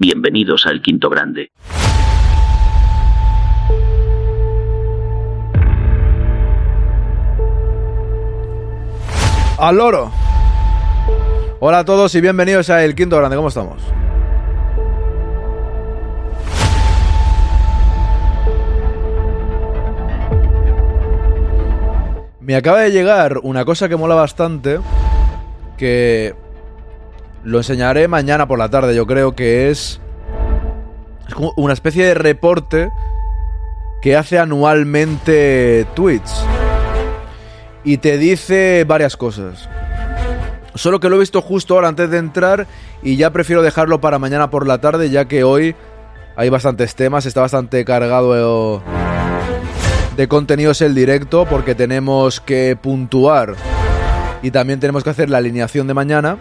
Bienvenidos al Quinto Grande. Al loro. Hola a todos y bienvenidos a El Quinto Grande. ¿Cómo estamos? Me acaba de llegar una cosa que mola bastante, que lo enseñaré mañana por la tarde, yo creo que es, es como una especie de reporte que hace anualmente Twitch. Y te dice varias cosas. Solo que lo he visto justo ahora antes de entrar y ya prefiero dejarlo para mañana por la tarde ya que hoy hay bastantes temas, está bastante cargado de contenidos el directo porque tenemos que puntuar y también tenemos que hacer la alineación de mañana.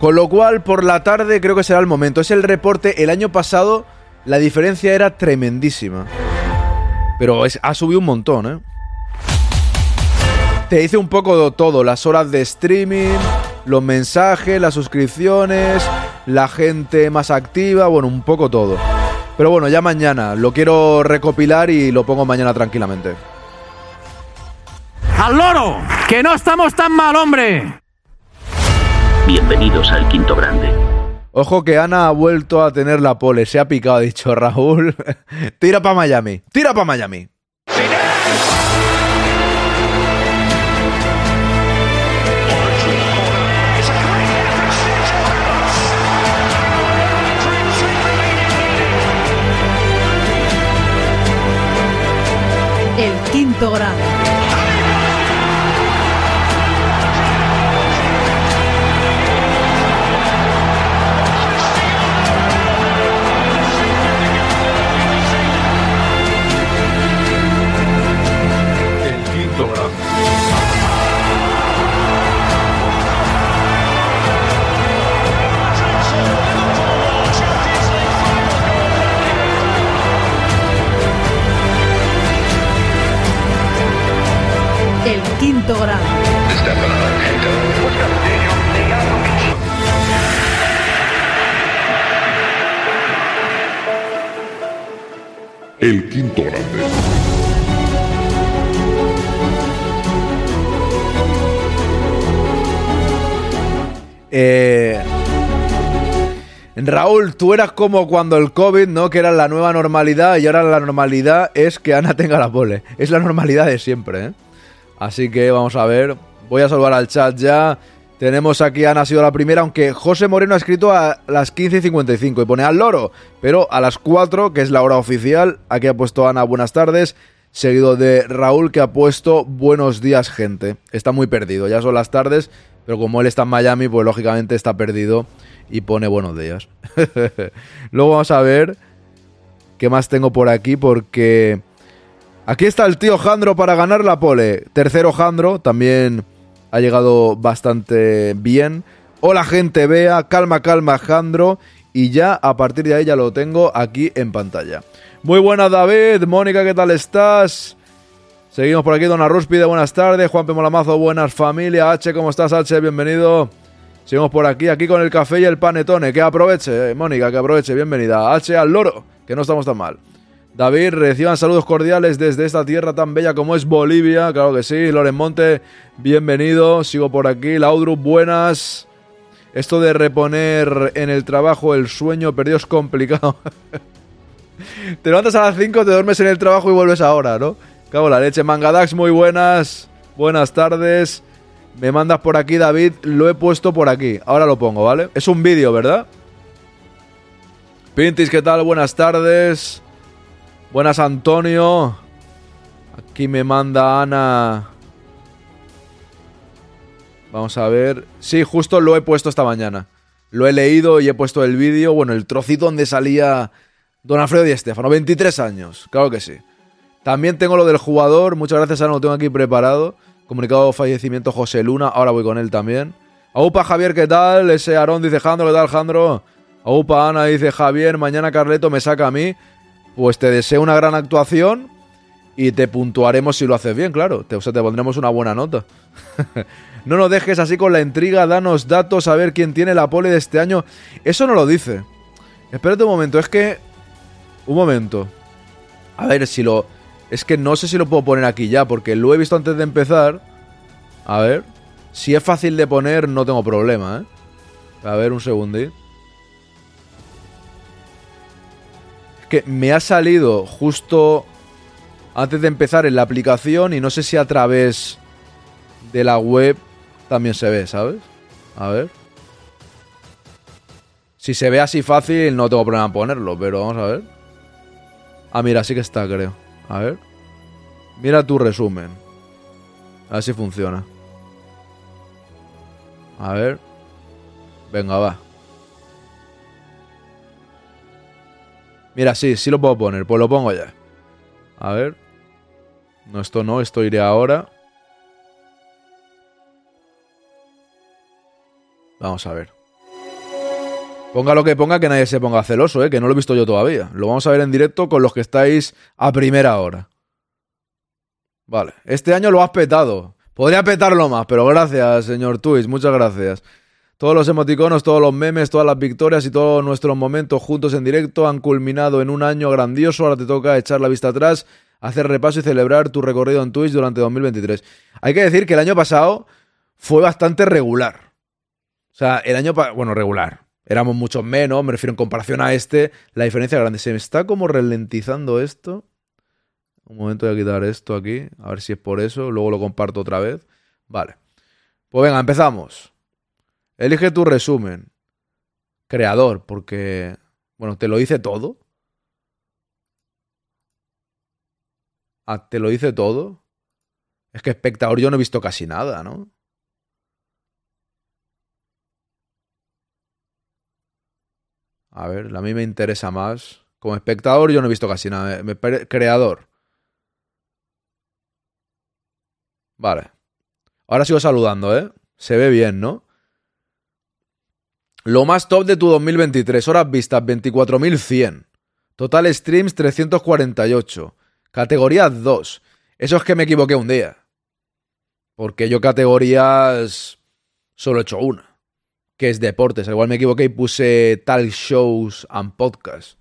Con lo cual, por la tarde creo que será el momento. Es el reporte. El año pasado la diferencia era tremendísima. Pero es, ha subido un montón, ¿eh? Te dice un poco de todo. Las horas de streaming, los mensajes, las suscripciones, la gente más activa. Bueno, un poco todo. Pero bueno, ya mañana. Lo quiero recopilar y lo pongo mañana tranquilamente. ¡Al loro! ¡Que no estamos tan mal, hombre! Bienvenidos al Quinto Grande. Ojo que Ana ha vuelto a tener la pole. Se ha picado, ha dicho Raúl. tira para Miami. Tira para Miami. El quinto grado. El quinto grado. El quinto grande. Eh, Raúl, tú eras como cuando el COVID, ¿no? Que era la nueva normalidad y ahora la normalidad es que Ana tenga la pole. Es la normalidad de siempre, ¿eh? Así que vamos a ver. Voy a salvar al chat ya. Tenemos aquí Ana ha sido la primera, aunque José Moreno ha escrito a las 15.55 y pone al loro, pero a las 4, que es la hora oficial, aquí ha puesto Ana buenas tardes, seguido de Raúl que ha puesto buenos días gente. Está muy perdido, ya son las tardes, pero como él está en Miami, pues lógicamente está perdido y pone buenos días. Luego vamos a ver qué más tengo por aquí porque aquí está el tío Jandro para ganar la pole. Tercero Jandro, también ha llegado bastante bien. Hola gente, vea, calma, calma Jandro y ya a partir de ahí ya lo tengo aquí en pantalla. Muy buenas David, Mónica, ¿qué tal estás? Seguimos por aquí, Dona Rúspide, buenas tardes. Juan P. Molamazo, buenas familia. H, ¿cómo estás, H? Bienvenido. Seguimos por aquí, aquí con el café y el panetone. Que aproveche, eh, Mónica, que aproveche. Bienvenida. H al loro, que no estamos tan mal. David, reciban saludos cordiales desde esta tierra tan bella como es Bolivia. Claro que sí. Loren Monte, bienvenido. Sigo por aquí. Laudru, buenas. Esto de reponer en el trabajo el sueño perdido es complicado. te levantas a las 5, te duermes en el trabajo y vuelves ahora, ¿no? Cago en la leche. Mangadax, muy buenas. Buenas tardes. Me mandas por aquí, David. Lo he puesto por aquí. Ahora lo pongo, ¿vale? Es un vídeo, ¿verdad? Pintis, ¿qué tal? Buenas tardes. Buenas, Antonio. Aquí me manda Ana. Vamos a ver. Sí, justo lo he puesto esta mañana. Lo he leído y he puesto el vídeo. Bueno, el trocito donde salía Don Alfredo Di Estefano. 23 años. Claro que sí. También tengo lo del jugador. Muchas gracias, Ana. Lo tengo aquí preparado. Comunicado de fallecimiento José Luna. Ahora voy con él también. Aupa Javier, ¿qué tal? Ese Aarón dice Jandro, ¿qué tal, Jandro? Aupa Ana dice Javier, mañana Carleto me saca a mí. Pues te deseo una gran actuación y te puntuaremos si lo haces bien, claro. Te, o sea, te pondremos una buena nota. no nos dejes así con la intriga, danos datos a ver quién tiene la pole de este año. Eso no lo dice. Espérate un momento, es que... Un momento. A ver si lo... Es que no sé si lo puedo poner aquí ya, porque lo he visto antes de empezar. A ver. Si es fácil de poner, no tengo problema, ¿eh? A ver, un segundito. Que me ha salido justo antes de empezar en la aplicación y no sé si a través de la web también se ve, ¿sabes? A ver. Si se ve así fácil, no tengo problema en ponerlo, pero vamos a ver. Ah, mira, sí que está, creo. A ver. Mira tu resumen. A ver si funciona. A ver. Venga, va. Mira, sí, sí lo puedo poner. Pues lo pongo ya. A ver. No, esto no, esto iré ahora. Vamos a ver. Ponga lo que ponga, que nadie se ponga celoso, ¿eh? que no lo he visto yo todavía. Lo vamos a ver en directo con los que estáis a primera hora. Vale, este año lo has petado. Podría petarlo más, pero gracias, señor Twitch, muchas gracias. Todos los emoticonos, todos los memes, todas las victorias y todos nuestros momentos juntos en directo han culminado en un año grandioso. Ahora te toca echar la vista atrás, hacer repaso y celebrar tu recorrido en Twitch durante 2023. Hay que decir que el año pasado fue bastante regular. O sea, el año pasado, bueno, regular. Éramos muchos menos, me refiero en comparación a este, la diferencia es grande. Se me está como ralentizando esto. Un momento voy a quitar esto aquí, a ver si es por eso, luego lo comparto otra vez. Vale. Pues venga, empezamos. Elige tu resumen. Creador, porque, bueno, te lo dice todo. Ah, te lo dice todo. Es que espectador yo no he visto casi nada, ¿no? A ver, a mí me interesa más. Como espectador yo no he visto casi nada. Creador. Vale. Ahora sigo saludando, ¿eh? Se ve bien, ¿no? Lo más top de tu 2023. Horas vistas 24.100. Total streams 348. Categoría 2. Eso es que me equivoqué un día. Porque yo categorías solo he hecho una. Que es deportes. Al igual me equivoqué y puse tal shows and podcasts.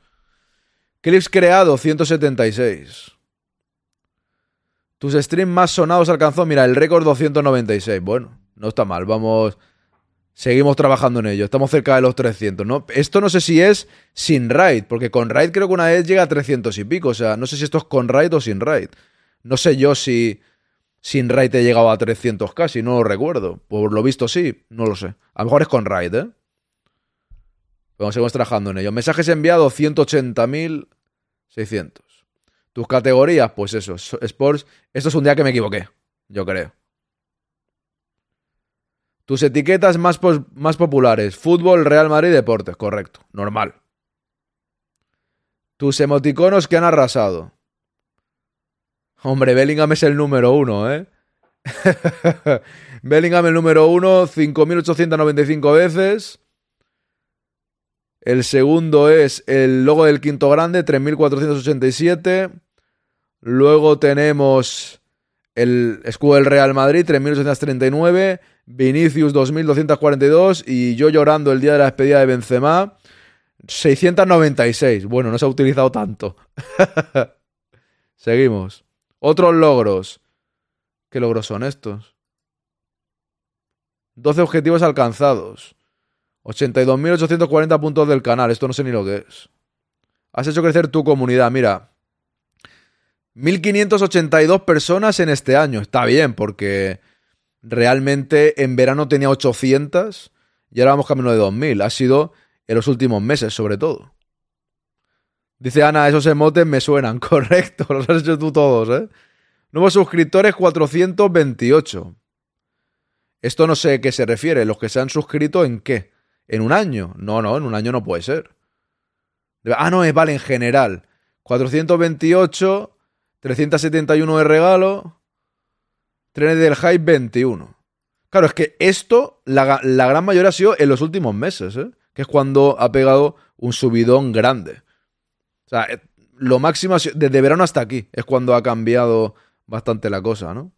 Clips creado 176. Tus streams más sonados alcanzó, mira, el récord 296. Bueno, no está mal. Vamos Seguimos trabajando en ello, estamos cerca de los 300, ¿no? Esto no sé si es sin raid, porque con raid creo que una vez llega a 300 y pico, o sea, no sé si esto es con raid o sin raid. No sé yo si sin raid he llegado a 300 casi, no lo recuerdo. Por lo visto sí, no lo sé. A lo mejor es con raid, ¿eh? Pero seguimos trabajando en ello. Mensajes enviados 180.600. Tus categorías, pues eso, Sports. Esto es un día que me equivoqué, yo creo. Tus etiquetas más, más populares. Fútbol, Real Madrid, deportes. Correcto. Normal. Tus emoticonos que han arrasado. Hombre, Bellingham es el número uno, ¿eh? Bellingham el número uno, 5.895 veces. El segundo es el logo del quinto grande, 3.487. Luego tenemos el escudo del Real Madrid, 3.839. Vinicius 2242 y yo llorando el día de la despedida de Benzema 696. Bueno, no se ha utilizado tanto. Seguimos. Otros logros. ¿Qué logros son estos? 12 objetivos alcanzados. 82.840 puntos del canal. Esto no sé ni lo que es. Has hecho crecer tu comunidad. Mira. 1.582 personas en este año. Está bien, porque realmente en verano tenía 800 y ahora vamos camino de 2000. Ha sido en los últimos meses, sobre todo. Dice Ana, esos emotes me suenan. Correcto, los has hecho tú todos, ¿eh? Nuevos suscriptores 428. Esto no sé a qué se refiere. ¿Los que se han suscrito en qué? ¿En un año? No, no, en un año no puede ser. Ah, no, es vale, en general. 428, 371 de regalo. Trenes del Hype 21. Claro, es que esto, la, gran mayoría ha sido en los últimos meses, ¿eh? que es cuando ha pegado un subidón grande. O sea, eh, lo máximo, ha sido- desde verano hasta aquí, es cuando ha cambiado bastante la cosa, ¿no?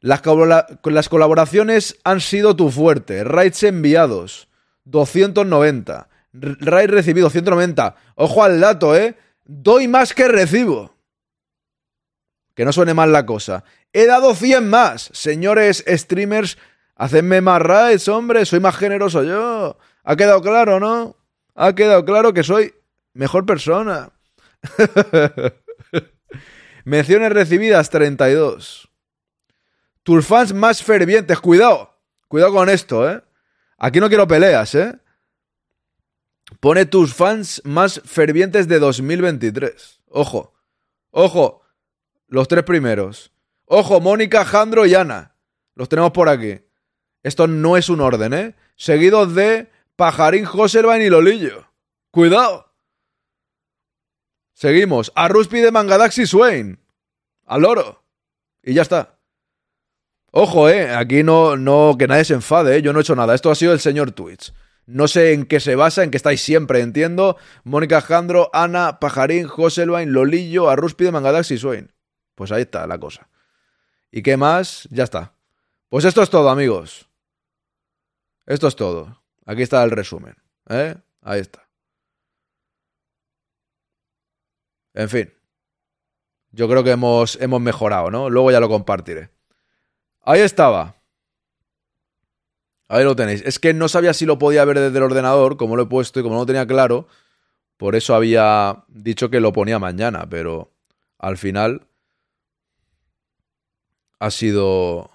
Las, colabora- las colaboraciones han sido tu fuerte. Raids enviados, 290. R- Raid recibido, 190. Ojo al dato, ¿eh? Doy más que recibo. Que no suene mal la cosa. He dado 100 más. Señores streamers, hacedme más raids, hombre. Soy más generoso yo. Ha quedado claro, ¿no? Ha quedado claro que soy mejor persona. Menciones recibidas 32. Tus fans más fervientes, cuidado. Cuidado con esto, ¿eh? Aquí no quiero peleas, ¿eh? Pone tus fans más fervientes de 2023. Ojo. Ojo. Los tres primeros. Ojo, Mónica, Jandro y Ana. Los tenemos por aquí. Esto no es un orden, ¿eh? Seguidos de Pajarín, Joselvan y Lolillo. Cuidado. Seguimos. A Ruspi de Mangadax y Swain. Al loro. Y ya está. Ojo, eh. Aquí no, no, que nadie se enfade, eh. Yo no he hecho nada. Esto ha sido el señor Twitch. No sé en qué se basa, en que estáis siempre, entiendo. Mónica Jandro, Ana, Pajarín, Joselvain, Lolillo, Arruspi de Mangadax y Swain. Pues ahí está la cosa. ¿Y qué más? Ya está. Pues esto es todo, amigos. Esto es todo. Aquí está el resumen. ¿eh? Ahí está. En fin. Yo creo que hemos, hemos mejorado, ¿no? Luego ya lo compartiré. Ahí estaba. Ahí lo tenéis. Es que no sabía si lo podía ver desde el ordenador, como lo he puesto y como no lo tenía claro. Por eso había dicho que lo ponía mañana, pero al final ha sido.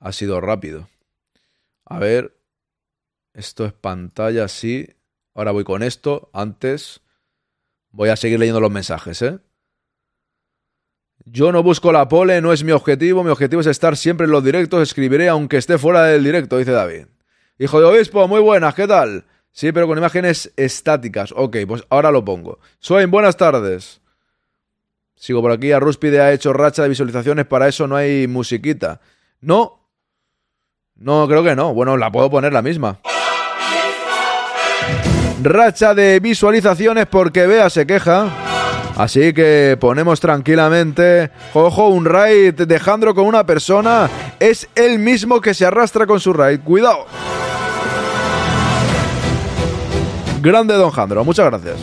Ha sido rápido. A ver. Esto es pantalla, sí. Ahora voy con esto. Antes voy a seguir leyendo los mensajes, ¿eh? Yo no busco la pole, no es mi objetivo. Mi objetivo es estar siempre en los directos. Escribiré aunque esté fuera del directo, dice David. Hijo de obispo, muy buenas, ¿qué tal? Sí, pero con imágenes estáticas. Ok, pues ahora lo pongo. Swain, buenas tardes. Sigo por aquí. A Ruspide ha hecho racha de visualizaciones. Para eso no hay musiquita. No. No, creo que no. Bueno, la puedo poner la misma. Racha de visualizaciones porque Bea se queja. Así que ponemos tranquilamente. Ojo, un raid de Jandro con una persona. Es el mismo que se arrastra con su raid. Cuidado. Grande Don Jandro, muchas gracias.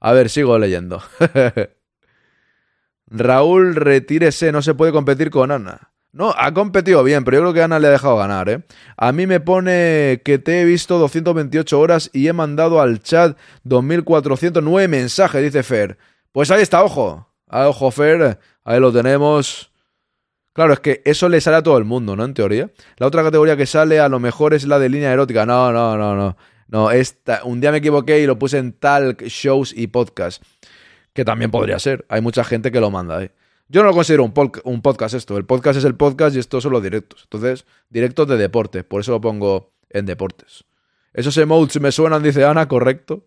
A ver, sigo leyendo. Raúl, retírese, no se puede competir con Ana. No, ha competido bien, pero yo creo que Ana le ha dejado ganar, ¿eh? A mí me pone que te he visto 228 horas y he mandado al chat 2409 mensajes, dice Fer. Pues ahí está, ojo. Ah, ojo, Fer. Ahí lo tenemos. Claro, es que eso le sale a todo el mundo, ¿no? En teoría. La otra categoría que sale a lo mejor es la de línea erótica. No, no, no, no. No, esta, un día me equivoqué y lo puse en talk, shows y podcast. Que también podría ser. Hay mucha gente que lo manda ahí. Yo no lo considero un, pod- un podcast esto. El podcast es el podcast y estos son los directos. Entonces, directos de deporte. Por eso lo pongo en deportes. Esos emotes me suenan, dice Ana, correcto.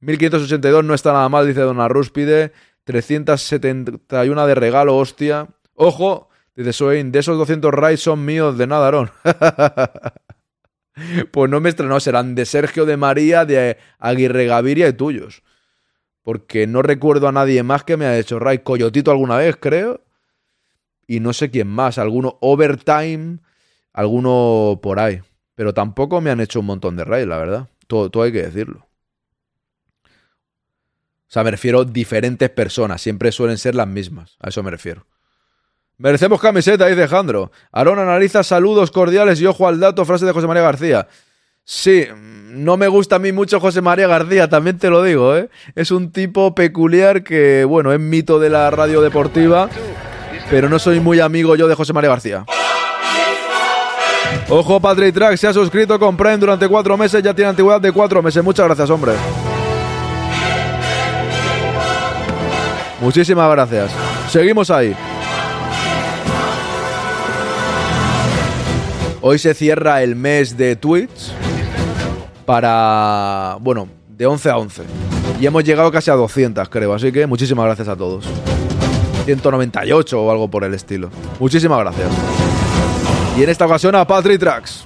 1582 no está nada mal, dice Dona Rúspide. 371 de regalo, hostia. Ojo, dice Swain, de esos 200 raids son míos de nada, Aaron. pues no me estrenó, serán de Sergio, de María, de Aguirre Gaviria y tuyos. Porque no recuerdo a nadie más que me haya hecho raid. Coyotito alguna vez, creo. Y no sé quién más. Alguno overtime. Alguno por ahí. Pero tampoco me han hecho un montón de raids, la verdad. Todo, todo hay que decirlo. O sea, me refiero a diferentes personas. Siempre suelen ser las mismas. A eso me refiero. Merecemos camiseta, dice Jandro. Aarón analiza saludos cordiales y ojo al dato, frase de José María García. Sí, no me gusta a mí mucho José María García, también te lo digo, ¿eh? Es un tipo peculiar que, bueno, es mito de la radio deportiva, pero no soy muy amigo yo de José María García. Ojo, Patrick Track se ha suscrito con Prime durante cuatro meses, ya tiene antigüedad de cuatro meses. Muchas gracias, hombre. Muchísimas gracias. Seguimos ahí. Hoy se cierra el mes de Twitch para, bueno, de 11 a 11. Y hemos llegado casi a 200, creo. Así que muchísimas gracias a todos. 198 o algo por el estilo. Muchísimas gracias. Y en esta ocasión a Patrick Trax.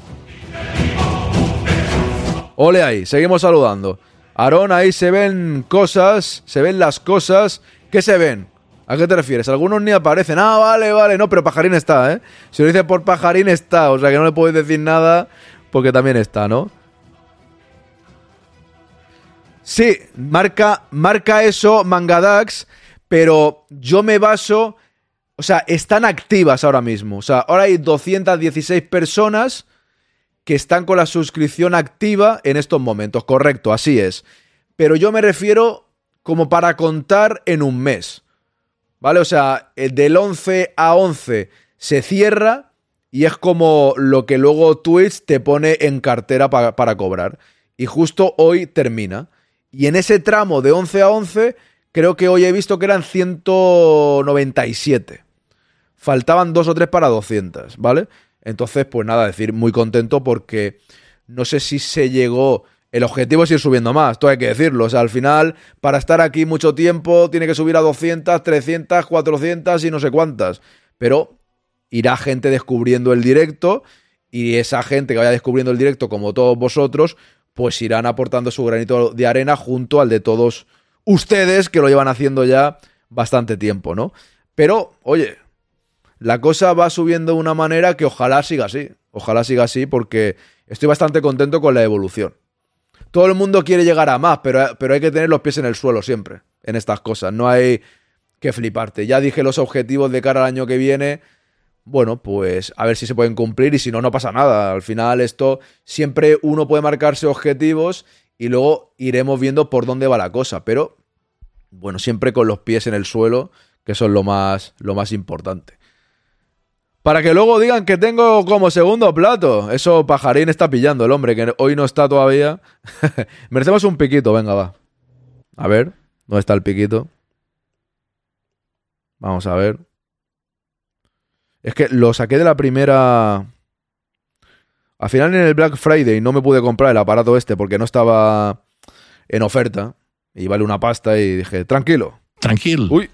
Ole ahí, seguimos saludando. Aarón, ahí se ven cosas, se ven las cosas. ¿Qué se ven? ¿A qué te refieres? Algunos ni aparecen. Ah, vale, vale. No, pero Pajarín está, ¿eh? Si lo dice por Pajarín está. O sea que no le puedes decir nada porque también está, ¿no? Sí, marca, marca eso Mangadax, pero yo me baso... O sea, están activas ahora mismo. O sea, ahora hay 216 personas que están con la suscripción activa en estos momentos. Correcto, así es. Pero yo me refiero como para contar en un mes. ¿Vale? O sea, el del 11 a 11 se cierra y es como lo que luego Twitch te pone en cartera para cobrar. Y justo hoy termina. Y en ese tramo de 11 a 11, creo que hoy he visto que eran 197. Faltaban dos o tres para 200, ¿vale? Entonces, pues nada, decir muy contento porque no sé si se llegó. El objetivo es ir subiendo más, todo hay que decirlo. O sea, al final, para estar aquí mucho tiempo, tiene que subir a 200, 300, 400 y no sé cuántas. Pero irá gente descubriendo el directo y esa gente que vaya descubriendo el directo, como todos vosotros, pues irán aportando su granito de arena junto al de todos ustedes que lo llevan haciendo ya bastante tiempo, ¿no? Pero, oye, la cosa va subiendo de una manera que ojalá siga así. Ojalá siga así porque estoy bastante contento con la evolución. Todo el mundo quiere llegar a más, pero, pero hay que tener los pies en el suelo siempre en estas cosas. No hay que fliparte. Ya dije los objetivos de cara al año que viene. Bueno, pues a ver si se pueden cumplir y si no, no pasa nada. Al final esto siempre uno puede marcarse objetivos y luego iremos viendo por dónde va la cosa. Pero bueno, siempre con los pies en el suelo, que eso es lo más, lo más importante. Para que luego digan que tengo como segundo plato. Eso pajarín está pillando el hombre, que hoy no está todavía. Merecemos un piquito, venga, va. A ver, ¿dónde está el piquito? Vamos a ver. Es que lo saqué de la primera... Al final en el Black Friday no me pude comprar el aparato este porque no estaba en oferta. Y vale una pasta y dije, tranquilo. Tranquilo. Uy.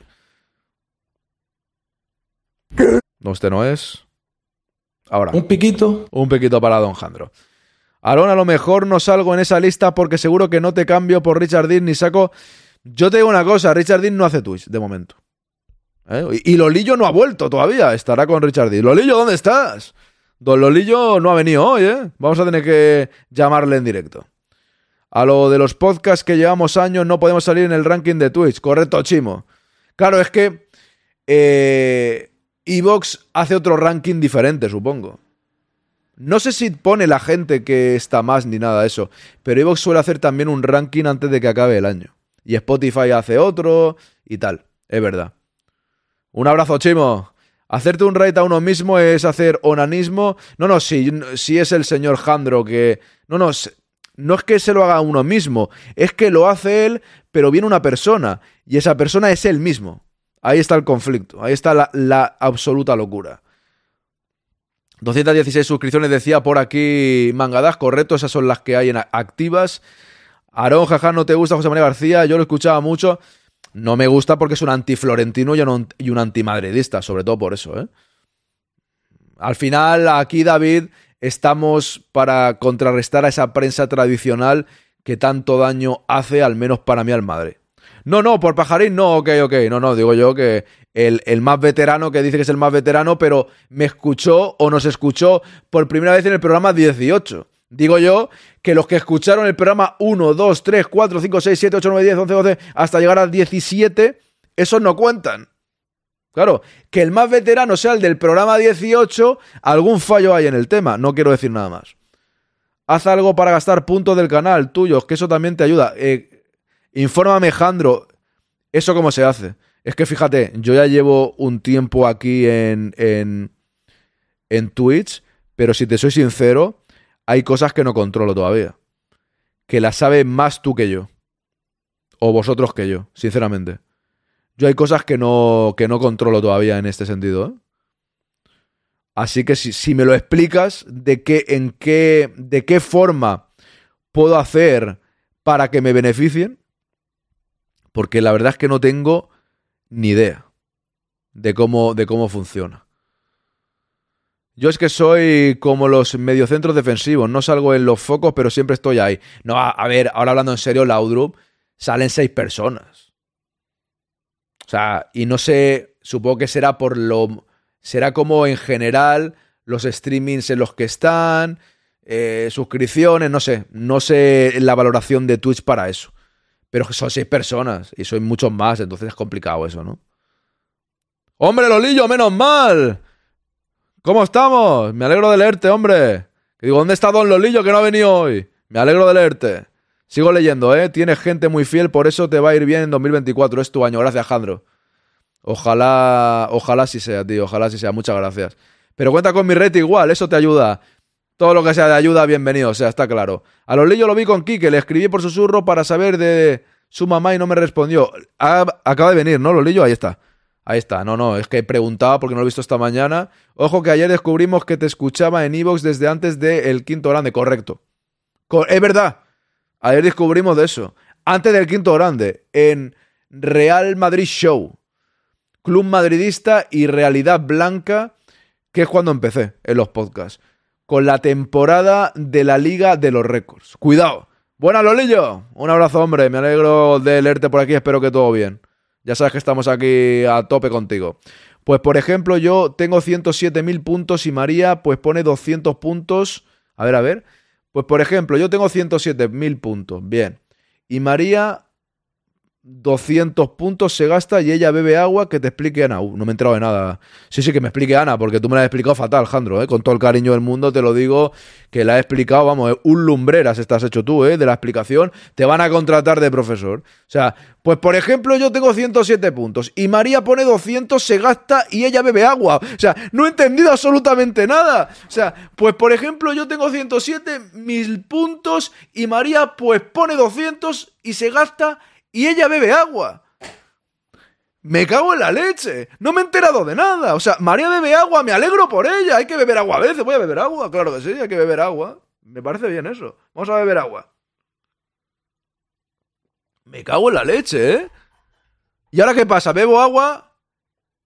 No, este no es. Ahora. Un piquito. Un piquito para Don Jandro. Aaron, a lo mejor no salgo en esa lista porque seguro que no te cambio por Richard Dean ni saco. Yo te digo una cosa, Richard Dean no hace Twitch de momento. ¿Eh? Y, Lolillo no ha vuelto todavía, estará con Richard Dean. Lolillo, ¿dónde estás? Don Lolillo no ha venido hoy, ¿eh? Vamos a tener que llamarle en directo. A lo de los podcasts que llevamos años no podemos salir en el ranking de Twitch. Correcto, Chimo. Claro, es que eh, Evox hace otro ranking diferente, supongo. No sé si pone la gente que está más ni nada de eso, pero Evox suele hacer también un ranking antes de que acabe el año. Y Spotify hace otro y tal. Es verdad. Un abrazo, Chimo. Hacerte un raid a uno mismo es hacer onanismo. No, no, si, si es el señor Jandro que. No, no, no es que se lo haga a uno mismo, es que lo hace él, pero viene una persona. Y esa persona es él mismo. Ahí está el conflicto, ahí está la, absoluta locura. 216 suscripciones, decía por aquí Mangadas, correcto, esas son las que hay en activas. Aarón, jaja, no te gusta José María García, yo lo escuchaba mucho. No me gusta porque es un anti-florentino y un, y un antimadridista, sobre todo por eso. ¿eh? Al final, aquí David, estamos para contrarrestar a esa prensa tradicional que tanto daño hace, al menos para mí, al Madrid. No, no, por Pajarín no, ok, ok. No, no, digo yo que el, el, más veterano, que dice que es el más veterano, pero me escuchó o nos escuchó por primera vez en el programa 18. Digo yo que los que escucharon el programa 1, 2, 3, 4, 5, 6, 7, 8, 9, 10, 11, 12, hasta llegar al 17, esos no cuentan. Claro, que el más veterano sea el del programa 18, algún fallo hay en el tema, no quiero decir nada más. Haz algo para gastar puntos del canal tuyos, que eso también te ayuda. Eh, Infórmame, Jandro, ¿eso cómo se hace? Es que fíjate, yo ya llevo un tiempo aquí en, en, en Twitch, pero si te soy sincero, hay cosas que no controlo todavía. Que las sabes más tú que yo. O vosotros que yo, sinceramente. Yo hay cosas que no, que no controlo todavía en este sentido. ¿eh? Así que si, si, me lo explicas de qué, en qué, de qué forma puedo hacer para que me beneficien, porque la verdad es que no tengo ni idea de cómo, de cómo funciona. Yo es que soy como los mediocentros defensivos, no salgo en los focos, pero siempre estoy ahí. No, a, ver, ahora hablando en serio, Laudrup, salen seis personas. O sea, y no sé, supongo que será por lo... Será como en general los streamings en los que están, eh, suscripciones, no sé, no sé la valoración de Twitch para eso. Pero son seis personas y soy muchos más, entonces es complicado eso, ¿no? ¡Hombre, Lolillo, menos mal! ¿Cómo estamos? Me alegro de leerte, hombre. Que digo, ¿dónde está Don Lolillo que no ha venido hoy? Me alegro de leerte. Sigo leyendo, ¿eh? Tienes gente muy fiel, por eso te va a ir bien en 2024. Es tu año. Gracias, Jandro. Ojalá, ojalá sí sea, tío. Ojalá sí sea. Muchas gracias. Pero cuenta con mi red igual, eso te ayuda. Todo lo que sea de ayuda, bienvenido, o sea, está claro. A Lolillo lo vi con Kike, le escribí por susurro para saber de su mamá y no me respondió. Ah, acaba de venir, ¿no, Lolillo? Ahí está. Ahí está, no, no, es que preguntaba porque no lo he visto esta mañana. Ojo que ayer descubrimos que te escuchaba en Evox desde antes del quinto grande, correcto. Co- es verdad, ayer descubrimos de eso. Antes del quinto grande, en Real Madrid Show. Club Madridista y Realidad Blanca, que es cuando empecé en los podcasts. Con la temporada de la Liga de los Récords. Cuidado. Buena Lolillo. Un abrazo, hombre. Me alegro de leerte por aquí. Espero que todo bien. Ya sabes que estamos aquí a tope contigo. Pues por ejemplo, yo tengo 107.000 puntos y María pues pone 200 puntos. A ver, a ver. Pues por ejemplo, yo tengo 107.000 puntos. Bien. Y María 200 puntos se gasta y ella bebe agua que te explique Ana. Uh, no me he enterado de nada. Sí, sí, que me explique Ana, porque tú me la has explicado fatal, Jandro, ¿eh? Con todo el cariño del mundo te lo digo, que la he explicado, vamos, un lumbreras estás hecho tú, ¿eh? De la explicación. Te van a contratar de profesor. O sea, pues por ejemplo, yo tengo 107 puntos y María pone 200, se gasta y ella bebe agua. O sea, no he entendido absolutamente nada. O sea, pues por ejemplo, yo tengo 107 mil puntos y María pues pone 200 y se gasta y ella bebe agua. Me cago en la leche. No me he enterado de nada. O sea, María bebe agua, me alegro por ella. Hay que beber agua a veces. Voy a beber agua. Claro que sí, hay que beber agua. Me parece bien eso. Vamos a beber agua. Me cago en la leche, ¿eh? ¿Y ahora qué pasa? ¿Bebo agua?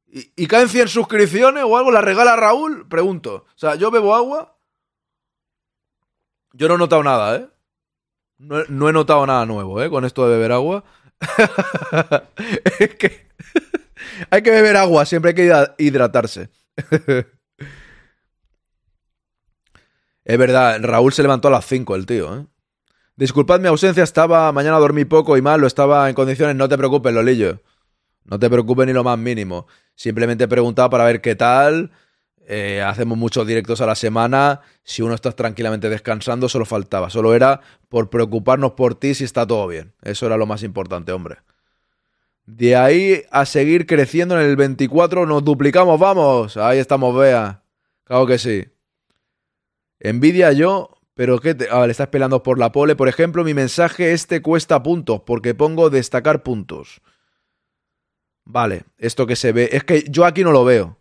¿Y, caen 100 suscripciones o algo? ¿La regala Raúl? Pregunto. O sea, yo bebo agua. Yo no he notado nada, ¿eh? No, no he notado nada nuevo, ¿eh? Con esto de beber agua. es que hay que beber agua, siempre hay que hidra- hidratarse. es verdad, Raúl se levantó a las 5 el tío, ¿eh? Disculpad mi ausencia, estaba mañana dormí poco y mal, lo estaba en condiciones, no te preocupes, Lolillo. No te preocupes ni lo más mínimo. Simplemente preguntaba para ver qué tal. Eh, hacemos muchos directos a la semana. Si uno está tranquilamente descansando, solo faltaba. Solo era por preocuparnos por ti si está todo bien. Eso era lo más importante, hombre. De ahí a seguir creciendo en el 24, nos duplicamos, vamos. Ahí estamos, vea. Claro que sí. Envidia yo, pero ¿qué te... Ah, le estás peleando por la pole. Por ejemplo, mi mensaje este cuesta puntos, porque pongo destacar puntos. Vale, esto que se ve. Es que yo aquí no lo veo.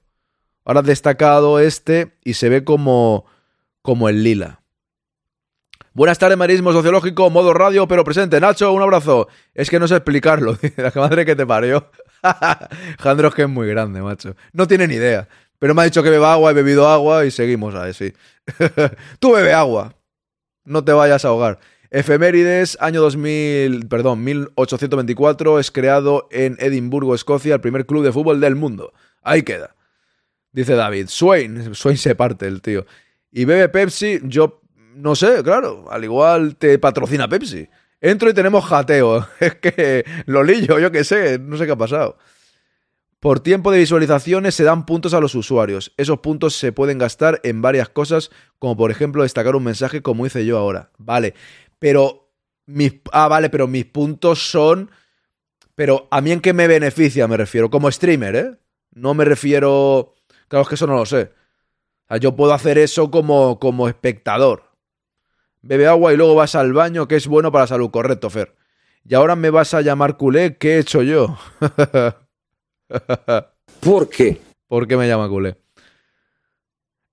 Ahora destacado este y se ve como, como el lila. Buenas tardes, marismo sociológico, modo radio, pero presente. Nacho, un abrazo. Es que no sé explicarlo. La madre que te parió. Jandro es que es muy grande, macho. No tiene ni idea. Pero me ha dicho que beba agua, he bebido agua y seguimos a sí. Tú bebe agua. No te vayas a ahogar. Efemérides, año 2000, perdón, 1824, es creado en Edimburgo, Escocia, el primer club de fútbol del mundo. Ahí queda. Dice David, Swain, Swain se parte el tío. Y bebe Pepsi, yo no sé, claro, al igual te patrocina Pepsi. Entro y tenemos jateo. Es que Lolillo, yo qué sé, no sé qué ha pasado. Por tiempo de visualizaciones se dan puntos a los usuarios. Esos puntos se pueden gastar en varias cosas, como por ejemplo destacar un mensaje como hice yo ahora. Vale, pero mis ah, vale, pero mis puntos son pero a mí en qué me beneficia me refiero como streamer, ¿eh? No me refiero claro es que eso no lo sé. O sea, yo puedo hacer eso como como espectador. Bebe agua y luego vas al baño, que es bueno para la salud, correcto, Fer. Y ahora me vas a llamar culé, ¿qué he hecho yo? ¿Por qué? ¿Por qué me llama culé?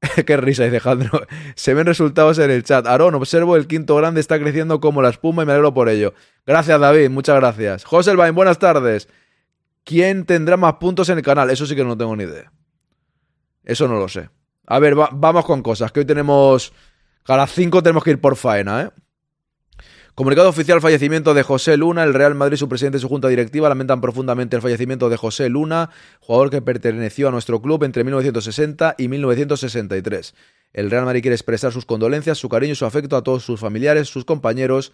qué risa, dice Jandro. Se ven resultados en el chat. Aarón, observo el quinto grande está creciendo como la espuma y me alegro por ello. Gracias, David, muchas gracias. Joselvain, buenas tardes. ¿Quién tendrá más puntos en el canal? Eso sí que no tengo ni idea. Eso no lo sé. A ver, va- vamos con cosas, que hoy tenemos... A las 5 tenemos que ir por faena, ¿eh? Comunicado oficial fallecimiento de José Luna. El Real Madrid, su presidente y su junta directiva lamentan profundamente el fallecimiento de José Luna, jugador que perteneció a nuestro club entre 1960 y 1963. El Real Madrid quiere expresar sus condolencias, su cariño y su afecto a todos sus familiares, sus compañeros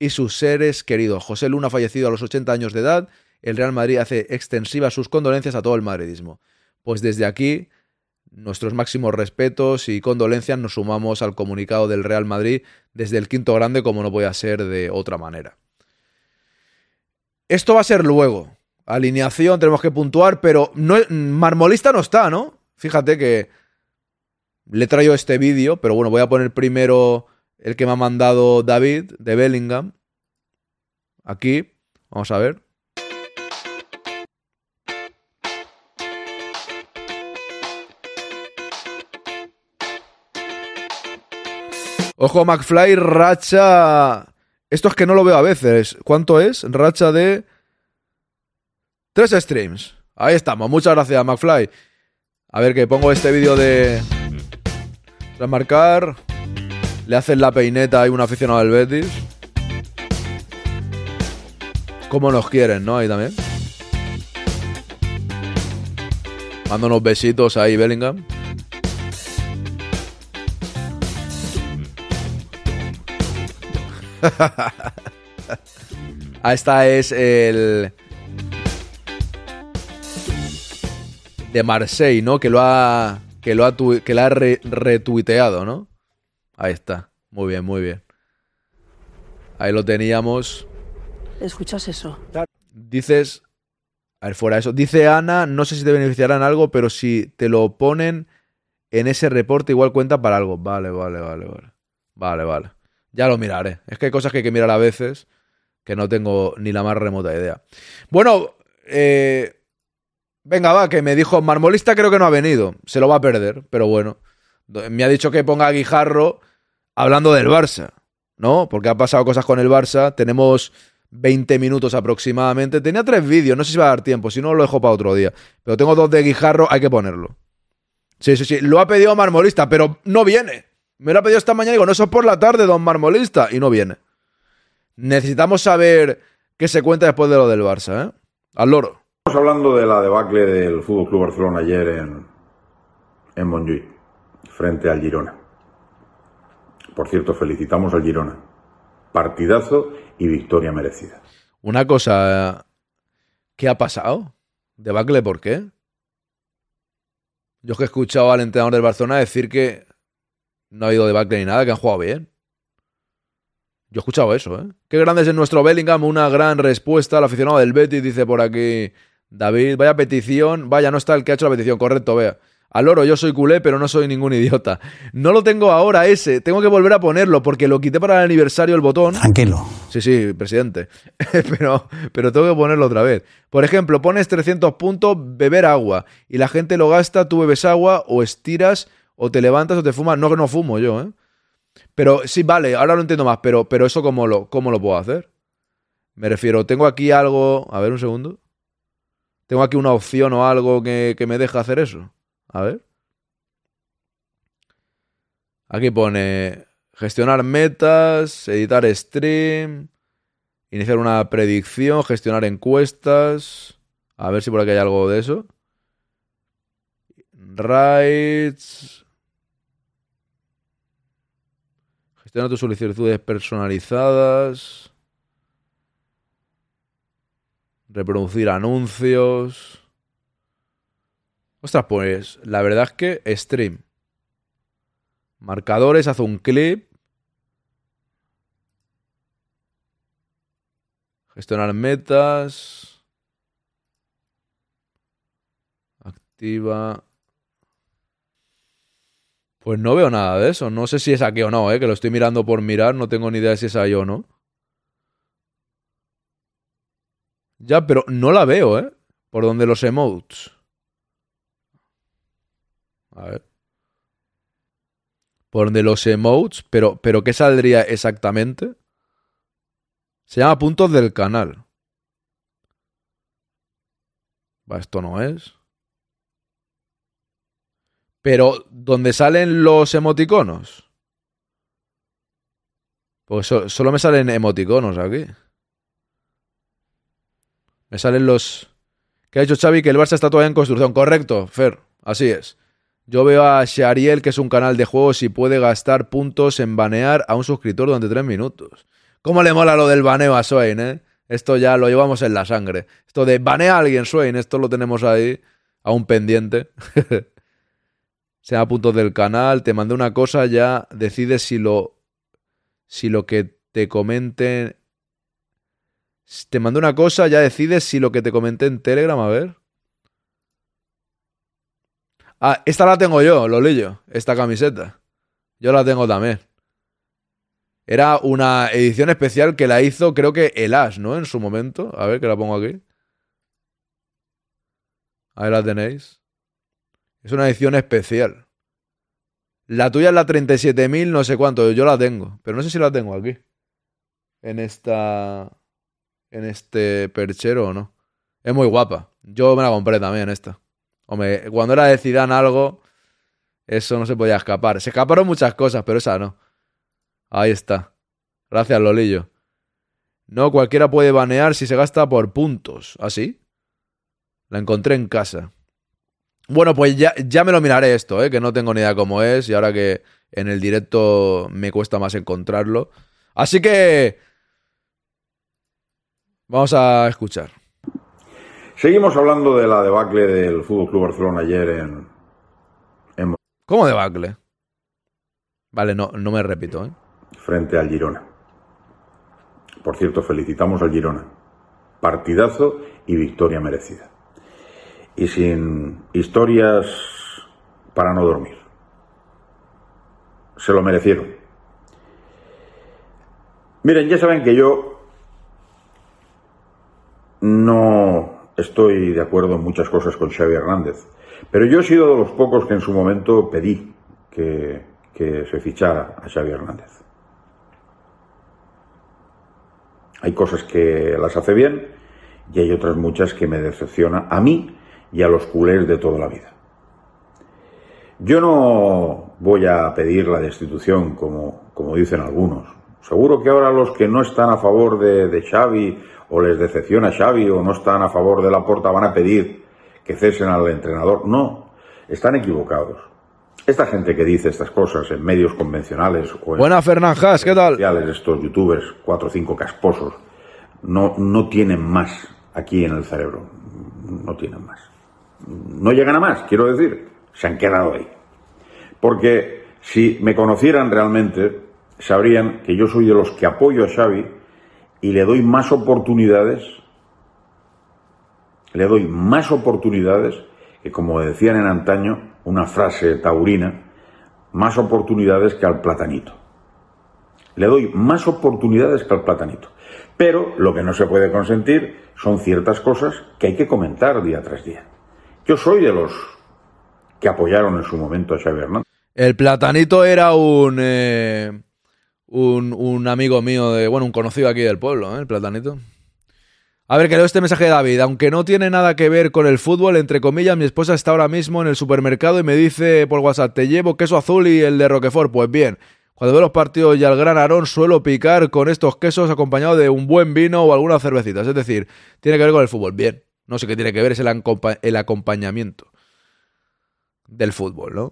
y sus seres queridos. José Luna, fallecido a los 80 años de edad, el Real Madrid hace extensivas sus condolencias a todo el madridismo. Pues desde aquí, nuestros máximos respetos y condolencias nos sumamos al comunicado del Real Madrid desde el quinto grande, como no puede ser de otra manera. Esto va a ser luego. Alineación, tenemos que puntuar, pero no, Marmolista no está, ¿no? Fíjate que le traigo este vídeo, pero bueno, voy a poner primero el que me ha mandado David de Bellingham. Aquí, vamos a ver. Ojo, McFly, racha. Esto es que no lo veo a veces. ¿Cuánto es? Racha de. Tres streams. Ahí estamos. Muchas gracias, McFly. A ver, que pongo este vídeo de. Tras marcar. Le hacen la peineta a un aficionado del Betis. Como nos quieren, ¿no? Ahí también. Mando unos besitos ahí, Bellingham. esta es el. De Marseille, ¿no? Que lo ha. Que lo ha, tu- que la ha re- retuiteado, ¿no? Ahí está. Muy bien, muy bien. Ahí lo teníamos. ¿Escuchas eso? Dices. A ver, fuera eso. Dice Ana, no sé si te beneficiarán algo, pero si te lo ponen en ese reporte, igual cuenta para algo. Vale, vale, vale, vale. Vale, vale. Ya lo miraré. Es que hay cosas que hay que mirar a veces que no tengo ni la más remota idea. Bueno, eh, venga, va, que me dijo Marmolista creo que no ha venido. Se lo va a perder, pero bueno. Me ha dicho que ponga Guijarro hablando del Barça, ¿no? Porque ha pasado cosas con el Barça. Tenemos 20 minutos aproximadamente. Tenía tres vídeos, no sé si va a dar tiempo, si no lo dejo para otro día. Pero tengo dos de Guijarro, hay que ponerlo. Sí, sí, sí. Lo ha pedido Marmolista, pero no viene. Me lo ha pedido esta mañana y digo, no, eso es por la tarde, don Marmolista. Y no viene. Necesitamos saber qué se cuenta después de lo del Barça, ¿eh? Al loro. Estamos hablando de la debacle del Fútbol Club Barcelona ayer en, en Montjuïc, frente al Girona. Por cierto, felicitamos al Girona. Partidazo y victoria merecida. Una cosa. ¿Qué ha pasado? ¿Debacle por qué? Yo es que he escuchado al entrenador del Barcelona decir que no ha habido debacle ni nada, que han jugado bien. Yo he escuchado eso, ¿eh? Qué grande es en nuestro Bellingham, una gran respuesta al aficionado del Betis, dice por aquí David. Vaya petición, vaya, no está el que ha hecho la petición, correcto, vea. Al oro, yo soy culé, pero no soy ningún idiota. No lo tengo ahora ese, tengo que volver a ponerlo porque lo quité para el aniversario el botón. Tranquilo. Sí, sí, presidente. pero, pero tengo que ponerlo otra vez. Por ejemplo, pones 300 puntos, beber agua. Y la gente lo gasta, tú bebes agua, o estiras, o te levantas, o te fumas. No que no fumo yo, ¿eh? Pero sí, vale, ahora lo entiendo más. Pero, pero eso, ¿cómo lo, ¿cómo lo puedo hacer? Me refiero, tengo aquí algo. A ver, un segundo. Tengo aquí una opción o algo que, que me deja hacer eso. A ver. Aquí pone gestionar metas, editar stream, iniciar una predicción, gestionar encuestas. A ver si por aquí hay algo de eso. Rights. Gestiona tus solicitudes personalizadas. Reproducir anuncios. Ostras, pues la verdad es que stream. Marcadores, haz un clip. Gestionar metas. Activa. Pues no veo nada de eso. No sé si es aquí o no, ¿eh? que lo estoy mirando por mirar. No tengo ni idea de si es ahí o no. Ya, pero no la veo, ¿eh? Por donde los emotes. A ver. Por donde los emotes, pero, pero ¿qué saldría exactamente? Se llama puntos del canal. Va, esto no es. Pero, ¿dónde salen los emoticonos? Pues so- solo me salen emoticonos aquí. Me salen los... ¿Qué ha dicho Xavi? Que el Barça está todavía en construcción. Correcto, Fer. Así es. Yo veo a Shariel, que es un canal de juegos, y puede gastar puntos en banear a un suscriptor durante tres minutos. ¿Cómo le mola lo del baneo a Swain, eh? Esto ya lo llevamos en la sangre. Esto de banea a alguien, Swain, esto lo tenemos ahí, a un pendiente. Sea puntos del canal, te mandé una cosa, ya decides si lo. Si lo que te comenten. Te mandé una cosa, ya decides si lo que te comenté en Telegram, a ver. Ah, esta la tengo yo, Lolillo, esta camiseta. Yo la tengo también. Era una edición especial que la hizo, creo que el Ash, ¿no? En su momento. A ver, que la pongo aquí. Ahí la tenéis. Es una edición especial. La tuya es la 37.000, no sé cuánto. Yo la tengo. Pero no sé si la tengo aquí. En esta. En este perchero o no. Es muy guapa. Yo me la compré también, esta. Hombre, cuando era de Zidane algo, eso no se podía escapar. Se escaparon muchas cosas, pero esa no. Ahí está. Gracias, Lolillo. No, cualquiera puede banear si se gasta por puntos. ¿Ah, sí? La encontré en casa. Bueno, pues ya, ya me lo miraré esto, ¿eh? que no tengo ni idea cómo es y ahora que en el directo me cuesta más encontrarlo. Así que... Vamos a escuchar. Seguimos hablando de la debacle del Fútbol Club Barcelona ayer en, en ¿Cómo debacle? Vale, no, no me repito, ¿eh? frente al Girona. Por cierto, felicitamos al Girona. Partidazo y victoria merecida. Y sin historias para no dormir. Se lo merecieron. Miren, ya saben que yo no estoy de acuerdo en muchas cosas con Xavi Hernández, pero yo he sido de los pocos que en su momento pedí que, que se fichara a Xavi Hernández. Hay cosas que las hace bien y hay otras muchas que me decepciona a mí y a los culés de toda la vida. Yo no voy a pedir la destitución como, como dicen algunos. Seguro que ahora los que no están a favor de, de Xavi o les decepciona Xavi o no están a favor de la porta van a pedir que cesen al entrenador. No, están equivocados. Esta gente que dice estas cosas en medios convencionales o en Buena Fernanjas, ¿qué tal? sociales, estos youtubers, cuatro o cinco casposos, no, no tienen más aquí en el cerebro. No tienen más. No llegan a más, quiero decir. Se han quedado ahí. Porque si me conocieran realmente, sabrían que yo soy de los que apoyo a Xavi y le doy más oportunidades, le doy más oportunidades que, como decían en antaño, una frase taurina, más oportunidades que al platanito. Le doy más oportunidades que al platanito. Pero lo que no se puede consentir son ciertas cosas que hay que comentar día tras día. Yo soy de los que apoyaron en su momento a Xavi Hernández. El platanito era un, eh, un, amigo mío, de, bueno, un conocido aquí del pueblo, ¿eh? el platanito. A ver, que leo este mensaje de David. Aunque no tiene nada que ver con el fútbol, entre comillas, mi esposa está ahora mismo en el supermercado y me dice por WhatsApp, te llevo queso azul y el de Roquefort. Pues bien, cuando veo los partidos y al gran Aarón suelo picar con estos quesos acompañado de un buen vino o algunas cervecitas. Es decir, tiene que ver con el fútbol. Bien, no sé qué tiene que ver, es el, el acompañamiento del fútbol, ¿no?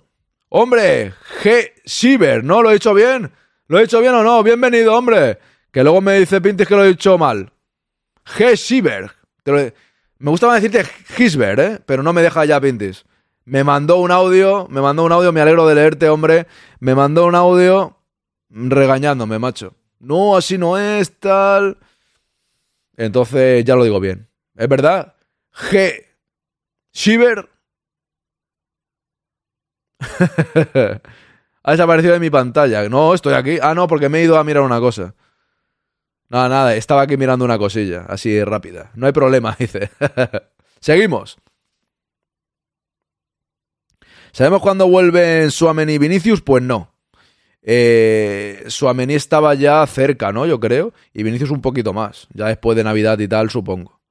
Hombre, G. Siever, ¿no? ¿Lo he dicho bien? ¿Lo he dicho bien o no? Bienvenido, hombre. Que luego me dice Pintis que lo he dicho mal. G. Lo- Me gustaba decirte Gisbert, ¿eh? Pero no me deja ya Pintis. Me mandó un audio, me mandó un audio, me alegro de leerte, hombre. Me mandó un audio regañándome, macho. No, así no es, tal. Entonces ya lo digo bien. ¿Es verdad? G. Siever. ha desaparecido de mi pantalla. No, estoy aquí. Ah, no, porque me he ido a mirar una cosa. Nada, nada, estaba aquí mirando una cosilla, así rápida. No hay problema, dice. Seguimos. ¿Sabemos cuándo vuelven Suameni y Vinicius? Pues no. Eh, Suameni estaba ya cerca, ¿no? Yo creo. Y Vinicius un poquito más. Ya después de Navidad y tal, supongo.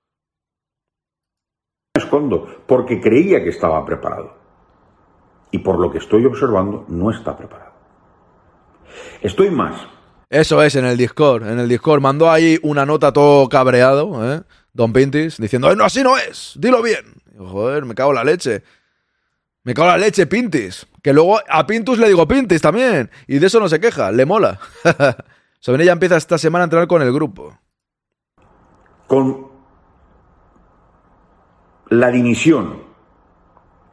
Me escondo porque creía que estaba preparado. y por lo que estoy observando no está preparado. Estoy más. Eso es, en el Discord. En el Discord mandó ahí una nota todo cabreado, ¿eh? Don Pintis, diciendo, "Ay, no, así no es, dilo bien. Y, Joder, me cago en la leche. Me cago en la leche, Pintis. Que luego a Pintus le digo Pintis también. Y de eso no se queja, le mola. Sobre ella empieza esta semana a entrenar con el grupo. con la dimisión,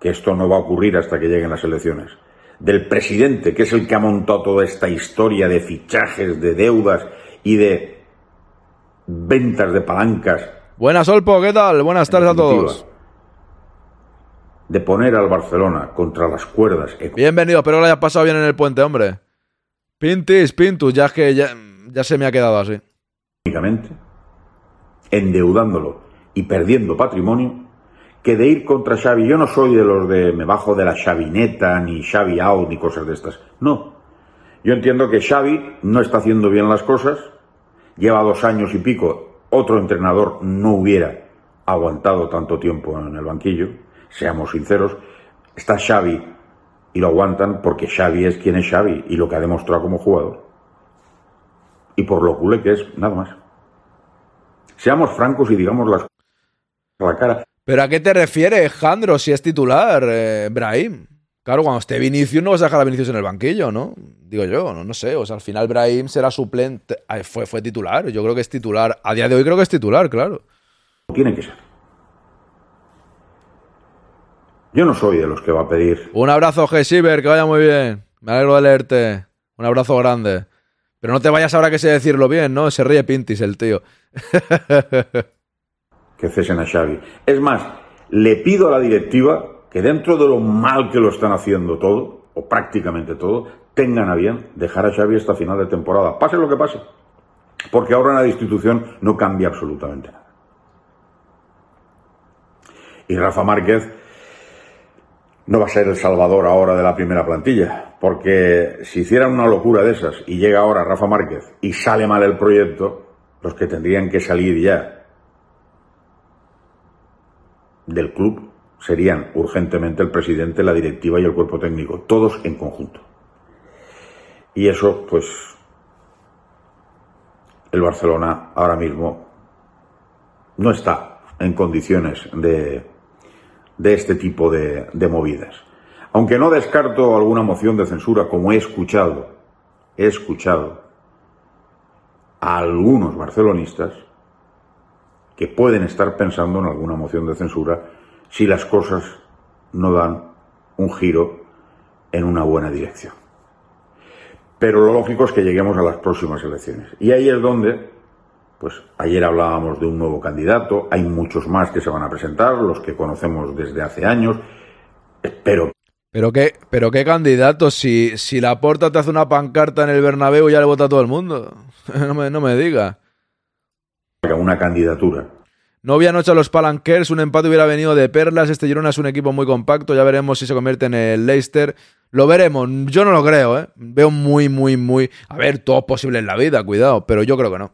que esto no va a ocurrir hasta que lleguen las elecciones, del presidente, que es el que ha montado toda esta historia de fichajes, de deudas y de ventas de palancas, Buenas, Olpo, ¿qué tal? Buenas tardes a todos. de poner al Barcelona contra las cuerdas Bienvenido, espero que lo hayas pasado bien en el puente, hombre. Pintis, Pintus, ya es que ya, ya se me ha quedado así. económicamente, endeudándolo y perdiendo patrimonio, que de ir contra Xavi. Yo no soy de los de me bajo de la Xavineta, ni Xavi out, ni cosas de estas. No. Yo entiendo que Xavi no está haciendo bien las cosas, lleva dos años y pico, otro entrenador no hubiera aguantado tanto tiempo en el banquillo, seamos sinceros, está Xavi y lo aguantan porque Xavi es quien es Xavi y lo que ha demostrado como jugador. Y por lo culé que es, nada más. Seamos francos y digamos las cosas a la cara. ¿Pero a qué te refieres, Jandro, si es titular, eh, Brahim? Claro, cuando esté Vinicius no vas a dejar a Vinicius en el banquillo, ¿no? Digo yo, no, no sé. O sea, al final Brahim será suplente. Ay, fue, fue titular. Yo creo que es titular. A día de hoy creo que es titular, claro. Tiene que ser. Yo no soy de los que va a pedir Un abrazo, Gesiber, que vaya muy bien. Me alegro de leerte. Un abrazo grande. Pero no te vayas ahora que sé decirlo bien, ¿no? Se ríe Pintis el tío. que cesen a Xavi. Es más, le pido a la directiva que dentro de lo mal que lo están haciendo todo, o prácticamente todo, tengan a bien dejar a Xavi esta final de temporada, pase lo que pase. Porque ahora en la institución no cambia absolutamente nada. Y Rafa Márquez no va a ser el salvador ahora de la primera plantilla, porque si hicieran una locura de esas y llega ahora Rafa Márquez y sale mal el proyecto, los que tendrían que salir ya del club serían urgentemente el presidente, la directiva y el cuerpo técnico, todos en conjunto. Y eso, pues, el Barcelona ahora mismo no está en condiciones de, de este tipo de, de movidas. Aunque no descarto alguna moción de censura, como he escuchado, he escuchado a algunos barcelonistas que pueden estar pensando en alguna moción de censura si las cosas no dan un giro en una buena dirección. Pero lo lógico es que lleguemos a las próximas elecciones. Y ahí es donde, pues ayer hablábamos de un nuevo candidato, hay muchos más que se van a presentar, los que conocemos desde hace años. Espero Pero qué, pero qué candidato, si, si la porta te hace una pancarta en el Bernabéu ya le vota a todo el mundo. No me, no me diga. Una candidatura No había noche a los Palankers, un empate hubiera venido de perlas. Este Girona es un equipo muy compacto, ya veremos si se convierte en el Leicester. Lo veremos, yo no lo creo, ¿eh? Veo muy, muy, muy... A ver, todo es posible en la vida, cuidado, pero yo creo que no.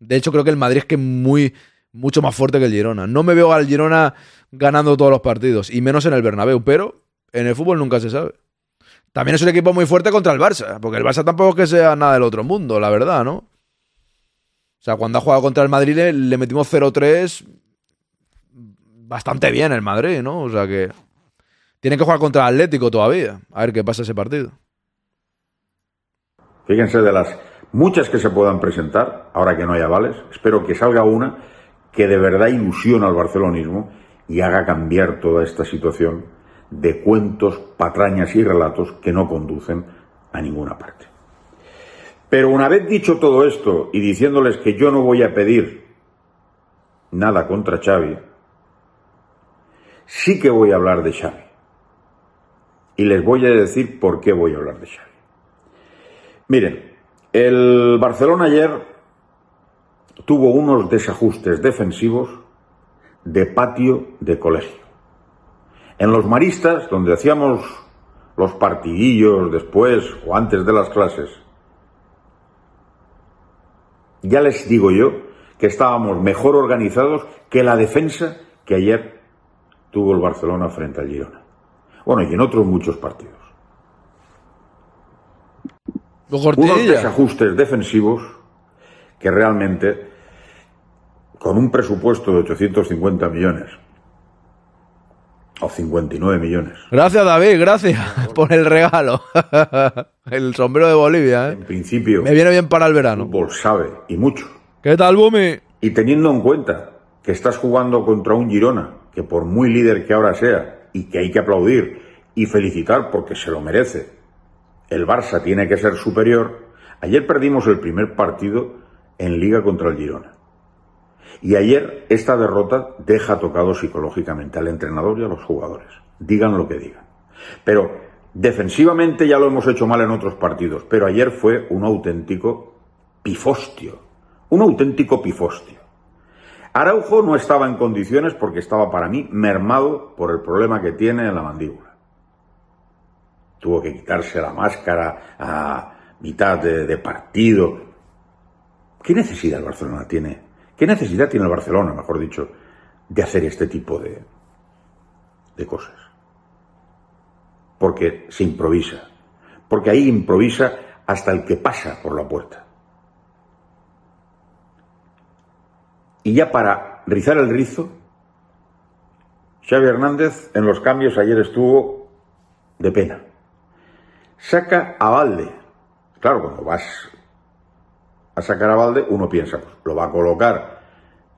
De hecho, creo que el Madrid es que es muy, mucho más fuerte que el Girona. No me veo al Girona ganando todos los partidos, y menos en el Bernabéu, pero en el fútbol nunca se sabe. También es un equipo muy fuerte contra el Barça, porque el Barça tampoco es que sea nada del otro mundo, la verdad, ¿no? O sea, cuando ha jugado contra el Madrid le, metimos 0-3 bastante bien el Madrid, ¿no? O sea que tiene que jugar contra el Atlético todavía. A ver qué pasa ese partido. Fíjense de las muchas que se puedan presentar, ahora que no haya vales, espero que salga una que de verdad ilusiona al barcelonismo y haga cambiar toda esta situación de cuentos, patrañas y relatos que no conducen a ninguna parte. Pero una vez dicho todo esto y diciéndoles que yo no voy a pedir nada contra Xavi, sí que voy a hablar de Xavi. Y les voy a decir por qué voy a hablar de Xavi. Miren, el Barcelona ayer tuvo unos desajustes defensivos de patio de colegio. En los maristas, donde hacíamos los partidillos después o antes de las clases, ya les digo yo que estábamos mejor organizados que la defensa que ayer tuvo el Barcelona frente al Girona. Bueno, y en otros muchos partidos. Unos desajustes defensivos que realmente, con un presupuesto de 850 millones, o 59 millones, Gracias, David, gracias por el regalo. el sombrero de Bolivia, en ¿eh? principio, Me viene bien para el el verano. fútbol sabe, y mucho. ¿Qué tal, Bumi? Y teniendo en cuenta que estás jugando contra un Girona, que por muy líder que ahora sea, y que hay que aplaudir y felicitar porque se lo merece, el Barça tiene que ser superior, ayer perdimos el primer partido en liga contra el Girona. Y ayer esta derrota deja tocado psicológicamente al entrenador y a los jugadores, digan lo que digan. Pero defensivamente ya lo hemos hecho mal en otros partidos, pero ayer fue un auténtico pifostio, un auténtico pifostio. Araujo no estaba en condiciones porque estaba para mí mermado por el problema que tiene en la mandíbula. Tuvo que quitarse la máscara a mitad de, partido. ¿Qué necesidad el Barcelona tiene? ¿Qué necesidad tiene el Barcelona, mejor dicho, de hacer este tipo de, de cosas? Porque se improvisa. Porque ahí improvisa hasta el que pasa por la puerta. Y ya para rizar el rizo, Xavi Hernández en los cambios ayer estuvo de pena. Saca a Valde. Claro, cuando vas a sacar a Valde, uno piensa, pues lo va a colocar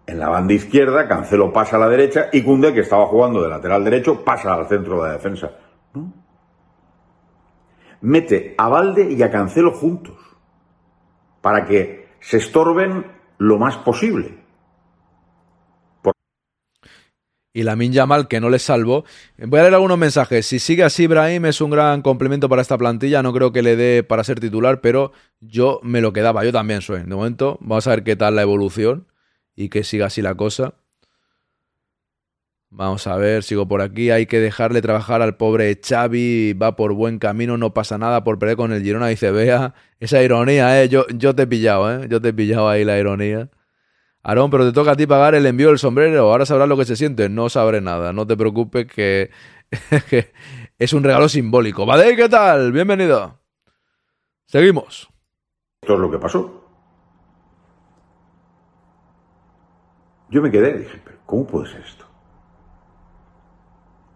en la banda izquierda, Cancelo pasa a la derecha y Cunde, que estaba jugando de lateral derecho, pasa al centro de la defensa. Mete a Valde y a Cancelo juntos para que se estorben lo más posible. Y la Yamal que no les salvó. Voy a leer algunos mensajes. Si sigue así, Ibrahim es un gran complemento para esta plantilla. No creo que le dé para ser titular, pero yo me lo quedaba. Yo también soy. De momento, vamos a ver qué tal la evolución y que siga así la cosa. Vamos a ver, sigo por aquí. Hay que dejarle trabajar al pobre Xavi. Va por buen camino, no pasa nada por perder con el Girona. Dice, vea, esa ironía, ¿eh? Yo, yo te he pillado, ¿eh? Yo te he pillado ahí la ironía. Aarón, pero te toca a ti pagar el envío del sombrero. Ahora sabrás lo que se siente. No sabré nada. No te preocupes que, es un regalo simbólico. ¿Vale? ¿Qué tal? Bienvenido. Seguimos. Esto es lo que pasó. Yo me quedé y dije, pero ¿cómo puede ser esto?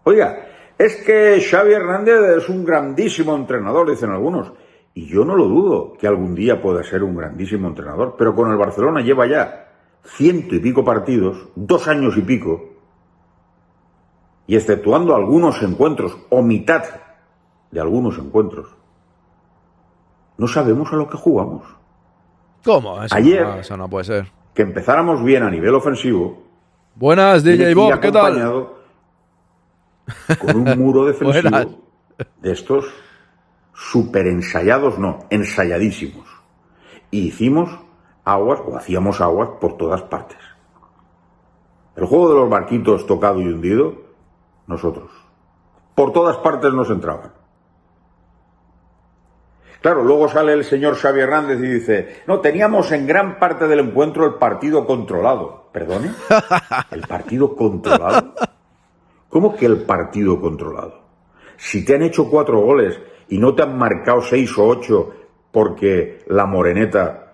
Oiga, es que Xavi Hernández es un grandísimo entrenador, dicen algunos. Y yo no lo dudo que algún día pueda ser un grandísimo entrenador, pero con el Barcelona lleva ya ciento y pico partidos, dos años y pico, y exceptuando algunos encuentros o mitad de algunos encuentros, no sabemos a lo que jugamos. ¿Cómo? Eso, Ayer- no, eso no puede ser. Que empezáramos bien a nivel ofensivo, Buenas, DJ Bob. ¿Qué tal? acompañado con un muro Buenas. defensivo de estos super ensayados, no, ensayadísimos. Y hicimos aguas, o hacíamos aguas por todas partes. El juego de los barquitos tocado y hundido, nosotros. Por todas partes nos entraban. Claro, luego sale el señor Xavi Hernández y dice, no, teníamos en gran parte del encuentro el partido controlado. ¿Perdone? ¿El partido controlado? ¿Cómo que el partido controlado? Si te han hecho cuatro goles y no te han marcado seis o ocho porque la moreneta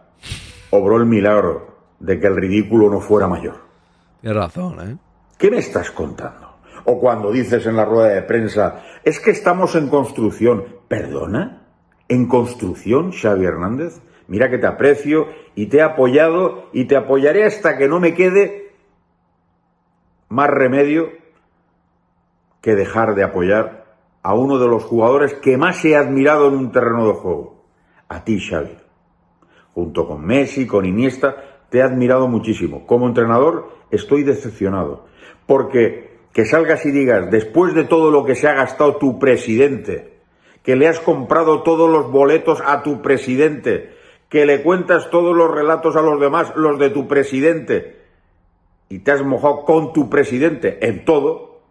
obró el milagro de que el ridículo no fuera mayor. Tienes razón, ¿eh? ¿Qué me estás contando? O cuando dices en la rueda de prensa, es que estamos en construcción. ¿Perdona? ¿En construcción, Xavi Hernández? Mira que te aprecio y te he apoyado y te apoyaré hasta que no me quede más remedio que dejar de apoyar a uno de los jugadores que más he admirado en un terreno de juego. A ti, Xavi. Junto con Messi, con Iniesta, te he admirado muchísimo. Como entrenador estoy decepcionado. Porque que salgas y digas, después de todo lo que se ha gastado tu presidente, que le has comprado todos los boletos a tu presidente, que le cuentas todos los relatos a los demás, los de tu presidente, y te has mojado con tu presidente en todo,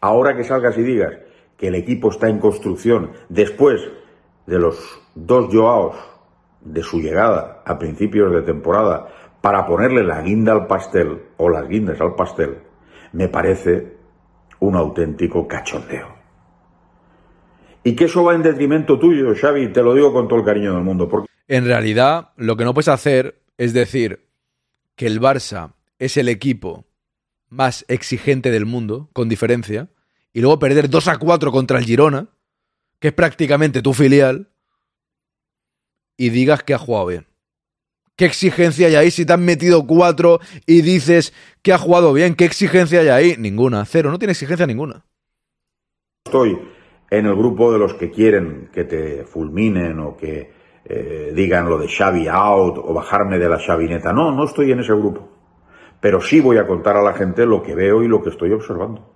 ahora que salgas y digas que el equipo está en construcción después de los dos Joaos de su llegada a principios de temporada para ponerle la guinda al pastel o las guindas al pastel, me parece un auténtico cachondeo. Y que eso va en detrimento tuyo, Xavi, te lo digo con todo el cariño del mundo. Porque En realidad, lo que no puedes hacer es decir que el Barça es el equipo más exigente del mundo, con diferencia, y luego perder 2 a 4 contra el Girona, que es prácticamente tu filial, y digas que ha jugado bien. ¿Qué exigencia hay ahí si te han metido 4 y dices que ha jugado bien? ¿Qué exigencia hay ahí? Ninguna, cero, no tiene exigencia ninguna. estoy en el grupo de los que quieren que te fulminen o que eh, digan lo de Xavi out o bajarme de la Xavineta. No, no estoy en ese grupo. Pero sí voy a contar a la gente lo que veo y lo que estoy observando.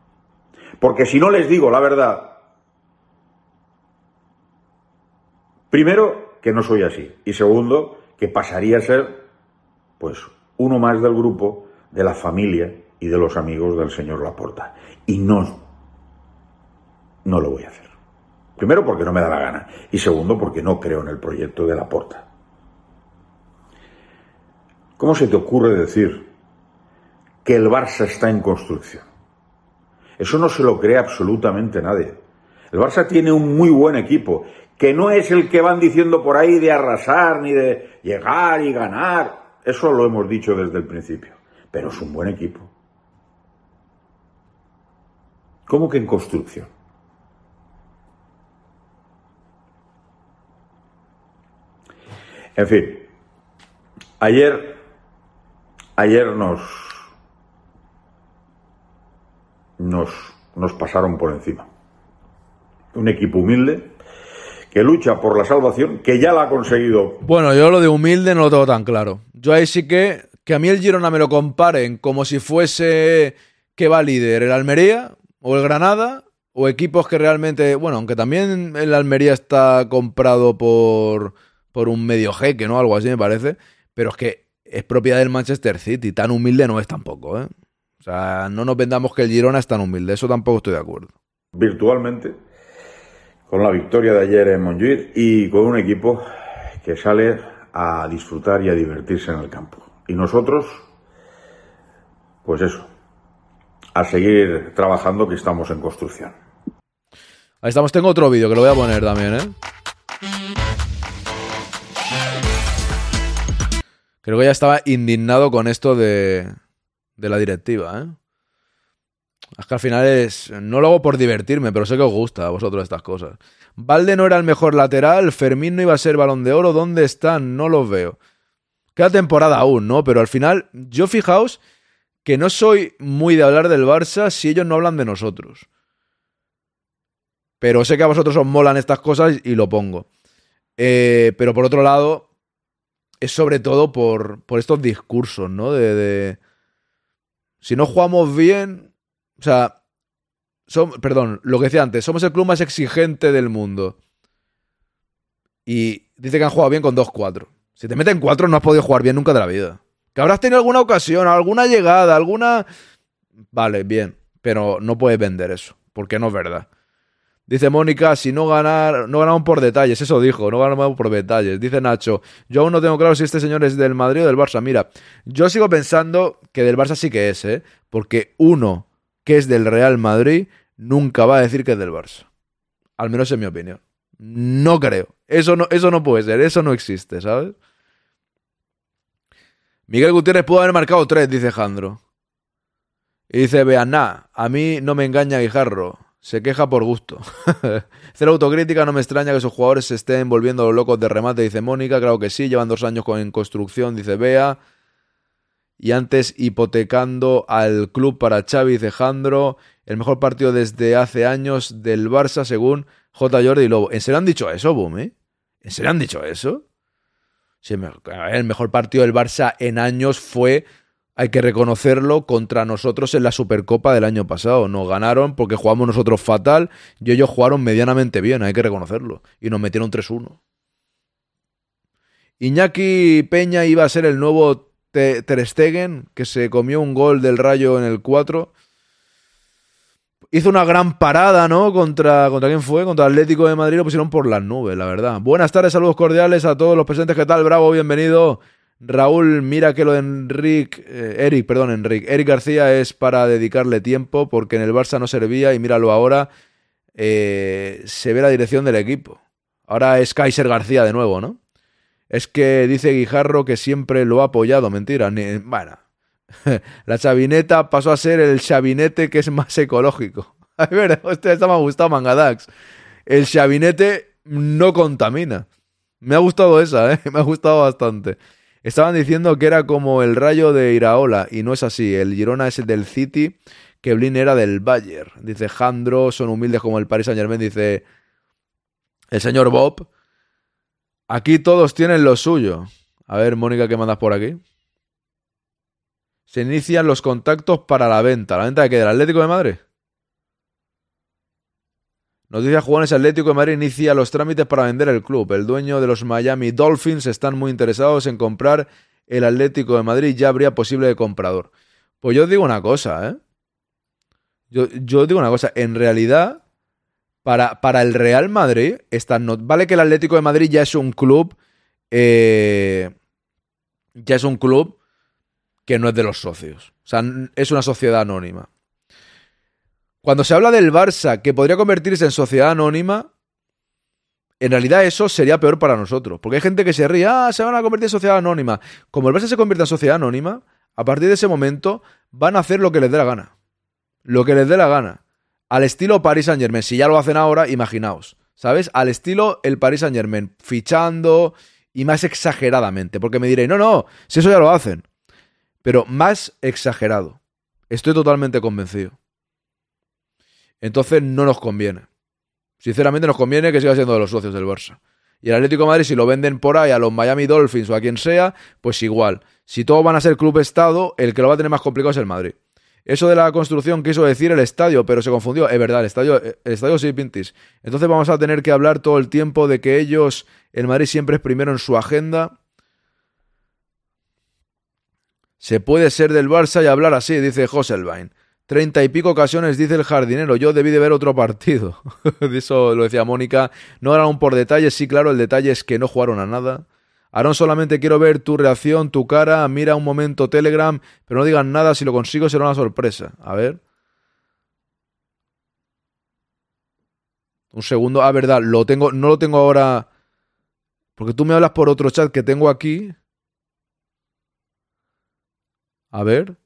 Porque si no les digo la verdad, primero, que no soy así. Y segundo, que pasaría a ser, pues, uno más del grupo, de la familia y de los amigos del señor Laporta. Y no, no lo voy a hacer. Primero, porque no me da la gana. Y segundo, porque no creo en el proyecto de Laporta. ¿Cómo se te ocurre decir que el Barça está en construcción? Eso no se lo cree absolutamente nadie. El Barça tiene un muy buen equipo, que no es el que van diciendo por ahí de arrasar ni de llegar y ganar. Eso lo hemos dicho desde el principio. Pero es un buen equipo. ¿Cómo que en construcción? En fin, ayer, ayer nos, nos, nos pasaron por encima. Un equipo humilde que lucha por la salvación, que ya la ha conseguido. Bueno, yo lo de humilde no lo tengo tan claro. Yo ahí sí que, que a mí el Girona me lo comparen como si fuese que va líder el Almería o el Granada o equipos que realmente, bueno, aunque también el Almería está comprado por, por un medio jeque, ¿no? Algo así me parece, pero es que es propiedad del Manchester City, tan humilde no es tampoco, ¿eh? O sea, no nos vendamos que el Girona es tan humilde, eso tampoco estoy de acuerdo. virtualmente con la victoria de ayer en Montjuic y con un equipo que sale a disfrutar y a divertirse en el campo. Y nosotros, pues eso, a seguir trabajando que estamos en construcción. Ahí estamos, tengo otro vídeo que lo voy a poner también, ¿eh? Creo que ya estaba indignado con esto de, de la directiva, ¿eh? Es que al final es. No lo hago por divertirme, pero sé que os gusta a vosotros estas cosas. Valde no era el mejor lateral, Fermín no iba a ser balón de oro, ¿dónde están? No los veo. Queda temporada aún, ¿no? Pero al final, yo fijaos que no soy muy de hablar del Barça si ellos no hablan de nosotros. Pero sé que a vosotros os molan estas cosas y lo pongo. Eh, pero por otro lado, es sobre todo por, por estos discursos, ¿no? De, de, Si no jugamos bien. O sea. Som, perdón, lo que decía antes, somos el club más exigente del mundo. Y dice que han jugado bien con 2-4. Si te meten 4 no has podido jugar bien nunca de la vida. Que habrás tenido alguna ocasión, alguna llegada, alguna... Vale, bien. Pero no puedes vender eso. Porque no es verdad. Dice Mónica, si no ganar, no ganamos por detalles, eso dijo, no ganamos por detalles. Dice Nacho, yo aún no tengo claro si este señor es del Madrid o del Barça. Mira, yo sigo pensando que del Barça sí que es, ¿eh? Porque uno que es del Real Madrid nunca va a decir que es del Barça. Al menos en mi opinión. No creo. Eso no, eso no puede ser, eso no existe, ¿sabes? Miguel Gutiérrez pudo haber marcado tres, dice Jandro. Y dice, nah, a mí no me engaña Guijarro. Se queja por gusto. Cero autocrítica, no me extraña que sus jugadores se estén volviendo locos de remate, dice Mónica. Claro que sí, llevan dos años en construcción, dice Bea. Y antes hipotecando al club para Xavi, dice Jandro. El mejor partido desde hace años del Barça, según J. Jordi Lobo. ¿En serio han dicho eso, Boom? Eh? ¿En serio han dicho eso? El mejor partido del Barça en años fue hay que reconocerlo, contra nosotros en la Supercopa del año pasado. Nos ganaron porque jugamos nosotros fatal y ellos jugaron medianamente bien, hay que reconocerlo. Y nos metieron 3-1. Iñaki Peña iba a ser el nuevo Ter Stegen, que se comió un gol del Rayo en el 4. Hizo una gran parada, ¿no? Contra, ¿Contra quién fue? Contra Atlético de Madrid lo pusieron por las nubes, la verdad. Buenas tardes, saludos cordiales a todos los presentes. ¿Qué tal? Bravo, bienvenido. Raúl, mira que lo de Enric, eh, Eric, perdón, Enric, Eric García es para dedicarle tiempo porque en el Barça no servía y míralo ahora. eh, se ve la dirección del equipo. Ahora es Kaiser García de nuevo, ¿no? Es que dice Guijarro que siempre lo ha apoyado, mentira. Ni, bueno, la chavineta pasó a ser el chavinete que es más ecológico. A ver, hostia, esta me ha gustado, Mangadax. El chavinete no contamina. Me ha gustado esa, ¿eh? Me ha gustado bastante. Estaban diciendo que era como el rayo de Iraola, y no es así. El Girona es el del City, que Blin era del Bayern. Dice Jandro, son humildes como el Paris Saint Germain, dice el señor Bob. Aquí todos tienen lo suyo. A ver, Mónica, ¿qué mandas por aquí? Se inician los contactos para la venta. ¿La venta de qué? ¿Del Atlético de Madrid? Noticias Jugones Atlético de Madrid inicia los trámites para vender el club. El dueño de los Miami Dolphins están muy interesados en comprar el Atlético de Madrid. Ya habría posible comprador. Pues yo os digo una cosa, ¿eh? Yo, yo digo una cosa. En realidad, para, para el Real Madrid, no, vale que el Atlético de Madrid ya es un club. Eh, ya es un club que no es de los socios. O sea, es una sociedad anónima. Cuando se habla del Barça que podría convertirse en sociedad anónima, en realidad eso sería peor para nosotros. Porque hay gente que se ríe, ah, se van a convertir en sociedad anónima. Como el Barça se convierte en sociedad anónima, a partir de ese momento van a hacer lo que les dé la gana. Lo que les dé la gana al estilo Paris Saint Germain. Si ya lo hacen ahora, imaginaos. ¿Sabes? Al estilo el Paris Saint Germain. Fichando y más exageradamente. Porque me diréis, no, no, si eso ya lo hacen. Pero más exagerado. Estoy totalmente convencido. Entonces no nos conviene. Sinceramente nos conviene que siga siendo de los socios del Barça. Y el Atlético de Madrid, si lo venden por ahí a los Miami Dolphins o a quien sea, pues igual. Si todos van a ser club estado, el que lo va a tener más complicado es el Madrid. Eso de la construcción quiso decir el estadio, pero se confundió. Es verdad, el estadio, el estadio sí pintis. Entonces vamos a tener que hablar todo el tiempo de que ellos, el Madrid siempre es primero en su agenda. Se puede ser del Barça y hablar así, dice Joselvain. Treinta y pico ocasiones, dice el jardinero. Yo debí de ver otro partido. Eso lo decía Mónica. No era un por detalles, sí, claro, el detalle es que no jugaron a nada. Aaron, solamente quiero ver tu reacción, tu cara. Mira un momento Telegram, pero no digan nada. Si lo consigo será una sorpresa. A ver. Un segundo. Ah, verdad, lo tengo, no lo tengo ahora. Porque tú me hablas por otro chat que tengo aquí. A ver.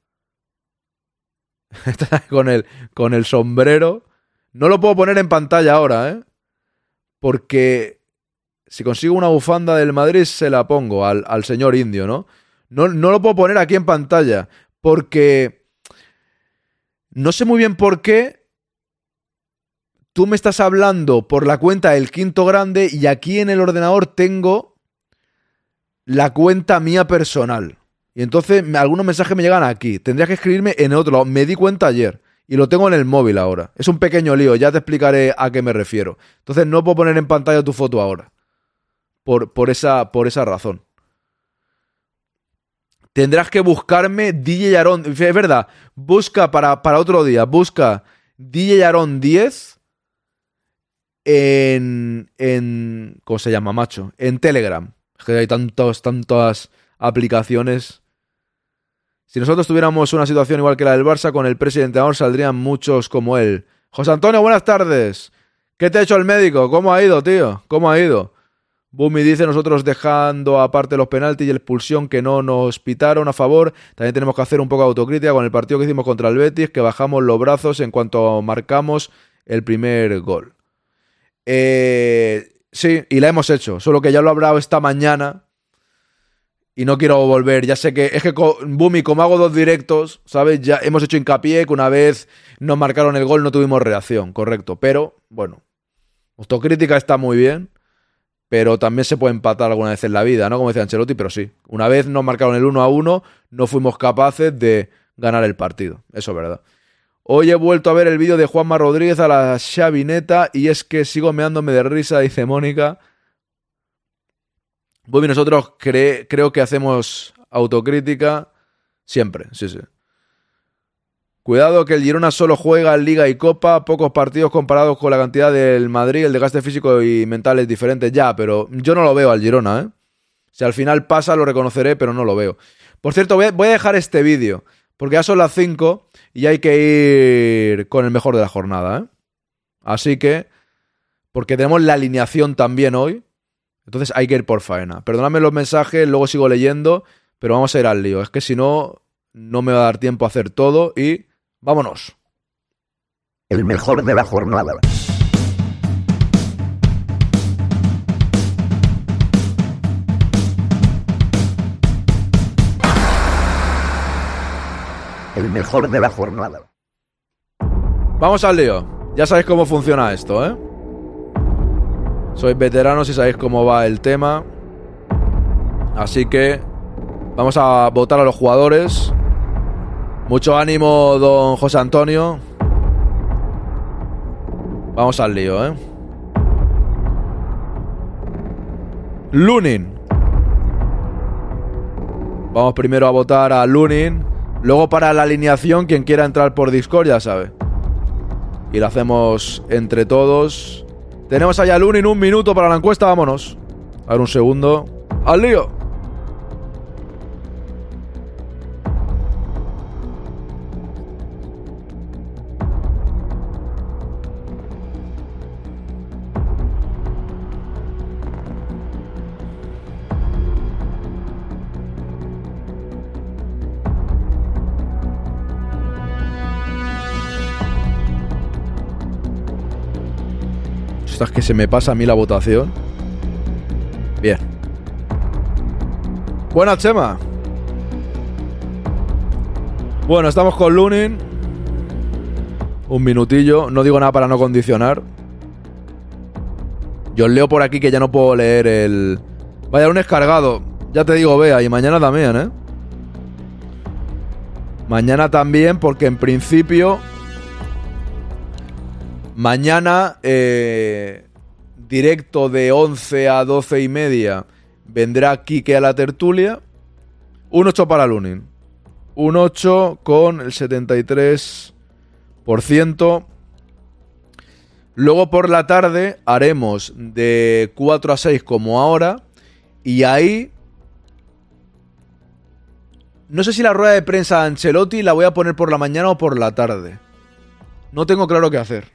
Con el, con el sombrero. No lo puedo poner en pantalla ahora, ¿eh? Porque si consigo una bufanda del Madrid, se la pongo al, señor indio, ¿no? ¿no? No lo puedo poner aquí en pantalla, porque no sé muy bien por qué tú me estás hablando por la cuenta del quinto grande y aquí en el ordenador tengo la cuenta mía personal. Y entonces algunos mensajes me llegan aquí. Tendrías que escribirme en otro lado. Me di cuenta ayer. Y lo tengo en el móvil ahora. Es un pequeño lío, ya te explicaré a qué me refiero. Entonces no puedo poner en pantalla tu foto ahora por, esa, por esa razón. Tendrás que buscarme DJ Aaron. Es verdad, busca para, para otro día, busca DJ Aaron 10 en, en. ¿Cómo se llama, macho? En Telegram. Es que hay tantos, tantas aplicaciones. Si nosotros tuviéramos una situación igual que la del Barça con el presidente ahora saldrían muchos como él. José Antonio, buenas tardes. ¿Qué te ha hecho el médico? ¿Cómo ha ido, tío? ¿Cómo ha ido? Bumi dice, nosotros dejando aparte los penaltis y expulsión que no nos pitaron a favor, también tenemos que hacer un poco de autocrítica con el partido que hicimos contra el Betis, que bajamos los brazos en cuanto marcamos el primer gol. Eh, sí, y la hemos hecho, solo que ya lo he hablado esta mañana y no quiero volver. Ya sé que es que con Bumi, como hago dos directos, ¿sabes? Ya hemos hecho hincapié que una vez nos marcaron el gol no tuvimos reacción, correcto. Pero, bueno, autocrítica está muy bien pero también se puede empatar alguna vez en la vida, ¿no? Como decía Ancelotti, pero sí. Una vez nos marcaron el 1 a 1, no fuimos capaces de ganar el partido. Eso es verdad. Hoy he vuelto a ver el vídeo de Juanma Rodríguez a la chavineta y es que sigo meándome de risa, dice Mónica. Bueno, nosotros creo que hacemos autocrítica siempre, sí, sí. Cuidado que el Girona solo juega Liga y Copa, pocos partidos comparados con la cantidad del Madrid, el desgaste físico y mental es diferente ya, pero yo no lo veo al Girona, ¿eh? Si al final pasa lo reconoceré, pero no lo veo. Por cierto, voy a dejar este vídeo, porque ya son las 5 y hay que ir con el mejor de la jornada, ¿eh? Así que, porque tenemos la alineación también hoy, entonces hay que ir por faena. Perdóname los mensajes, luego sigo leyendo, pero vamos a ir al lío. Es que si no, no me va a dar tiempo a hacer todo y vámonos. El mejor de la jornada. El mejor de la jornada. Vamos al lío. Ya sabéis cómo funciona esto, ¿eh? Sois veteranos y sabéis cómo va el tema. Así que vamos a votar a los jugadores. Mucho ánimo, don José Antonio. Vamos al lío, ¿eh? Lunin. Vamos primero a votar a Lunin. Luego para la alineación, quien quiera entrar por Discord ya sabe. Y lo hacemos entre todos. Tenemos allá a Lunin un minuto para la encuesta, vámonos. A ver un segundo. ¡Al lío! Que se me pasa a mí la votación. Bien. Buena Chema. Bueno, estamos con Lunin. Un minutillo. No digo nada para no condicionar. Yo leo por aquí que ya no puedo leer el. Vaya, un cargado. Ya te digo, vea, y mañana también, ¿eh? Mañana también, porque en principio Mañana, eh, directo de 11 a 12 y media, vendrá Kike a la tertulia. Un 8 para Lunin. Un 8 con el 73%. Luego por la tarde haremos de 4 a 6 como ahora. Y ahí... No sé si la rueda de prensa de Ancelotti la voy a poner por la mañana o por la tarde. No tengo claro qué hacer.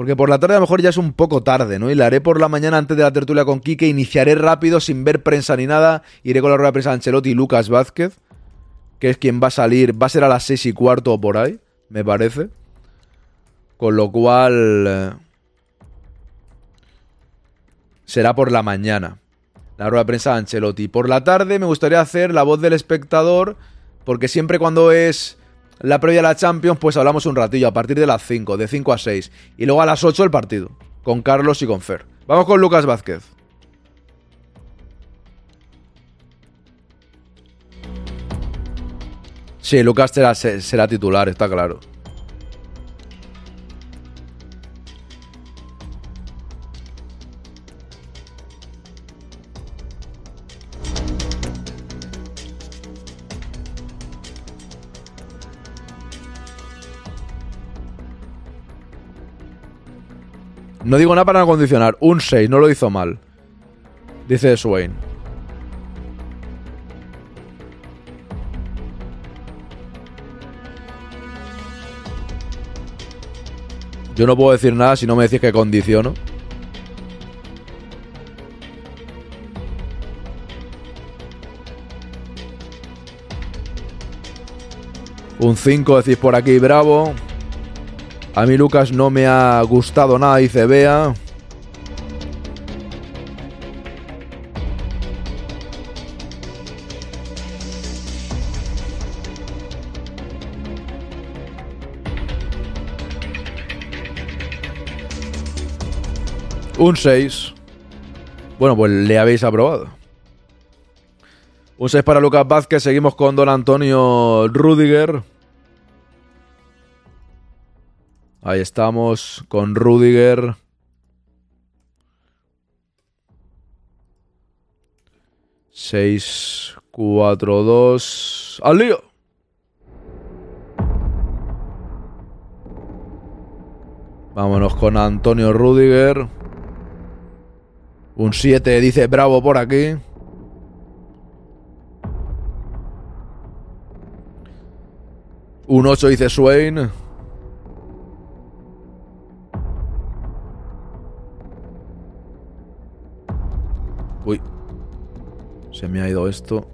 Porque por la tarde a lo mejor ya es un poco tarde, ¿no? Y la haré por la mañana antes de la tertulia con Quique. Iniciaré rápido, sin ver prensa ni nada. Iré con la rueda de prensa de Ancelotti y Lucas Vázquez, que es quien va a salir. Va a ser a las seis y cuarto o por ahí, me parece. Con lo cual. Eh, será por la mañana. La rueda de prensa de Ancelotti. Por la tarde me gustaría hacer la voz del espectador. Porque siempre cuando es la previa a la Champions, pues hablamos un ratillo, a partir de las 5, de 5 a 6. Y luego a las 8 el partido, con Carlos y con Fer. Vamos con Lucas Vázquez. Sí, Lucas será, será titular, está claro. No digo nada para no condicionar. Un 6, no lo hizo mal. Dice Swain. Yo no puedo decir nada si no me decís que condiciono. Un 5 decís por aquí, bravo. A mí Lucas no me ha gustado nada, dice Bea. Un 6. Bueno, pues le habéis aprobado. Un 6 para Lucas Vázquez. Seguimos con Don Antonio Rudiger. Ahí estamos con Rudiger. Seis, cuatro, dos. ¡Al lío! Vámonos con Antonio Rudiger. Un 7 dice bravo por aquí. Un 8 dice Swain. Se me ha ido esto.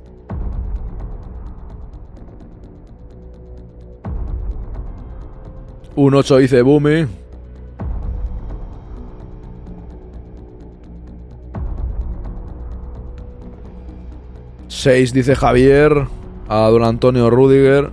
Un 8 dice Bumi. Seis dice Javier a don Antonio Rudiger.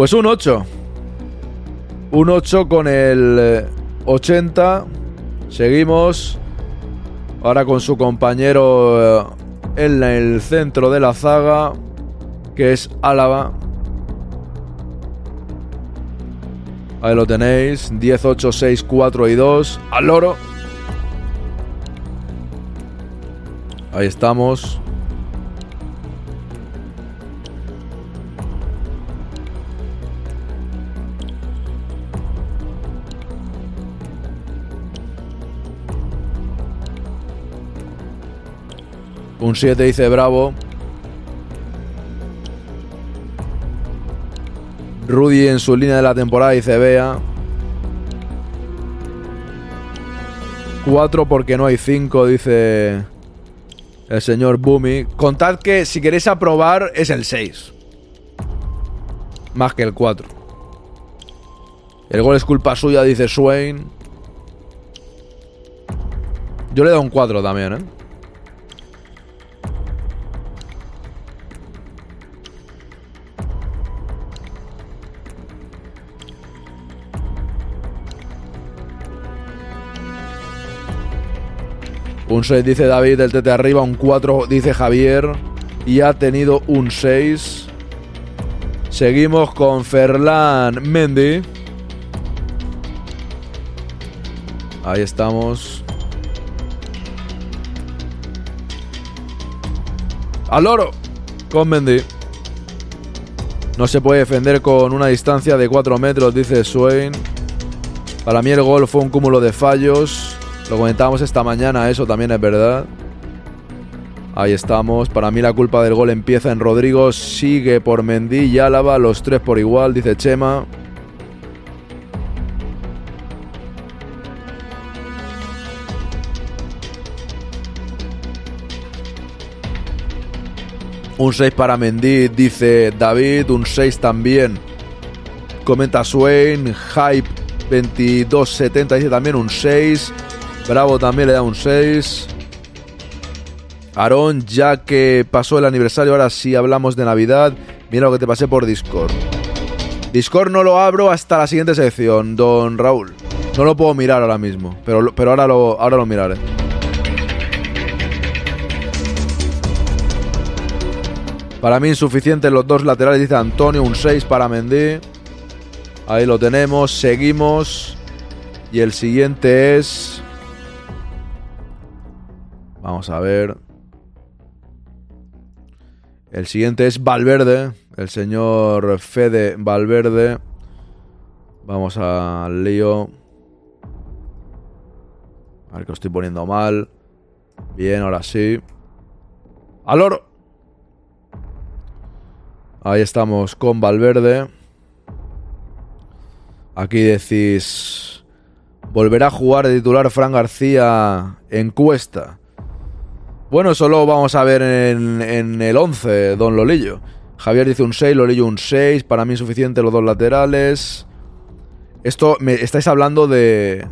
Pues un 8. Un 8 con el eh, 80. Seguimos. Ahora con su compañero eh, en el centro de la zaga. Que es Álava. Ahí lo tenéis. 10, 8, 6, 4 y 2. Al loro. Ahí estamos. Un 7 dice Bravo. Rudy en su línea de la temporada dice Bea. 4 porque no hay 5, dice el señor Bumi. Contad que si queréis aprobar es el 6. Más que el 4. El gol es culpa suya, dice Swain. Yo le doy un 4 también, ¿eh? Un 6 dice David, el tete arriba, un 4 dice Javier y ha tenido un 6. Seguimos con Ferlan Mendy. Ahí estamos. Al oro con Mendy. No se puede defender con una distancia de 4 metros, dice Swain. Para mí el gol fue un cúmulo de fallos. Lo comentábamos esta mañana, eso también es verdad. Ahí estamos. Para mí la culpa del gol empieza en Rodrigo, sigue por Mendy y Álava, los tres por igual, dice Chema. Un 6 para Mendy, dice David. Un 6 también. Comenta Swain. Hype 2270 dice también un 6. Bravo también le da un 6. Aarón, ya que pasó el aniversario, ahora sí hablamos de Navidad. Mira lo que te pasé por Discord. Discord no lo abro hasta la siguiente sección, don Raúl. No lo puedo mirar ahora mismo, pero, pero ahora, lo, ahora lo miraré. Para mí insuficientes los dos laterales, dice Antonio, un 6 para Mendy. Ahí lo tenemos, seguimos. Y el siguiente es... Vamos a ver. El siguiente es Valverde, el señor Fede Valverde. Vamos al lío. A ver que lo estoy poniendo mal. Bien, ahora sí. ¡Al oro! Ahí estamos con Valverde. Aquí decís... Volverá a jugar de titular Fran García en Cuesta. Bueno, eso lo vamos a ver en, el 11, Don Lolillo. Javier dice un 6, Lolillo un 6. Para mí suficiente los dos laterales. Esto, me estáis hablando de...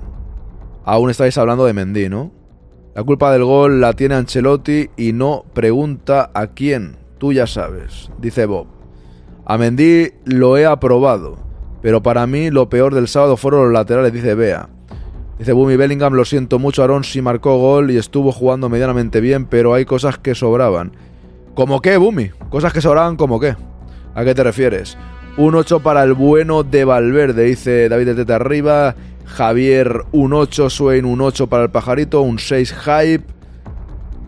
Aún estáis hablando de Mendy, ¿no? La culpa del gol la tiene Ancelotti y no pregunta a quién. Tú ya sabes, dice Bob. A Mendy lo he aprobado, pero para mí lo peor del sábado fueron los laterales, dice Bea. Dice Bumi Bellingham, lo siento mucho, Aaron marcó gol y estuvo jugando medianamente bien, pero hay cosas que sobraban. ¿Cómo qué, Bumi? Cosas que sobraban, ¿cómo qué? ¿A qué te refieres? Un 8 para el bueno de Valverde, dice David de Teta arriba. Javier, un 8, Swain, un 8 para el pajarito, un 6 Hype.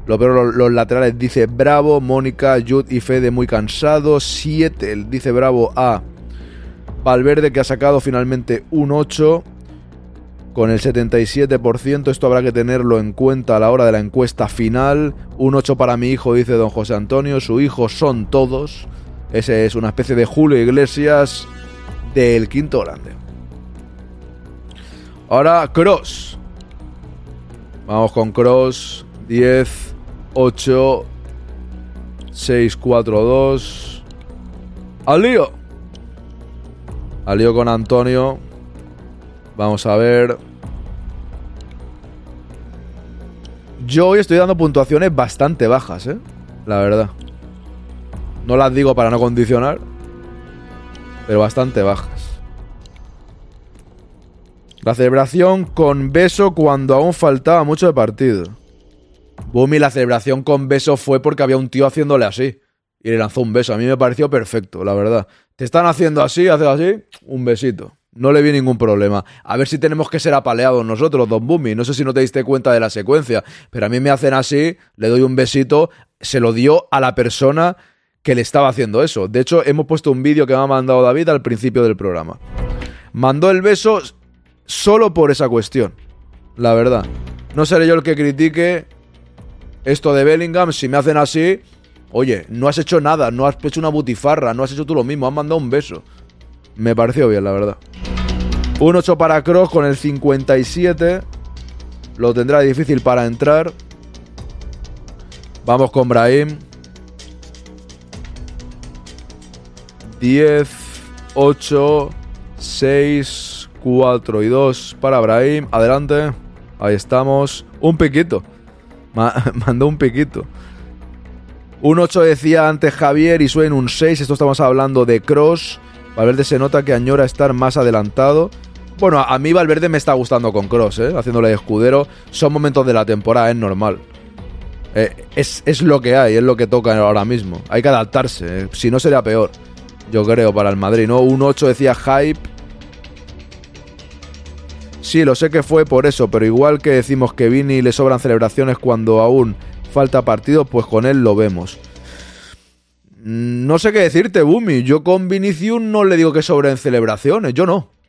Lo los, laterales, dice Bravo, Mónica, Jud y Fede muy cansados. 7, dice Bravo a Valverde, que ha sacado finalmente un 8. Con el 77%. Esto habrá que tenerlo en cuenta a la hora de la encuesta final. Un 8 para mi hijo, dice don José Antonio. Su hijo son todos. Ese es una especie de Julio Iglesias del quinto grande. Ahora Cross. Vamos con Cross. 10, 8, 6, 4, 2. Al lío. Al lío con Antonio. Vamos a ver. Yo hoy estoy dando puntuaciones bastante bajas, ¿eh? La verdad. No las digo para no condicionar. Pero bastante bajas. La celebración con beso cuando aún faltaba mucho de partido. Y la celebración con beso fue porque había un tío haciéndole así. Y le lanzó un beso. A mí me pareció perfecto, la verdad. Te están haciendo así, haces así, un besito. No le vi ningún problema. A ver si tenemos que ser apaleados nosotros, Don Bumi. No sé si no te diste cuenta de la secuencia, pero a mí me hacen así, le doy un besito, se lo dio a la persona que le estaba haciendo eso. De hecho, hemos puesto un vídeo que me ha mandado David al principio del programa. Mandó el beso solo por esa cuestión. La verdad. No seré yo el que critique esto de Bellingham. Si me hacen así, oye, no has hecho nada, no has hecho una butifarra, no has hecho tú lo mismo, has mandado un beso. Me pareció bien, la verdad. Un 8 para Cross con el 57. Lo tendrá difícil para entrar. Vamos con Brahim. 10, 8, 6, 4 y 2 para Brahim. Adelante. Ahí estamos. Un piquito. mandó un piquito. Un 8 decía antes Javier y suena un 6. Esto estamos hablando de Cross. Valverde se nota que añora estar más adelantado. Bueno, a mí Valverde me está gustando con Cross, ¿eh? haciéndole de escudero. Son momentos de la temporada, es normal. Eh, es, lo que hay, es lo que toca ahora mismo. Hay que adaptarse, eh. si no sería peor. Yo creo, para el Madrid, ¿no? Un 8 decía hype. Sí, lo sé que fue por eso, pero igual que decimos que Vini le sobran celebraciones cuando aún falta partido, pues con él lo vemos. Mm, no sé qué decirte, Bumi. Yo con Vinicius no le digo que sobren celebraciones, yo no.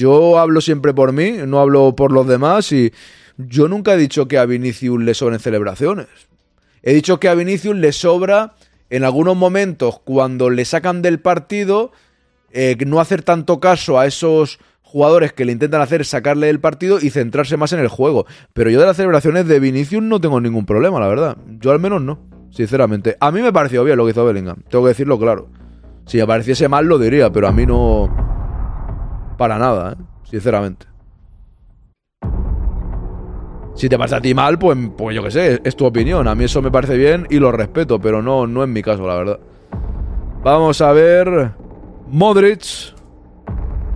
Yo hablo siempre por mí, no hablo por los demás y yo nunca he dicho que a Vinicius le sobren celebraciones. He dicho que a Vinicius le sobra en algunos momentos cuando le sacan del partido eh, no hacer tanto caso a esos jugadores que le intentan hacer sacarle del partido y centrarse más en el juego. Pero yo de las celebraciones de Vinicius no tengo ningún problema, la verdad. Yo al menos no sinceramente. A mí me pareció bien lo que hizo Bellingham, tengo que decirlo claro. Si me pareciese mal lo diría, pero a mí no... Para nada, ¿eh? sinceramente. Si te pasa a ti mal, pues, pues yo qué sé, es tu opinión. A mí eso me parece bien y lo respeto, pero no, no es mi caso, la verdad. Vamos a ver. Modric.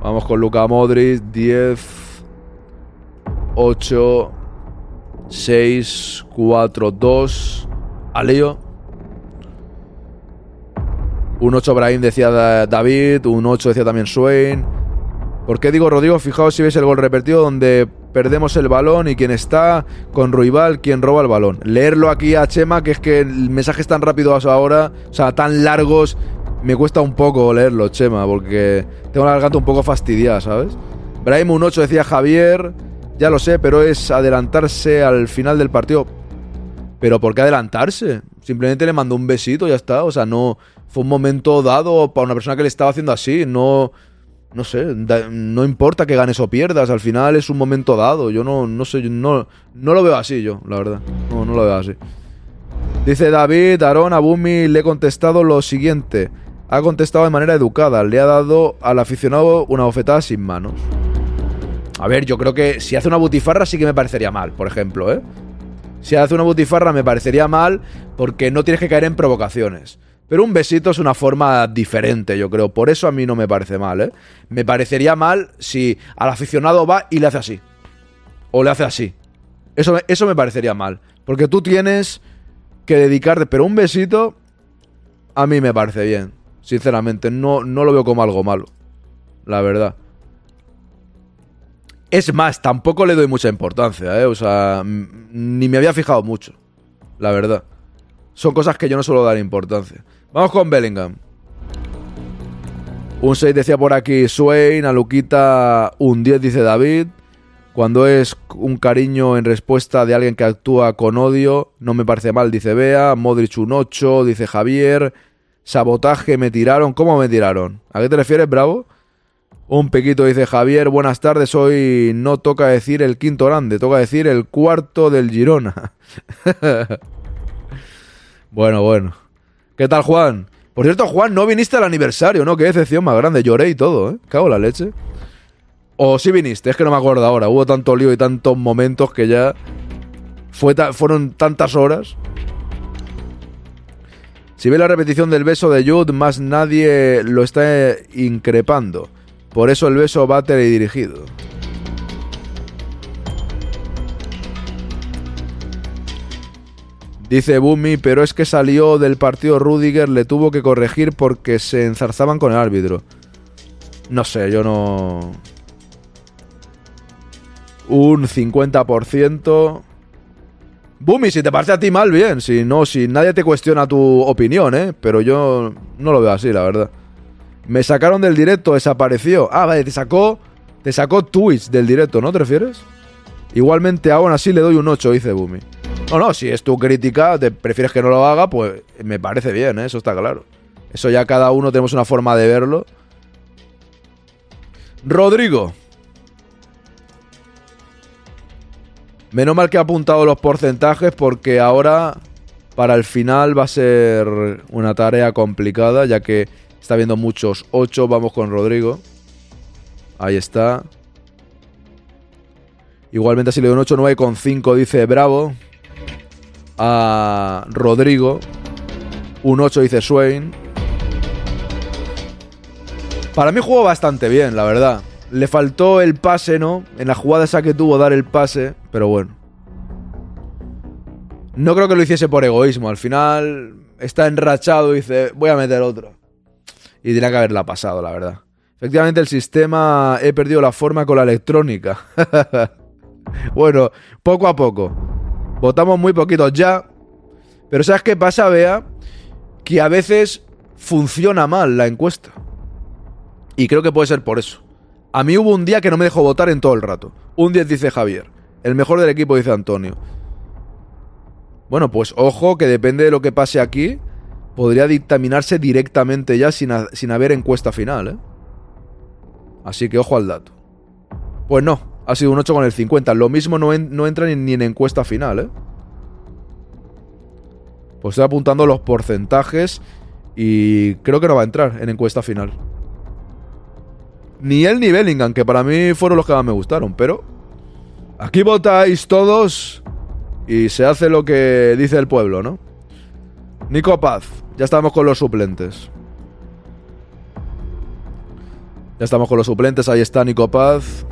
Vamos con Luca Modric. 10, 8, 6, 4, 2. Aleo. Un 8 Brahim decía David, un 8 decía también Swain. ¿Por qué digo Rodrigo? Fijaos si veis el gol repetido donde perdemos el balón y quien está con Ruibal, quien roba el balón. Leerlo aquí a Chema, que es que el mensaje es tan rápido ahora, o sea, tan largos, me cuesta un poco leerlo, Chema, porque tengo la garganta un poco fastidiada, ¿sabes? Brahim un 8 decía Javier, ya lo sé, pero es adelantarse al final del partido. Pero ¿por qué adelantarse? Simplemente le mandó un besito ya está. O sea, no. Fue un momento dado para una persona que le estaba haciendo así. No. No sé. no importa que ganes o pierdas. Al final es un momento dado. Yo no, no sé. No, no lo veo así, yo, la verdad. No, no lo veo así. Dice David, Aaron, Abumi, le he contestado lo siguiente. Ha contestado de manera educada. Le ha dado al aficionado una bofetada sin manos. A ver, yo creo que si hace una butifarra sí que me parecería mal, por ejemplo, ¿eh? Si hace una butifarra me parecería mal porque no tienes que caer en provocaciones. Pero un besito es una forma diferente, yo creo. Por eso a mí no me parece mal, ¿eh? Me parecería mal si al aficionado va y le hace así. O le hace así. Eso, eso me parecería mal. Porque tú tienes que dedicarte. Pero un besito a mí me parece bien. Sinceramente, no, no lo veo como algo malo. La verdad. Es más, tampoco le doy mucha importancia, ¿eh? O sea, ni me había fijado mucho, la verdad. Son cosas que yo no suelo dar importancia. Vamos con Bellingham. Un 6 decía por aquí Swain, a Luquita un 10 dice David. Cuando es un cariño en respuesta de alguien que actúa con odio, no me parece mal, dice Bea. Modric un 8, dice Javier. Sabotaje, me tiraron. ¿Cómo me tiraron? ¿A qué te refieres, Bravo? Un pequito dice Javier, buenas tardes, hoy no toca decir el quinto grande, toca decir el cuarto del Girona. bueno, bueno. ¿Qué tal, Juan? Por cierto, Juan, no viniste al aniversario, ¿no? Qué decepción más grande, lloré y todo, ¿eh? Cago la leche. O sí viniste, es que no me acuerdo ahora, hubo tanto lío y tantos momentos que ya fue fueron tantas horas. Si ve la repetición del beso de Jude, más nadie lo está increpando. Por eso el beso va teledirigido. Dice Bumi, pero es que salió del partido Rudiger, le tuvo que corregir porque se enzarzaban con el árbitro. No sé, yo no... Un 50%. Bumi, si te parece a ti mal, bien. Si no, si nadie te cuestiona tu opinión, ¿eh? Pero yo no lo veo así, la verdad. Me sacaron del directo, desapareció. Ah, vale, te sacó. Te sacó Twitch del directo, ¿no te refieres? Igualmente, aún así le doy un 8, dice Bumi. No, no, si es tu crítica, te prefieres que no lo haga, pues me parece bien, ¿eh? eso está claro. Eso ya cada uno tenemos una forma de verlo. Rodrigo. Menos mal que ha apuntado los porcentajes porque ahora para el final va a ser una tarea complicada ya que Está viendo muchos 8. Vamos con Rodrigo. Ahí está. Igualmente le doy un 8, 9 con 5, dice Bravo. A Rodrigo. Un 8 dice Swain. Para mí jugó bastante bien, la verdad. Le faltó el pase, ¿no? En la jugada esa que tuvo dar el pase, pero bueno. No creo que lo hiciese por egoísmo. Al final está enrachado y dice, voy a meter otro y tenía que haberla pasado, la verdad. Efectivamente, el sistema he perdido la forma con la electrónica. bueno, poco a poco. Votamos muy poquitos ya. Pero ¿sabes qué pasa, Bea? Que a veces funciona mal la encuesta. Y creo que puede ser por eso. A mí hubo un día que no me dejó votar en todo el rato. Un 10 dice Javier. El mejor del equipo dice Antonio. Bueno, pues ojo que depende de lo que pase aquí podría dictaminarse directamente ya sin, sin haber encuesta final, ¿eh? Así que ojo al dato. Pues no, ha sido un 8 con el 50. Lo mismo no, no entra ni, en encuesta final, ¿eh? Pues estoy apuntando los porcentajes y creo que no va a entrar en encuesta final. Ni él ni Bellingham, que para mí fueron los que más me gustaron, pero aquí votáis todos y se hace lo que dice el pueblo, ¿no? Nico Paz, ya estamos con los suplentes. Ya estamos con los suplentes, ahí está Nico Paz.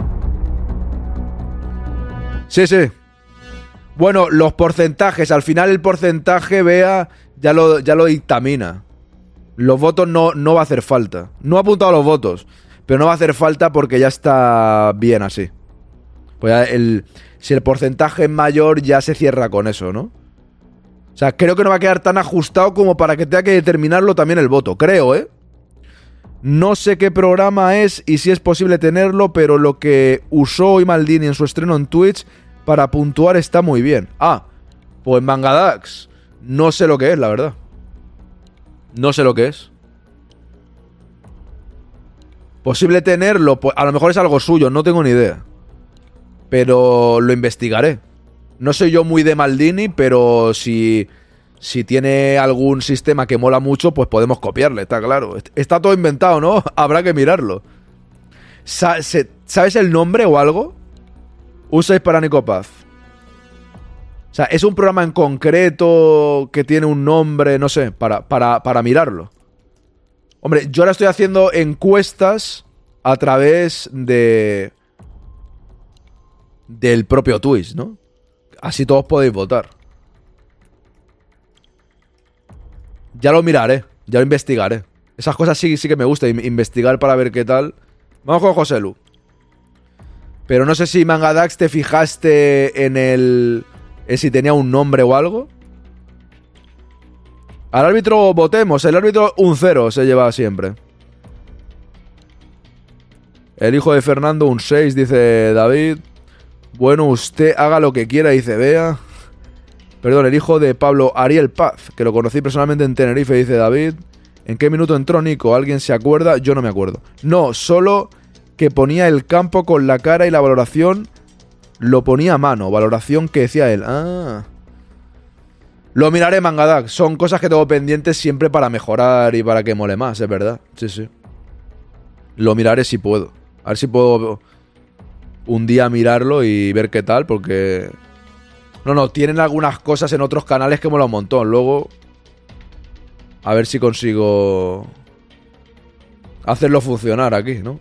Sí, sí. Bueno, los porcentajes, al final el porcentaje, vea, ya lo, ya lo dictamina. Los votos no, no va a hacer falta. No ha apuntado los votos, pero no va a hacer falta porque ya está bien así. Pues el, si el porcentaje es mayor, ya se cierra con eso, ¿no? O sea, creo que no va a quedar tan ajustado como para que tenga que determinarlo también el voto. Creo, ¿eh? No sé qué programa es y si es posible tenerlo, pero lo que usó hoy Maldini en su estreno en Twitch para puntuar está muy bien. Ah, pues Mangadax. No sé lo que es, la verdad. No sé lo que es. Posible tenerlo, pues a lo mejor es algo suyo, no tengo ni idea. Pero lo investigaré. No soy yo muy de Maldini, pero si, si tiene algún sistema que mola mucho, pues podemos copiarle, está claro. Está todo inventado, ¿no? Habrá que mirarlo. ¿Sabes el nombre o algo? Usáis para Nicopaz. O sea, es un programa en concreto que tiene un nombre, no sé, para, para, para mirarlo. Hombre, yo ahora estoy haciendo encuestas a través de. del propio Twitch, ¿no? Así todos podéis votar. Ya lo miraré, ya lo investigaré. Esas cosas sí, sí que me gusta, investigar para ver qué tal. Vamos con José Lu. Pero no sé si Mangadax te fijaste en el. en si tenía un nombre o algo. Al árbitro votemos. El árbitro un cero se lleva siempre. El hijo de Fernando, un 6, dice David. Bueno, usted haga lo que quiera, dice Bea. Perdón, el hijo de Pablo Ariel Paz, que lo conocí personalmente en Tenerife, dice David. ¿En qué minuto entró Nico? ¿Alguien se acuerda? Yo no me acuerdo. No, solo que ponía el campo con la cara y la valoración lo ponía a mano. Valoración que decía él. Ah. Lo miraré, Mangadak. Son cosas que tengo pendientes siempre para mejorar y para que mole más, es verdad. Sí, sí. Lo miraré si puedo. A ver si puedo un día mirarlo y ver qué tal, porque... No, no, tienen algunas cosas en otros canales que mola un montón. Luego... A ver si consigo... Hacerlo funcionar aquí, ¿no?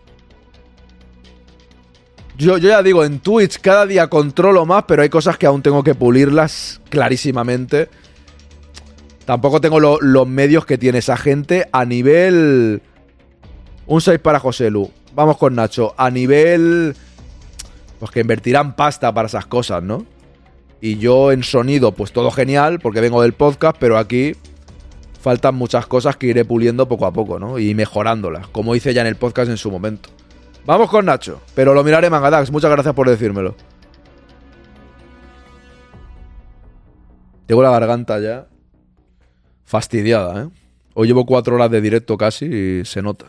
Yo, ya digo, en Twitch cada día controlo más, pero hay cosas que aún tengo que pulirlas clarísimamente. Tampoco tengo lo- los medios que tiene esa gente a nivel... Un 6 para José Lu. Vamos con Nacho. A nivel... Pues que invertirán pasta para esas cosas, ¿no? Y yo en sonido, pues todo genial, porque vengo del podcast, pero aquí faltan muchas cosas que iré puliendo poco a poco, ¿no? Y mejorándolas, como hice ya en el podcast en su momento. Vamos con Nacho, pero lo miraré Mangadax. Muchas gracias por decírmelo. Tengo la garganta ya fastidiada, ¿eh? Hoy llevo cuatro horas de directo casi y se nota.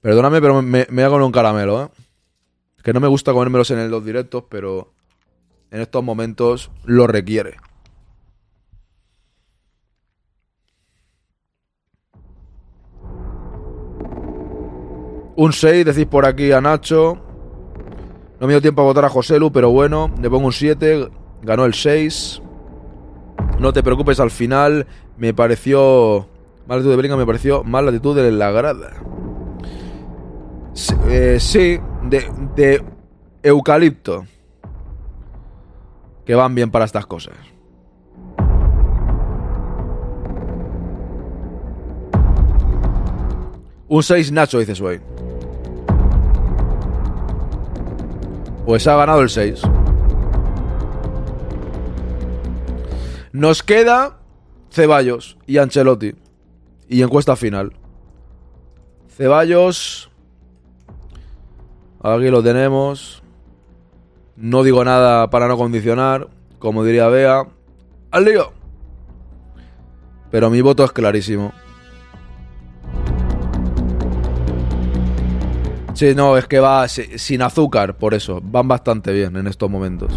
Perdóname, pero me, me hago un caramelo, ¿eh? Que no me gusta comérmelos en los directos, pero en estos momentos lo requiere. Un 6, decís por aquí a Nacho. No me dio tiempo a votar a Joselu, pero bueno, le pongo un 7. Ganó el 6. No te preocupes, al final me pareció. Mal latitud de Bellingham me pareció mal latitud de la grada. Sí, eh, sí, de, de eucalipto. Que van bien para estas cosas. Un 6 Nacho, dice Sway. Pues ha ganado el 6. Nos queda Ceballos y Ancelotti. Y encuesta final. Ceballos. Aquí lo tenemos. No digo nada para no condicionar. Como diría Bea. ¡Al lío! Pero mi voto es clarísimo. Sí, no, es que va si- sin azúcar, por eso. Van bastante bien en estos momentos.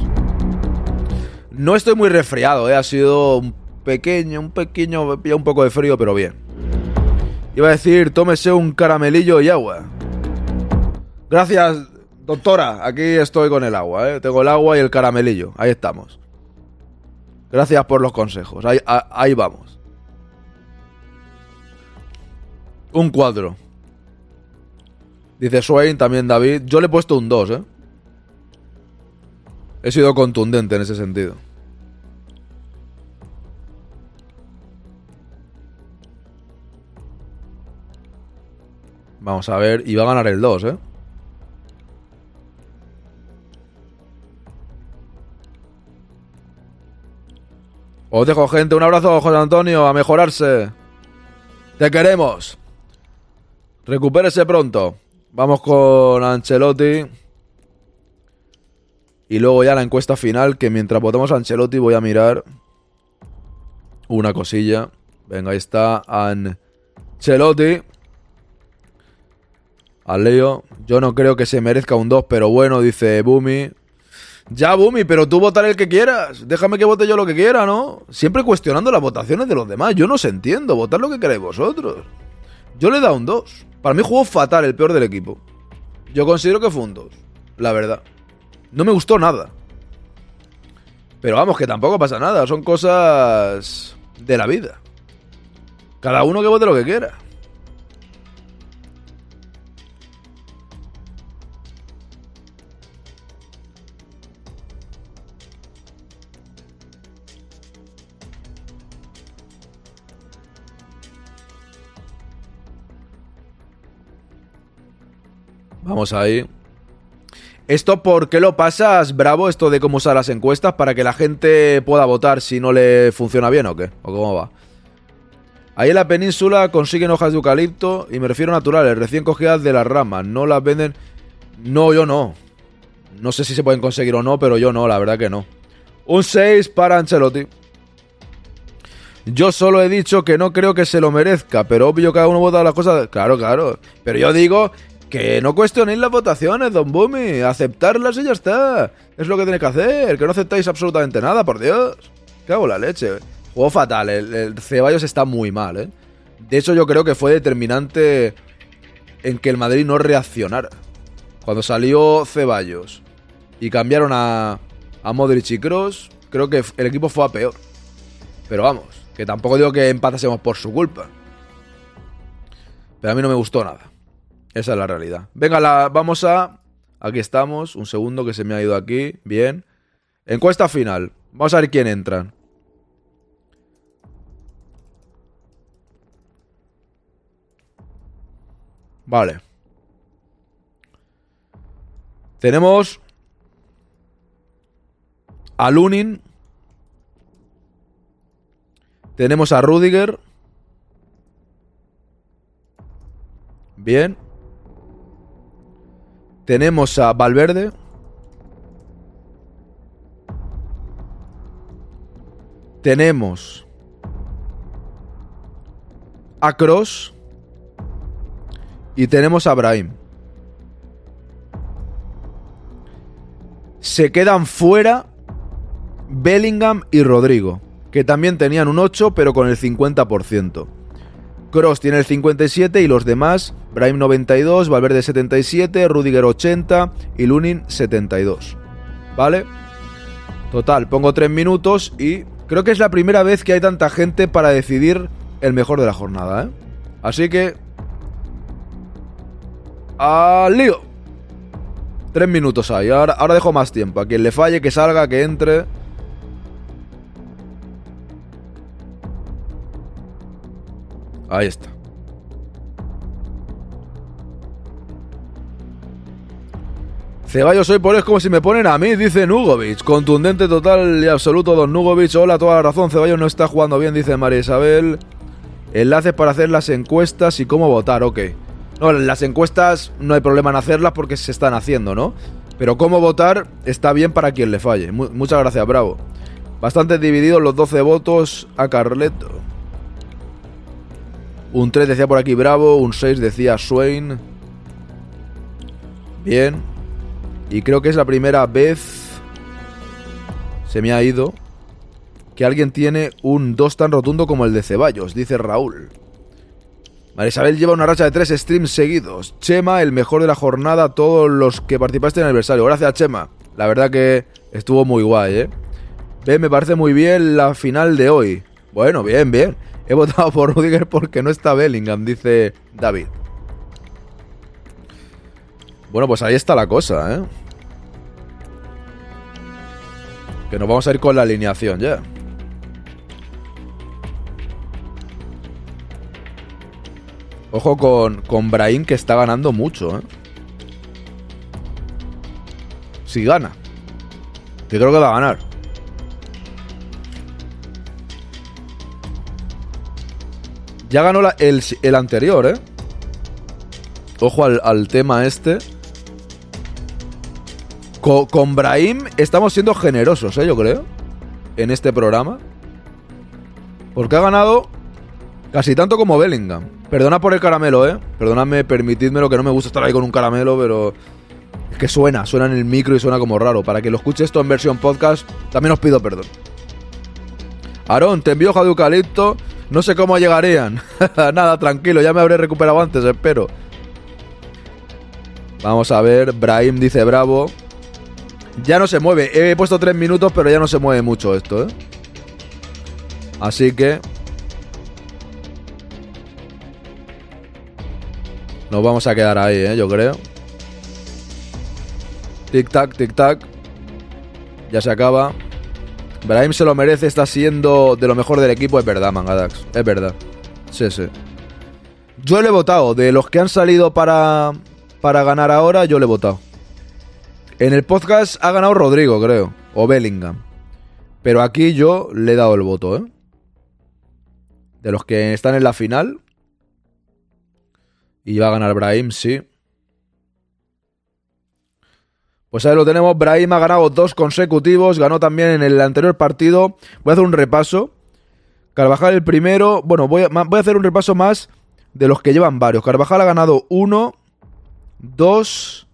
No estoy muy resfriado, ¿eh? Ha sido un pequeño, un pequeño, un poco de frío, pero bien. Iba a decir, tómese un caramelillo y agua. Gracias, doctora. Aquí estoy con el agua, ¿eh? Tengo el agua y el caramelillo. Ahí estamos. Gracias por los consejos. Ahí, ahí vamos. Un 4. Dice Swain, también David. Yo le he puesto un 2, ¿eh? He sido contundente en ese sentido. Vamos a ver. Y va a ganar el 2, ¿eh? Os dejo, gente. Un abrazo, José Antonio. A mejorarse. Te queremos. Recupérese pronto. Vamos con Ancelotti. Y luego ya la encuesta final, que mientras votamos a Ancelotti voy a mirar una cosilla. Venga, ahí está Ancelotti. Al Leo. Yo no creo que se merezca un 2, pero bueno, dice Bumi. Ya, Bumi, pero tú votar el que quieras. Déjame que vote yo lo que quiera, ¿no? Siempre cuestionando las votaciones de los demás. Yo no se entiendo. Votar lo que queréis vosotros. Yo le he dado un 2. Para mí jugó fatal, el peor del equipo. Yo considero que fue un 2. La verdad. No me gustó nada. Pero vamos, que tampoco pasa nada. Son cosas de la vida. Cada uno que vote lo que quiera. Vamos ahí. ¿Esto por qué lo pasas, Bravo? Esto de cómo usar las encuestas para que la gente pueda votar si no le funciona bien o qué? ¿O cómo va? Ahí en la península consiguen hojas de eucalipto y me refiero naturales, recién cogidas de las ramas. No las venden. No, yo no. No sé si se pueden conseguir o no, pero yo no, la verdad que no. Un 6 para Ancelotti. Yo solo he dicho que no creo que se lo merezca, pero obvio cada uno vota las cosas. Claro, claro. Pero yo digo que no cuestionéis las votaciones, Don Bumi. Aceptarlas y ya está. Es lo que tenéis que hacer. Que no aceptáis absolutamente nada, por Dios. ¿Qué hago la leche? Juego fatal. El, Ceballos está muy mal, ¿eh? De hecho, yo creo que fue determinante en que el Madrid no reaccionara. Cuando salió Ceballos y cambiaron a, a Modric y Kroos, creo que el equipo fue a peor. Pero vamos, que tampoco digo que empatásemos por su culpa. Pero a mí no me gustó nada. Esa es la realidad. Venga, la, vamos a... Aquí estamos. Un segundo que se me ha ido aquí. Bien. Encuesta final. Vamos a ver quién entra. Vale. Tenemos a Lunin. Tenemos a Rudiger. Bien. Tenemos a Valverde. Tenemos a Cross. Y tenemos a Brahim. Se quedan fuera Bellingham y Rodrigo, que también tenían un 8 pero con el 50%. Cross tiene el 57 y los demás, Brahim 92, Valverde 77, Rudiger 80 y Lunin 72. ¿Vale? Total, pongo 3 minutos y creo que es la primera vez que hay tanta gente para decidir el mejor de la jornada, ¿eh? Así que... ¡Al lío! 3 minutos hay, ahora, ahora dejo más tiempo. A quien le falle, que salga, que entre... Ahí está. Ceballos hoy por es como si me ponen a mí, dice Nugovic. Contundente total y absoluto, don Nugovic. Hola, toda la razón. Ceballos no está jugando bien, dice María Isabel. Enlaces para hacer las encuestas y cómo votar, ok. No, las encuestas no hay problema en hacerlas porque se están haciendo, ¿no? Pero cómo votar está bien para quien le falle. Mu- muchas gracias, bravo. Bastante divididos los 12 votos a Carleto. Un 3 decía por aquí Bravo, un 6 decía Swain. Bien. Y creo que es la primera vez... Se me ha ido. Que alguien tiene un 2 tan rotundo como el de Ceballos, dice Raúl. María Isabel lleva una racha de 3 streams seguidos. Chema, el mejor de la jornada, todos los que participaste en el aniversario. Gracias, Chema. La verdad que estuvo muy guay, ¿eh? Ve, me parece muy bien la final de hoy. Bueno, bien, bien. He votado por Rudiger porque no está Bellingham, dice David. Bueno, pues ahí está la cosa, ¿eh? Que nos vamos a ir con la alineación ya. Ojo con, con Brahim que está ganando mucho, ¿eh? Si gana. Que creo que va a ganar. Ya ganó la- el, anterior, ¿eh? Ojo al, tema este. Co- con Brahim estamos siendo generosos, ¿eh? Yo creo. En este programa. Porque ha ganado casi tanto como Bellingham. Perdona por el caramelo, ¿eh? Perdonadme, permitidmelo que no me gusta estar ahí con un caramelo, pero... Es que suena, suena en el micro y suena como raro. Para que lo escuche esto en versión podcast, también os pido perdón. Aarón, te envío hoja de eucalipto. No sé cómo llegarían. Nada, tranquilo, ya me habré recuperado antes, espero. Vamos a ver, Brahim dice bravo. Ya no se mueve. He puesto tres minutos, pero ya no se mueve mucho esto, ¿eh? Así que... Nos vamos a quedar ahí, ¿eh? Yo creo. Tic-tac, tic-tac. Ya se acaba. Brahim se lo merece, está siendo de lo mejor del equipo, es verdad, Mangadax. Es verdad. Sí, sí. Yo le he votado. De los que han salido para, para ganar ahora, yo le he votado. En el podcast ha ganado Rodrigo, creo. O Bellingham. Pero aquí yo le he dado el voto, ¿eh? De los que están en la final. Y va a ganar Brahim, sí. Pues ahí lo tenemos. Brahim ha ganado dos consecutivos. Ganó también en el anterior partido. Voy a hacer un repaso. Carvajal el primero. Bueno, voy a, hacer un repaso más de los que llevan varios. Carvajal ha ganado uno, dos.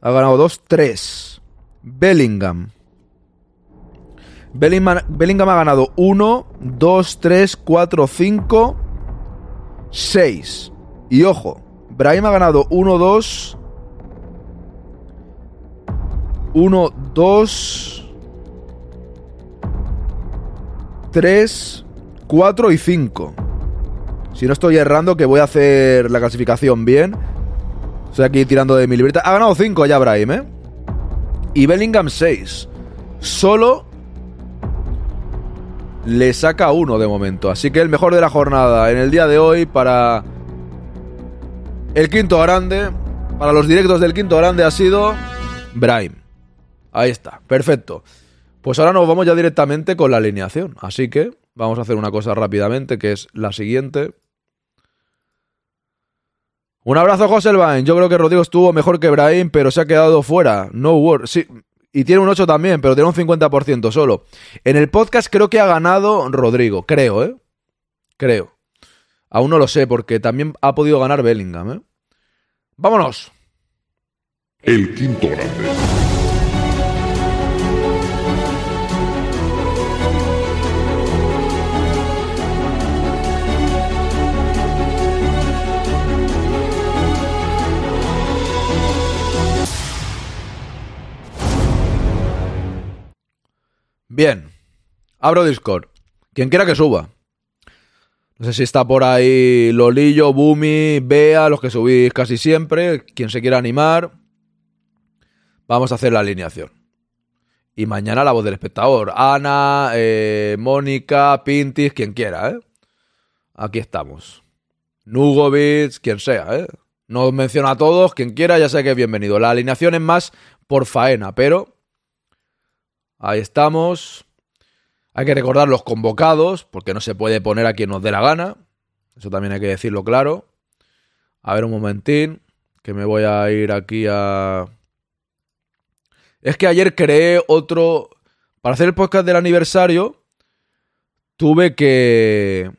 Ha ganado dos, tres. Bellingham. Bellingham, Bellingham ha ganado 1, 2, 3, 4, 5, 6. Y ojo, Brahim ha ganado 1, 2, 1, 2, 3, 4 y 5. Si no estoy errando, que voy a hacer la clasificación bien. Estoy aquí tirando de mi libreta. Ha ganado 5 ya Brahim, ¿eh? Y Bellingham 6. Solo le saca uno de momento. Así que el mejor de la jornada en el día de hoy para el quinto grande, para los directos del quinto grande ha sido Brahim. Ahí está, perfecto. Pues ahora nos vamos ya directamente con la alineación. Así que vamos a hacer una cosa rápidamente, que es la siguiente. Un abrazo, José Elvain. Yo creo que Rodrigo estuvo mejor que Brahim, pero se ha quedado fuera. No word. Sí, y tiene un 8 también, pero tiene un 50% solo. En el podcast creo que ha ganado Rodrigo, creo, ¿eh? Creo. Aún no lo sé, porque también ha podido ganar Bellingham, ¿eh? Vámonos. El quinto grande. Bien. Abro Discord. Quien quiera que suba. No sé si está por ahí Lolillo, Bumi, Bea, los que subís casi siempre. Quien se quiera animar. Vamos a hacer la alineación. Y mañana la voz del espectador. Ana, eh, Mónica, Pintis, quien quiera, ¿eh? Aquí estamos. Nugovic, quien sea, ¿eh? No os menciono a todos, quien quiera ya sé que es bienvenido. La alineación es más por faena, pero Ahí estamos. Hay que recordar los convocados, porque no se puede poner a quien nos dé la gana. Eso también hay que decirlo claro. A ver un momentín, que me voy a ir aquí a... Es que ayer creé otro... Para hacer el podcast del aniversario, tuve que...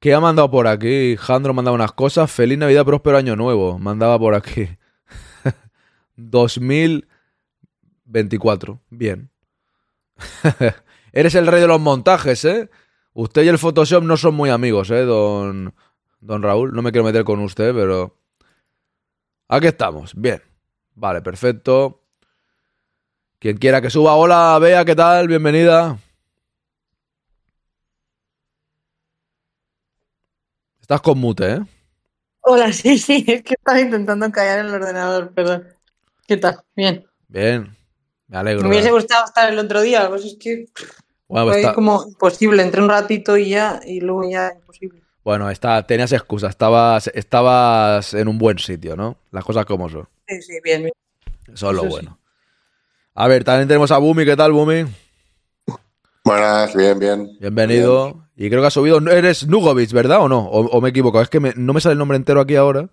¿Qué ha mandado por aquí? Jandro mandaba unas cosas. Feliz Navidad, próspero año nuevo. Mandaba por aquí. 2024. Bien. Eres el rey de los montajes, ¿eh? Usted y el Photoshop no son muy amigos, ¿eh, don, don Raúl? No me quiero meter con usted, pero... Aquí estamos. Bien. Vale, perfecto. Quien quiera que suba. Hola, Bea, ¿qué tal? Bienvenida. Estás con mute, ¿eh? Hola, sí, sí, es que estaba intentando callar el ordenador, perdón. ¿Qué tal? Bien. Bien. Me alegro. Me hubiese gustado estar el otro día, pues es que Bueno, pues fue está- como imposible, entré un ratito y ya, y luego ya imposible. Bueno, está, tenías excusa, estabas, estabas en un buen sitio, ¿no? Las cosas como son. Sí, sí, bien, bien. Eso es lo Eso sí. bueno. A ver, también tenemos a Bumi, ¿qué tal, Bumi? Buenas, bien, bien. Bienvenido. Y creo que has subido. Eres Nugovic, ¿verdad o no? O, o me equivoco. Es que me- no me sale el nombre entero aquí ahora.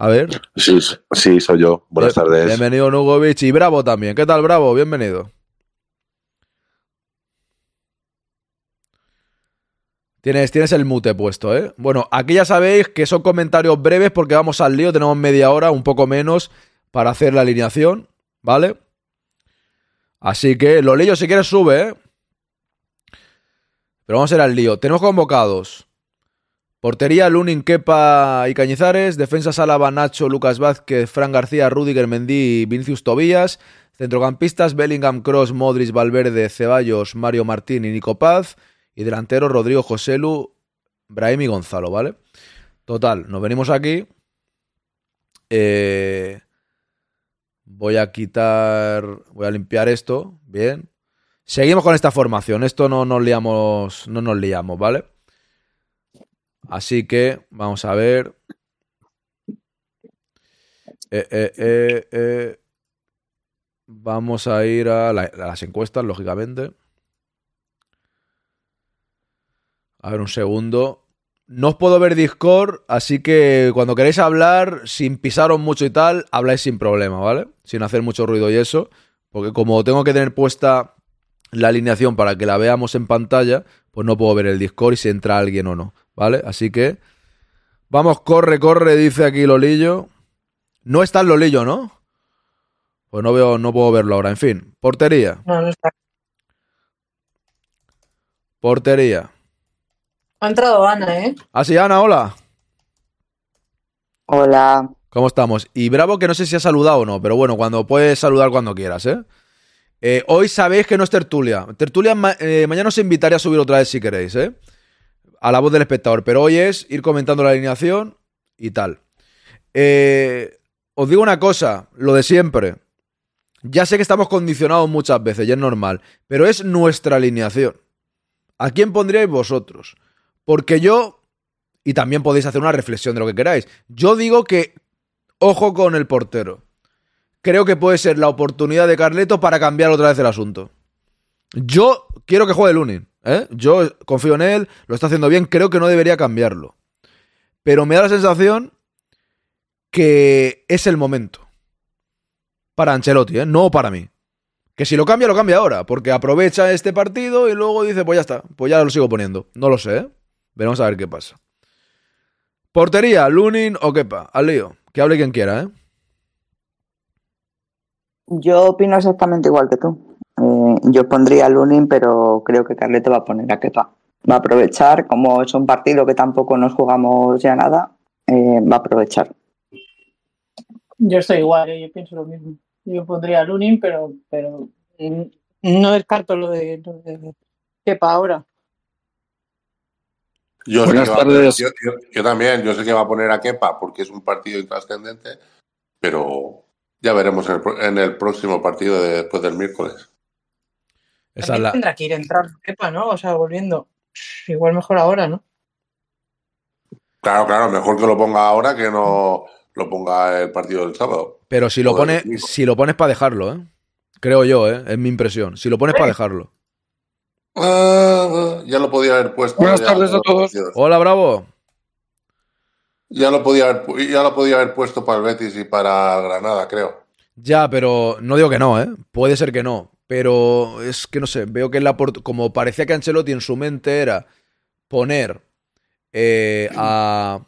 A ver. Sí, sí, soy yo. Buenas Bien- tardes. Bienvenido, Nugovic. Y Bravo también. ¿Qué tal, Bravo? Bienvenido. Tienes, tienes el mute puesto, ¿eh? Bueno, aquí ya sabéis que son comentarios breves porque vamos al lío. Tenemos media hora, un poco menos, para hacer la alineación, ¿vale? Así que, Lolillo, si quieres, sube, ¿eh? Pero vamos a ir al lío. Tenemos convocados. Portería, Lunin, Kepa y Cañizares. Defensa, Álava, Nacho, Lucas Vázquez, Fran García, Rudiger, Mendy y Vinicius Tobías. Centrocampistas, Bellingham, Cross, Modric, Valverde, Ceballos, Mario Martín y Nico Paz. Y delantero, Rodrigo, Joselu, Brahim y Gonzalo, ¿vale? Total, nos venimos aquí. Eh, voy a quitar... Voy a limpiar esto. Bien. Seguimos con esta formación. Esto no nos liamos, no nos liamos, ¿vale? Así que vamos a ver. Eh, eh, eh, eh. vamos a ir a, a las encuestas, lógicamente. A ver, un segundo. No os puedo ver Discord, así que cuando queréis hablar, sin pisaros mucho y tal, habláis sin problema, ¿vale? Sin hacer mucho ruido y eso. Porque como tengo que tener puesta la alineación para que la veamos en pantalla, pues no puedo ver el Discord y si entra alguien o no. ¿Vale? Así que... Vamos, corre, corre, dice aquí Lolillo. No está el Lolillo, ¿no? Pues no veo, no puedo verlo ahora. En fin, portería. No, no está. Portería. Ha entrado Ana, ¿eh? Ah, sí, Ana, hola. Hola. ¿Cómo estamos? Y bravo que no sé si ha saludado o no, pero bueno, cuando puedes saludar cuando quieras, ¿eh? Eh, hoy sabéis que no es tertulia. Tertulia ma- eh, mañana os invitaré a subir otra vez si queréis, ¿eh? A la voz del espectador. Pero hoy es ir comentando la alineación y tal. Eh, os digo una cosa, lo de siempre. Ya sé que estamos condicionados muchas veces, y es normal. Pero es nuestra alineación. ¿A quién pondríais vosotros? Porque yo, y también podéis hacer una reflexión de lo que queráis, yo digo que, ojo con el portero. Creo que puede ser la oportunidad de Carleto para cambiar otra vez el asunto. Yo quiero que juegue Lunin, ¿eh? Yo confío en él, lo está haciendo bien, creo que no debería cambiarlo. Pero me da la sensación que es el momento. Para Ancelotti, ¿eh? No para mí. Que si lo cambia, lo cambia ahora, porque aprovecha este partido y luego dice, pues ya está, pues ya lo sigo poniendo. No lo sé, ¿eh? Veremos a ver qué pasa. Portería, Lunin o Kepa, al lío. Que hable quien quiera, ¿eh? Yo opino exactamente igual que tú. Eh, yo pondría a Lunin, pero creo que Carleto va a poner a Kepa. Va a aprovechar, como es un partido que tampoco nos jugamos ya nada, eh, va a aprovechar. Yo estoy igual, ¿eh? yo pienso lo mismo. Yo pondría a Lunin, pero, pero no descarto lo de, lo de Kepa ahora. Yo, Buenas tardes. poner- yo, yo- yo también, yo sé que va a poner a Kepa porque es un partido intrascendente, pero ya veremos en el, pro- en el próximo partido de- después del miércoles. Esa la... tendrá que ir a entrar Kepa, ¿no? O sea, volviendo. Igual mejor ahora, ¿no? Claro, claro, mejor que lo ponga ahora que no lo ponga el partido del sábado. Pero si lo, o del pone, domingo. si lo pones para dejarlo, ¿eh? Creo yo, ¿eh? Es mi impresión. Si lo pones para dejarlo. Ah, ya lo podía haber puesto. Buenas ya, tardes a todos. Hola, Bravo. Ya lo podía haber, ya lo podía haber puesto para el Betis y para Granada, creo. Ya, pero no digo que no, ¿eh? Puede ser que no. Pero es que no sé, veo que la como parecía que Ancelotti en su mente era poner eh, a,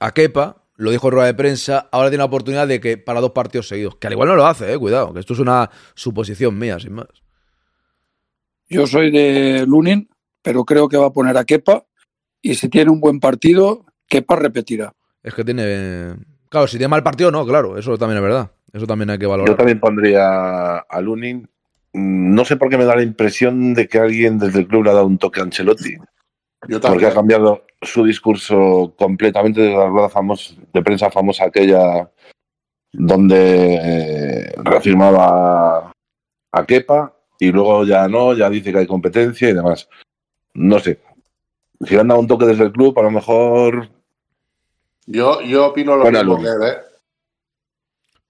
a Kepa, lo dijo en rueda de prensa, ahora tiene la oportunidad de que para dos partidos seguidos. Que al igual no lo hace, eh, cuidado, que esto es una suposición mía, sin más. Yo soy de Lunin, pero creo que va a poner a Kepa. Y si tiene un buen partido, Kepa repetirá. Es que tiene. Claro, si tiene mal partido, no, claro, eso también es verdad. Eso también hay que valorar. Yo también pondría a Lunin. No sé por qué me da la impresión de que alguien desde el club le ha dado un toque a Ancelotti. Yo Porque ha cambiado su discurso completamente de la rueda famos- de prensa famosa aquella donde eh, reafirmaba a Kepa y luego ya no, ya dice que hay competencia y demás. No sé. Si le han dado un toque desde el club, a lo mejor Yo, yo opino lo Bueno, mismo que él, ¿eh?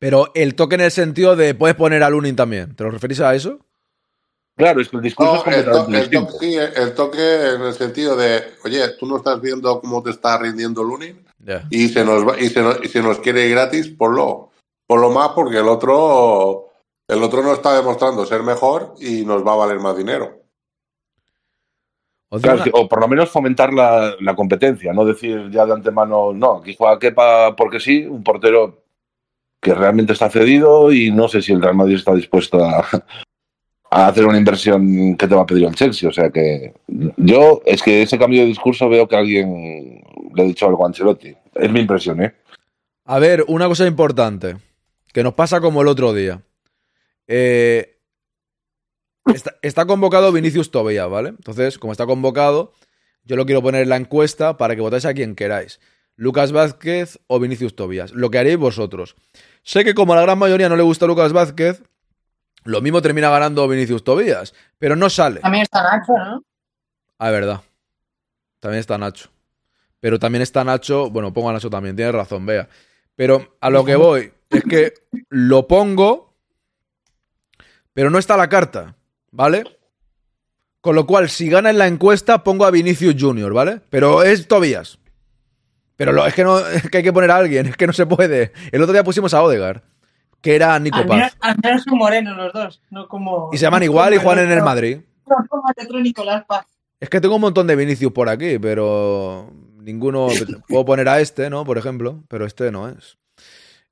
Pero el toque en el sentido de puedes poner a Lunin también. ¿Te lo referís a eso? Claro, es que el discurso No, es el, toque, sí, el toque en el sentido de, oye, tú no estás viendo cómo te está rindiendo Lunin Ya. y se nos va, y se nos, y se nos quiere ir gratis, ponlo. Ponlo más porque el otro, el otro no está demostrando ser mejor y nos va a valer más dinero. Claro, que- o por lo menos fomentar la, la competencia, no decir ya de antemano, no, aquí juega Kepa porque sí, un portero que realmente está cedido y no sé si el Real Madrid está dispuesto a, hacer una inversión que te va a pedir el Chelsea. O sea que yo, es que ese cambio de discurso veo que alguien le ha dicho algo a Ancelotti. Es mi impresión, ¿eh? A ver, una cosa importante, que nos pasa como el otro día. Eh, está, convocado Vinicius Tobías, ¿vale? Entonces, como está convocado, yo lo quiero poner en la encuesta para que votéis a quien queráis. Lucas Vázquez o Vinicius Tobías. Lo que haréis vosotros. Sé que como a la gran mayoría no le gusta Lucas Vázquez, lo mismo termina ganando Vinicius Tobías, pero no sale. También está Nacho, ¿no? Ah, es verdad. También está Nacho. Pero también está Nacho. Bueno, pongo a Nacho también, tienes razón, vea. Pero a lo que voy es que lo pongo, pero no está la carta, ¿vale? Con lo cual, si gana en la encuesta, pongo a Vinicius Junior, ¿vale? Pero es Tobías. Pero lo- es, que no, es que hay que poner a alguien, es que no se puede. El otro día pusimos a Odegar, que era Nico Paz. al menos son morenos los dos, no como. Y se llaman igual y juegan en el Madrid. No como el otro Nicolás Paz. Es que tengo un montón de Vinicius por aquí, pero ninguno. Puedo poner a este, ¿no? Por ejemplo, pero este no es.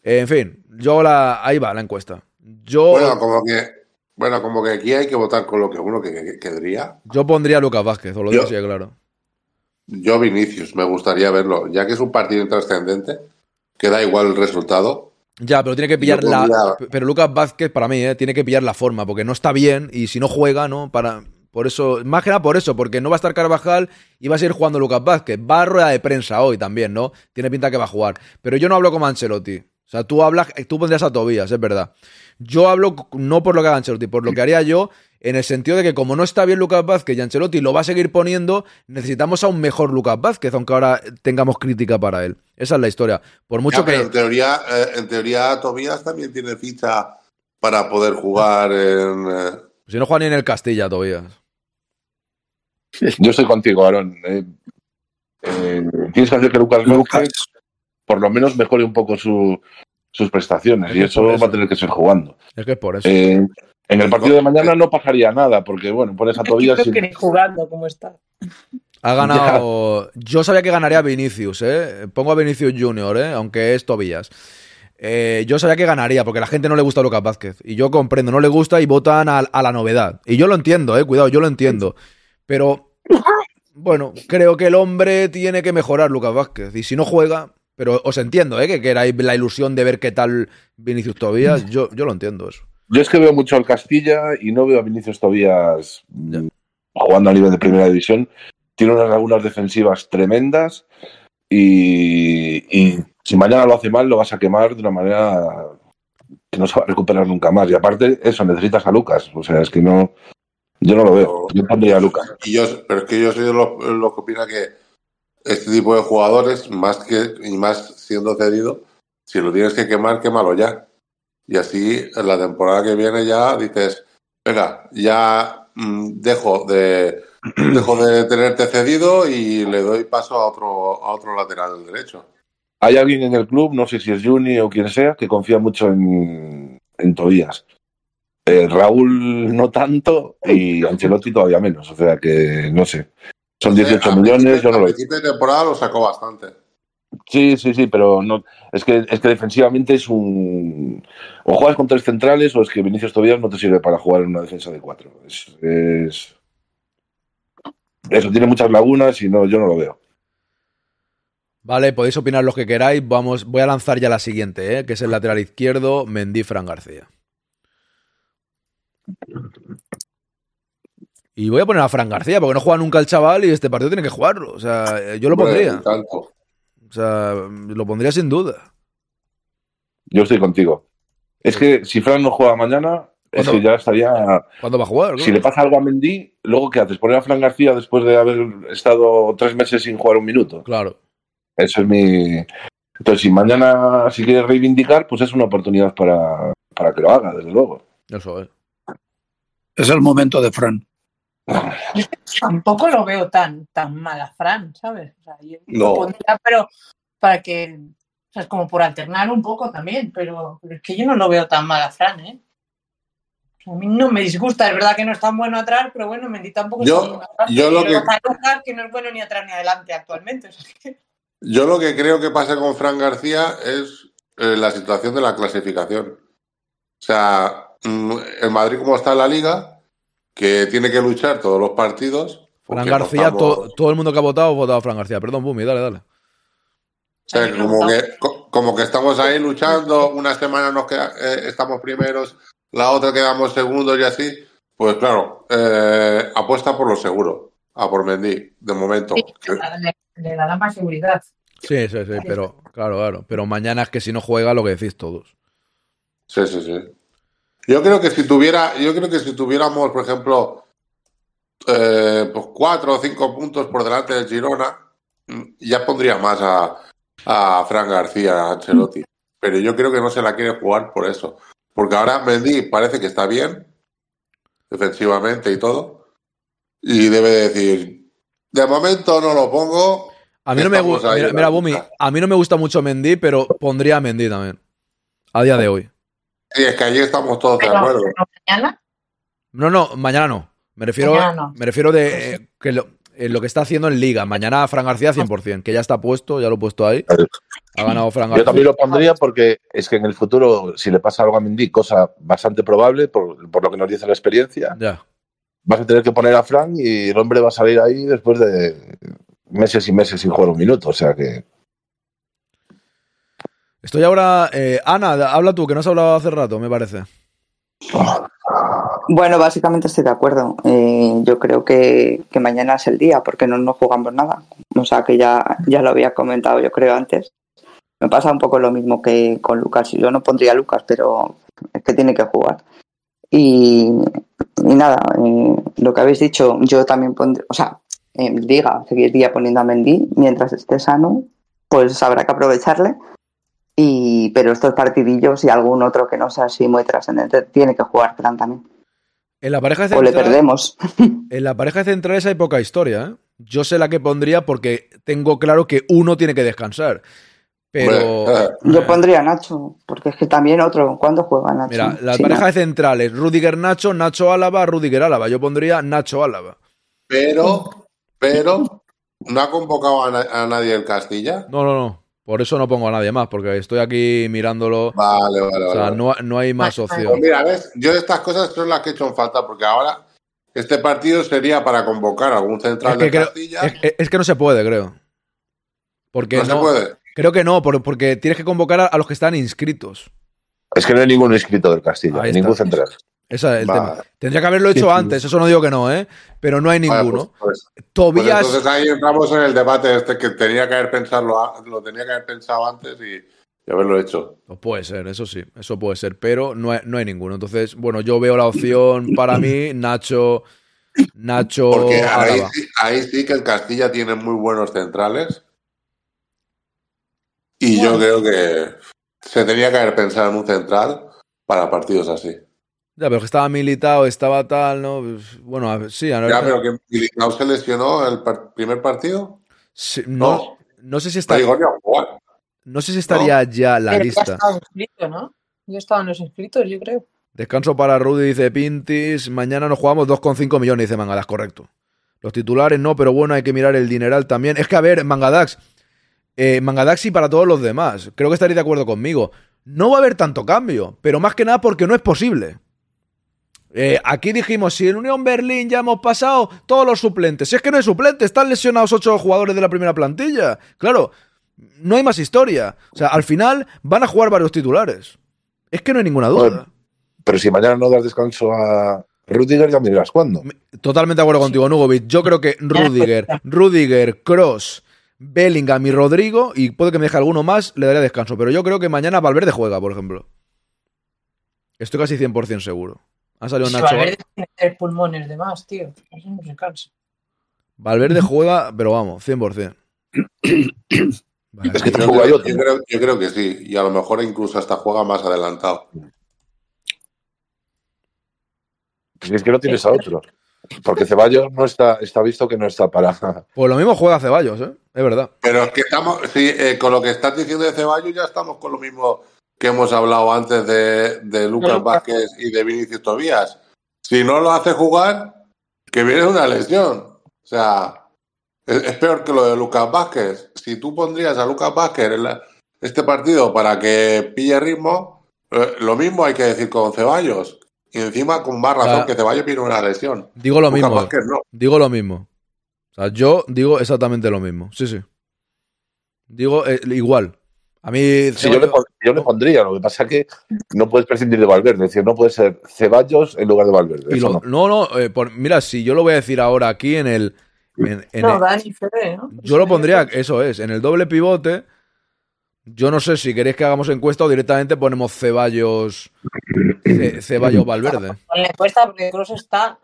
En fin, yo la. Ahí va la encuesta. Yo, Bueno, como que, bueno, como que aquí hay que votar con lo que uno que, que- querría. yo pondría a Lucas Vázquez, os lo digo así claro. Yo, Vinicius, me gustaría verlo, ya que es un partido intrascendente, que da igual el resultado. Ya, pero tiene que pillar la. Pero Lucas Vázquez, para mí, ¿eh? tiene que pillar la forma, porque no está bien y si no juega, ¿no? Para. Por eso, más que nada por eso, porque no va a estar Carvajal y va a seguir jugando Lucas Vázquez. Va a rueda de prensa hoy también, ¿no? Tiene pinta que va a jugar. Pero yo no hablo como Ancelotti. O sea, tú hablas, tú pondrías a Tobías, es verdad. Yo hablo no por lo que haga Ancelotti, por lo que haría yo, en el sentido de que como no está bien Lucas Vázquez y Ancelotti lo va a seguir poniendo, necesitamos a un mejor Lucas Vázquez, aunque ahora tengamos crítica para él. Esa es la historia. Por mucho Ya, que. en teoría, eh, en teoría, Tobías también tiene ficha para poder jugar en. eh, Si no juega ni en el Castilla, Tobías. Yo estoy contigo, Aaron. Eh, eh, tienes que hacer que Lucas Vázquez por lo menos mejore un poco su- sus prestaciones Es y que eso va a tener que ser jugando. Es que es por eso. Eh, en el partido de mañana no pasaría nada porque, bueno, pones a Tobías y... que ni jugando como está. Ha ganado. Yo sabía que ganaría Vinicius, ¿eh? Pongo a Vinicius Junior, ¿eh? Aunque es Tobías. Eh, yo sabía que ganaría, porque a la gente no le gusta Lucas Vázquez. Y yo comprendo, no le gusta y votan a, a la novedad. Y yo lo entiendo, ¿eh? Cuidado, yo lo entiendo. Pero, bueno, creo que el hombre tiene que mejorar Lucas Vázquez. Y si no juega. Pero os entiendo, ¿eh? Que queráis la ilusión de ver qué tal Vinicius Tobías. Yo, yo lo entiendo eso. Yo es que veo mucho al Castilla y no veo a Vinicius Tobías mm, jugando a nivel de primera división. Tiene unas lagunas defensivas tremendas y, y si mañana lo hace mal lo vas a quemar de una manera que no se va a recuperar nunca más. Y aparte, eso, necesitas a Lucas. O sea, es que no... Yo no lo veo. Yo pondría a Lucas. Y yo, pero es que yo soy de los los que opina que este tipo de jugadores, más que y más siendo cedido, si lo tienes que quemar, quémalo ya. Y así en la temporada que viene ya dices, venga, ya mm, dejo de dejo de tenerte cedido y le doy paso a otro a otro lateral derecho. Hay alguien en el club, no sé si es Juni o quien sea, que confía mucho en, en Tobías. Eh, Raúl no tanto y Ancelotti todavía menos. O sea que no sé. Son 18 A millones, yo no lo principio de temporada lo sacó bastante. Sí, sí, sí, pero no. Es que, es que defensivamente es un. O juegas con tres centrales o es que Vinicius Tobías no te sirve para jugar en una defensa de cuatro. Es, es- Eso tiene muchas lagunas y no, yo no lo veo. Vale, podéis opinar lo que queráis. Vamos, voy a lanzar ya la siguiente, ¿eh? que es el lateral izquierdo, Mendy Fran García. Y voy a poner a Fran García, porque no juega nunca el chaval y este partido tiene que jugarlo. O sea, yo lo pondría. O sea, lo pondría sin duda. Yo estoy contigo. Es que si Fran no juega mañana, es que ya estaría. ¿Cuándo va a jugar? Si le pasa algo a Mendy, luego ¿qué haces? ¿Poner a Fran García después de haber estado tres meses sin jugar un minuto? Claro. Eso es mi. Entonces, si mañana si quiere reivindicar, pues es una oportunidad para, para que lo haga, desde luego. Eso es. Es el momento de Fran. Tampoco lo veo tan, tan mal a Fran, ¿sabes? O sea, yo No. pondría, pero para que. O sea, es como por alternar un poco también, pero, pero es que yo no lo veo tan mal a Fran, ¿eh? A mí no me disgusta, es verdad que no es tan bueno atrás, pero bueno, Mendy tampoco Yo- es tan bueno atrás. yo lo que- que no es bueno ni atrás ni adelante actualmente. o sea que- Yo lo que creo que pasa con Fran García es eh, la situación de la clasificación. O sea, mm, el Madrid como está en la liga, que tiene que luchar todos los partidos. Fran García, no to- todo el mundo que ha votado ha votado a Fran García. Perdón, Bumi, dale, dale. O sea, como que, co- como que estamos ahí luchando, una semana nos queda- eh, estamos primeros, la otra quedamos segundos y así. Pues claro, eh, apuesta por lo seguro, a por Mendy, de momento. Le, le dará más seguridad. Sí, sí, sí, pero claro, claro. Pero mañana es que si no juega, lo que decís todos. Sí, sí, sí. Yo creo que si tuviera, yo creo que si tuviéramos, por ejemplo, eh, pues cuatro o cinco puntos por delante del Girona, ya pondría más a, a Fran García, a Ancelotti. Pero yo creo que no se la quiere jugar por eso. Porque ahora Mendy parece que está bien, defensivamente y todo. y debe decir, de momento no lo pongo. A mí no me gusta. Mira, Bumi, a mí no me gusta mucho Mendy, pero pondría a Mendy también. A día de hoy. Sí, es que allí estamos todos de acuerdo. mañana, No, no, mañana no. Me refiero, Mañana no. me refiero de eh, que lo, eh, lo que está haciendo en Liga. Mañana Fran García 100%, que ya está puesto, ya lo he puesto ahí. Ha ganado Fran Yo García. también lo pondría porque es que en el futuro, si le pasa algo a Mendy, cosa bastante probable, por, por lo que nos dice la experiencia, Ya. vas a tener que poner a Frank y el hombre va a salir ahí después de meses y meses sin jugar un minuto. O sea que Estoy ahora. eh, Ana, habla tú, que no has hablado hace rato, me parece. Bueno, básicamente estoy de acuerdo. Eh, yo creo que, que mañana es el día porque no nos jugamos nada. O sea que ya, ya lo había comentado yo creo antes. Me pasa un poco lo mismo que con Lucas. Yo no pondría a Lucas, pero es que tiene que jugar. Y, y nada, eh, lo que habéis dicho, yo también pondría, o sea, en Liga seguiría poniendo a Mendy mientras esté sano, pues habrá que aprovecharle. Y, pero estos partidillos y algún otro que no sea así muy trascendente tiene que jugar Fran también. En la pareja O le central. perdemos. En la pareja central hay poca historia, ¿eh? Yo sé la que pondría porque tengo claro que uno tiene que descansar. Pero. Yo pondría a Nacho, porque es que también otro. ¿Cuándo juega Nacho? Mira, la Sí, pareja no. de centrales, Rudiger Nacho, Nacho Álava, Rudiger Álava. Yo pondría Nacho Álava. Pero, pero, ¿no ha convocado a, na- a nadie el Castilla? No, no, no. Por eso no pongo a nadie más, porque estoy aquí mirándolo. Vale, vale, O vale. sea, vale. no, no hay más Pues opción. mira, ¿ves? Yo estas cosas son las que he hecho en falta, porque ahora este partido sería para convocar a algún central Es que, de creo- Castilla. es- es que no se puede, creo. Porque No se puede. Creo que no, por- porque tienes que convocar a, a los que están inscritos. es que no hay ningún inscrito del Castilla, Ahí ningún está. central. Ese es el Vale. tema. Tendría que haberlo hecho Sí, sí. antes, eso no digo que no, ¿eh? Pero no hay Vale, ninguno. pues- pues- Tobías. Pues entonces ahí entramos en el debate este que tenía que haber pensado, a- lo tenía que haber pensado antes y, y haberlo hecho. Pues Puede ser, eso sí, eso puede ser, pero no hay, no hay ninguno. Entonces, bueno, yo veo la opción para mí, Nacho, Nacho Porque ahí sí que el Castilla tiene muy buenos centrales. Y yo creo que se tenía que haber pensado en un central para partidos así. Ya, pero que estaba militado, estaba tal, ¿no? Bueno, a ver, sí, a ver, Ya, pero que Militao se lesionó el par- primer partido. sí, no, no sé si está, No no sé si estaría ya la pero ya lista. estaban inscritos, ¿no? Ya estaban los inscritos, yo creo. Descanso para Rudy, dice Pintis. Mañana nos jugamos 2,5 millones, dice Mangadax, correcto. Los titulares no, pero bueno, hay que mirar el dineral también. Es que, a ver, Mangadax, eh, Mangadax y para todos los demás, creo que estaréis de acuerdo conmigo. No va a haber tanto cambio, pero más que nada porque no es posible. Eh, aquí dijimos, si en Unión Berlín ya hemos pasado todos los suplentes. Si es que no hay suplentes, están lesionados ocho jugadores de la primera plantilla. Claro, no hay más historia. O sea, al final van a jugar varios titulares. Es que no hay ninguna duda. Bueno, pero si mañana no das descanso a Rudiger, ya me dirás cuándo. Totalmente de acuerdo contigo, Nugovic. Yo creo que Rudiger, Rudiger, Cross, Bellingham y Rodrigo, y puede que me deje alguno más, le daría descanso. Pero yo creo que mañana Valverde juega, por ejemplo. Estoy casi 100% seguro. Ha salido Si Nacho. Valverde tiene tres pulmones de más, tío. Eso no se cansa. Valverde juega, pero vamos, 100%. Vale, Es que Yo creo, otro. yo creo- yo creo que sí. Y a lo mejor incluso hasta juega más adelantado. Pues es que no tienes a otro. Porque Ceballos no está, está visto que no está para. Pues lo mismo juega Ceballos, ¿eh? Es verdad. Pero es que estamos, sí, eh, con lo que estás diciendo de Ceballos ya estamos con lo mismo que hemos hablado antes de, de Lucas. Vázquez y de Vinicius Tobías. Si no lo hace jugar, que viene una lesión. O sea, es, es peor que lo de Lucas Vázquez. Si tú pondrías a Lucas Vázquez en la- este partido para que pille ritmo, eh, lo mismo hay que decir con Ceballos. Y encima con más razón que Ceballos viene una lesión. Digo lo Lucas mismo. Vázquez no. Digo lo mismo. O sea, yo digo exactamente lo mismo. Sí, sí. Digo eh, igual. A mí. Sí, yo, le, pon- yo le pondría, lo que pasa es que no puedes prescindir de Valverde. Es decir, no puede ser Ceballos en lugar de Valverde. y Eso lo- no. no, no, eh, por- mira, si yo lo voy a decir ahora aquí en el. en- en No, el- Dani Fede, ¿no? yo lo pondría, eso es, en el doble pivote. Yo no sé si queréis que hagamos encuesta o directamente ponemos Ceballos. Ce- Ceballos Valverde. Con la encuesta, porque Cross está.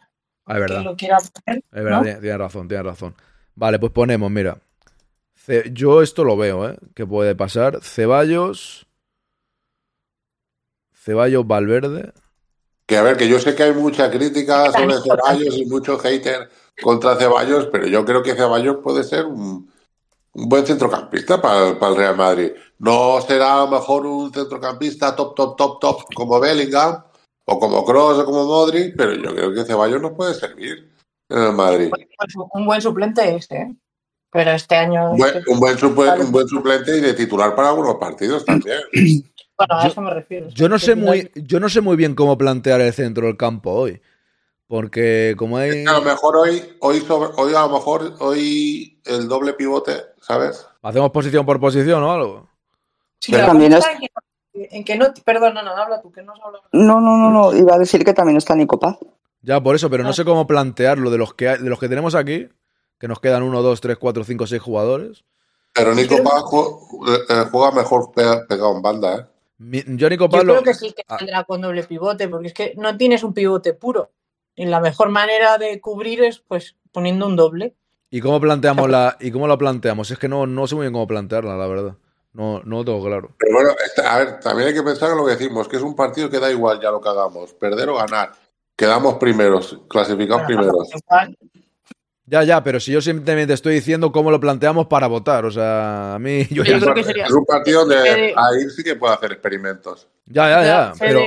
Ah, es verdad. Que lo quiera poner. Es verdad, ¿no? tiene- tienes razón, tienes razón. Vale, pues ponemos, mira. Ce- yo esto lo veo, ¿eh? Que puede pasar. Ceballos. Ceballos Valverde. Que a ver, que yo sé que hay mucha crítica sobre Ceballos y mucho hater contra Ceballos, pero yo creo que Ceballos puede ser un, un buen centrocampista para, para el Real Madrid. No será a lo mejor un centrocampista top, top, top, top como Bellingham o como Kroos o como Modric, pero yo creo que Ceballos nos puede servir en el Madrid. Un buen suplente este, ¿eh? Pero este año. Un buen, un buen suple- un buen suplente y de titular para algunos partidos también. Bueno, a eso me refiero. Yo no sé muy, yo no sé muy bien cómo plantear el centro del campo hoy. Porque como hay. A lo mejor hoy, hoy, sobre- hoy a lo mejor hoy el doble pivote, ¿sabes? Hacemos posición por posición o algo. Sí, la También es- en, que, en que no. Perdona, no, habla tú, que no has hablado. No, no, no, no. Iba a decir que también está Nico Paz. Ya, por eso, pero no sé cómo plantearlo de los que de los que tenemos aquí, que nos quedan 1, 2, 3, 4, 5, 6 jugadores. Pero Nico Paz ju- eh, juega mejor pe- pegado en banda, ¿eh? Mi- Yo, Nico Yo Pablo. creo que sí que Ah. saldrá con doble pivote, porque es que no tienes un pivote puro. Y la mejor manera de cubrir es pues poniendo un doble. ¿Y cómo planteamos la. ¿Y cómo la planteamos? Es que no, no sé muy bien cómo plantearla, la verdad. No, no lo tengo claro. Pero bueno, a ver, también hay que pensar en lo que decimos, que es un partido que da igual ya lo que hagamos, perder o ganar. Quedamos primeros, clasificados primeros. Ya, ya, pero si yo simplemente estoy diciendo cómo lo planteamos para votar, o sea, a mí. Yo, Yo ya, creo que sería- Es un partido donde Fede- ahí sí que puede hacer experimentos. ya, ya, ya, pero.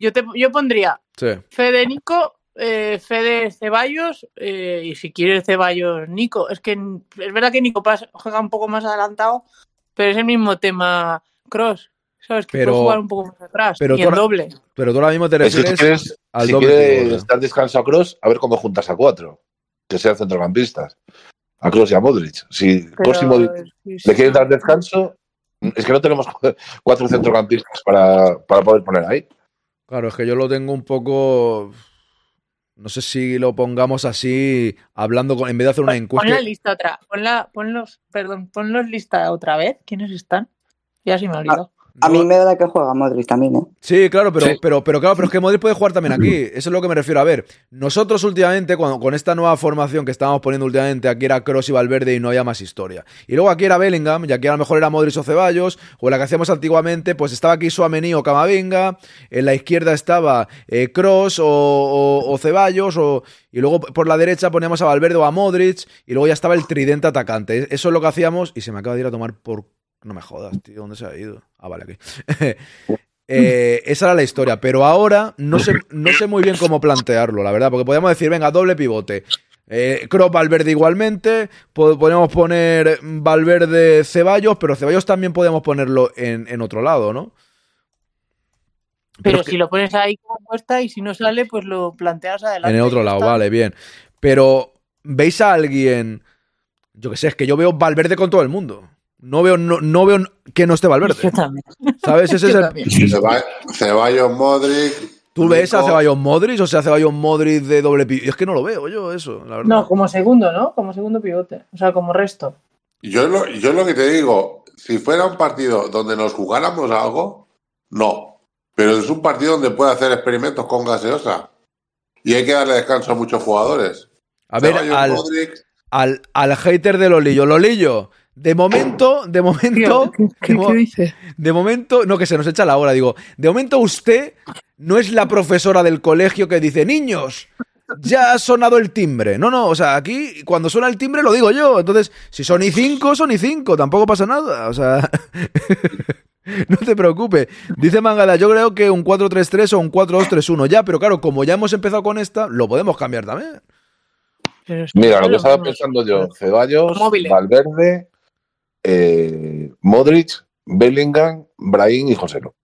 Yo, te, yo pondría Sí. Fede Nico, eh, Fede Ceballos eh, y si quieres Ceballos Nico. Es que es verdad que Nico Paz juega un poco más adelantado, pero es el mismo tema Cross. ¿Sabes? Que Pero- puede jugar un poco más atrás pero y tú en ahora- doble. Pero tú ahora mismo te Es que si refieres quieres, al si doble quieres dar descanso a Cross, a ver cómo juntas a cuatro, que sean centrocampistas. A Cross y a Modric. Si Kroos y Modric sí, sí. le quieres dar descanso, es que no tenemos cuatro centrocampistas para, para poder poner ahí. Claro, es que yo lo tengo un poco. No sé si lo pongamos así, hablando con, en vez de hacer una Pon encuesta. la lista otra. Ponla, ponlos, perdón, ponlos lista otra vez. ¿Quiénes están? Ya se me ha olvidado. A mí me da que juega Modric también, ¿eh? Sí, claro, pero, Sí. pero, pero claro, pero es que Modric puede jugar también aquí. Eso es lo que me refiero. A ver, nosotros últimamente, cuando, con esta nueva formación que estábamos poniendo últimamente, aquí era Cross y Valverde y no había más historia. Y luego aquí era Bellingham, y aquí a lo mejor era Modric o Ceballos, o la que hacíamos antiguamente, pues estaba aquí Suamení o Camavinga, en la izquierda estaba eh, Cross o, o- o Ceballos, o, y luego por la derecha poníamos a Valverde o a Modric, y luego ya estaba el tridente atacante. Eso es lo que hacíamos, y se me acaba de ir a tomar por... No me jodas, tío, ¿dónde se ha ido? Ah, vale, aquí. Eh, esa era la historia, pero ahora no sé, no sé muy bien cómo plantearlo, la verdad, porque podríamos decir, venga, doble pivote. Eh, Kroos, Valverde igualmente, po- podríamos poner Valverde Ceballos, pero Ceballos también podríamos ponerlo en, en otro lado, ¿no? Pero que- si lo pones ahí como está y si no sale, pues lo planteas adelante. En el otro lado, está. vale, bien. Pero, ¿veis a alguien? Yo que sé, es que yo veo Valverde con todo el mundo. No veo, no, no veo que no esté Valverde. Yo también. ¿Sabes? Ese es el, Ceballos, Modric. ¿Tú ves a. Ceballos Modric o sea Ceballos Modric de doble pivote? Es que no lo veo yo eso, la verdad. No, como segundo, ¿no? Como segundo pivote. O sea, como resto. Yo lo, yo lo que te digo, si fuera un partido donde nos jugáramos algo, no. Pero es un partido donde puede hacer experimentos con gaseosa. Y hay que darle descanso a muchos jugadores. A ver, Ceballos, al, Modric, al, al hater de Lolillo. Lolillo, de momento, de momento, de, mo- dice? de momento, no que se nos echa la hora, digo, de momento usted no es la profesora del colegio que dice, niños, ya ha sonado el timbre. No, no, o sea, aquí cuando suena el timbre lo digo yo. Entonces, si son y cinco, son y cinco, tampoco pasa nada. O sea, no te preocupes. Dice Mangada, yo creo que un 4-3-3 o un 4-2-3-1 ya, pero claro, como ya hemos empezado con esta, lo podemos cambiar también. Mira, lo que estaba pensando yo, Ceballos, Móviles. Valverde, eh, Modric, Bellingham, Brahim y Joselo.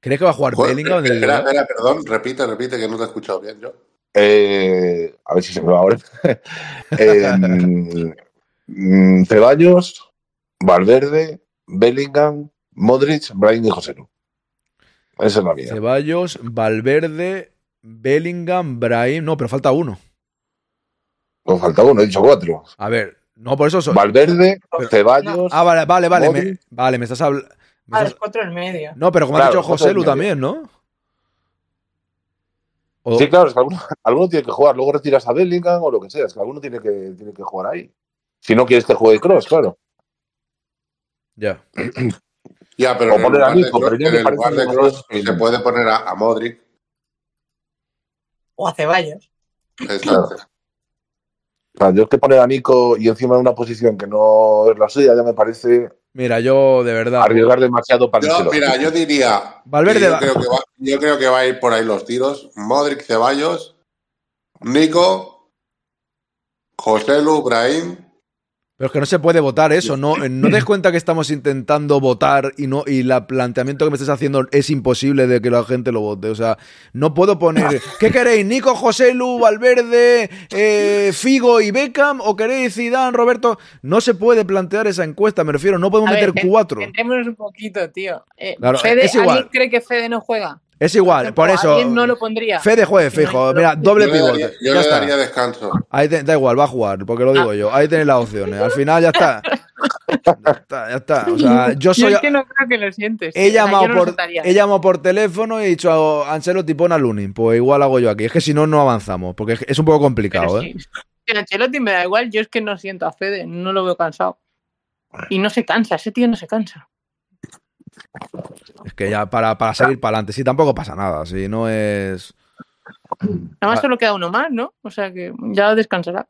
¿Crees que va a jugar Joder, Bellingham en el espera, espera, perdón, repite, repite, que no te he escuchado bien yo. Eh, a ver si se me va ahora. Eh, Ceballos, Valverde, Bellingham, Modric, Brahim y Joselu. Esa es la mía. Ceballos, Valverde, Bellingham, Brahim. No, pero falta uno. Nos falta uno, he dicho cuatro. A ver, no, por eso. so- Valverde, Pero- Ceballos. Ah, vale, vale, vale. me- vale, me estás hablando. Ah, los cuatro en medio. No, pero como Claro, ha dicho José Lu también, ¿no? O- Sí, claro, es que alguno, alguno tiene que jugar. Luego retiras a Bellingham o lo que sea. Es que alguno tiene que, tiene que jugar ahí. Si no quieres que juegue Cross, claro. Ya. Ya, pero O en el poner a lugar de Nico, pero Kroos- ya en el lugar de Kroos se puede poner a, a Modric. O a Ceballos. Exacto. Sea, yo es que poner a Nico y encima en una posición que no es la suya ya me parece Mira, yo de verdad. arriesgar demasiado para Yo, el mira, yo diría. Valverde que yo, va- creo que va, yo creo que va a ir por ahí los tiros. Modric, Ceballos, Nico, José Lu, Brahim. Pero es que no se puede votar eso, ¿no? ¿No te das cuenta que estamos intentando votar y no y el planteamiento que me estás haciendo es imposible de que la gente lo vote? O sea, no puedo poner ¿qué queréis? ¿Nico, José Lu, Valverde, eh, Figo y Beckham? ¿O queréis Zidane, Roberto? No se puede plantear esa encuesta, me refiero, no podemos A meter cuatro. Un poquito, tío. Eh, Claro, Fede- es igual. ¿Alguien cree que Fede no juega? Es igual, por eso. ¿Alguien no lo pondría? Fede juegue fijo, mira, doble Yo le pivote. daría, yo ya le está. daría descanso. Ahí te- da igual, va a jugar, porque lo digo Ah. yo. Ahí tenéis las opciones. Al final ya está. Ya está, ya está. O sea, yo soy. es que no creo que lo sientes. He O sea, llamado, no por, he llamado por teléfono y he dicho a Ancelotti pon a Lunin. Pues igual hago yo aquí. Es que si no, no avanzamos. Porque es- un poco complicado, Pero ¿eh? sí. Ancelotti me da igual, yo es que no siento a Fede, no lo veo cansado. Y no se cansa, ese tío no se cansa. Es que ya para, para seguir para adelante. Sí, tampoco pasa nada. Si no es. Además Ah. solo queda uno más, ¿no? O sea que ya descansará.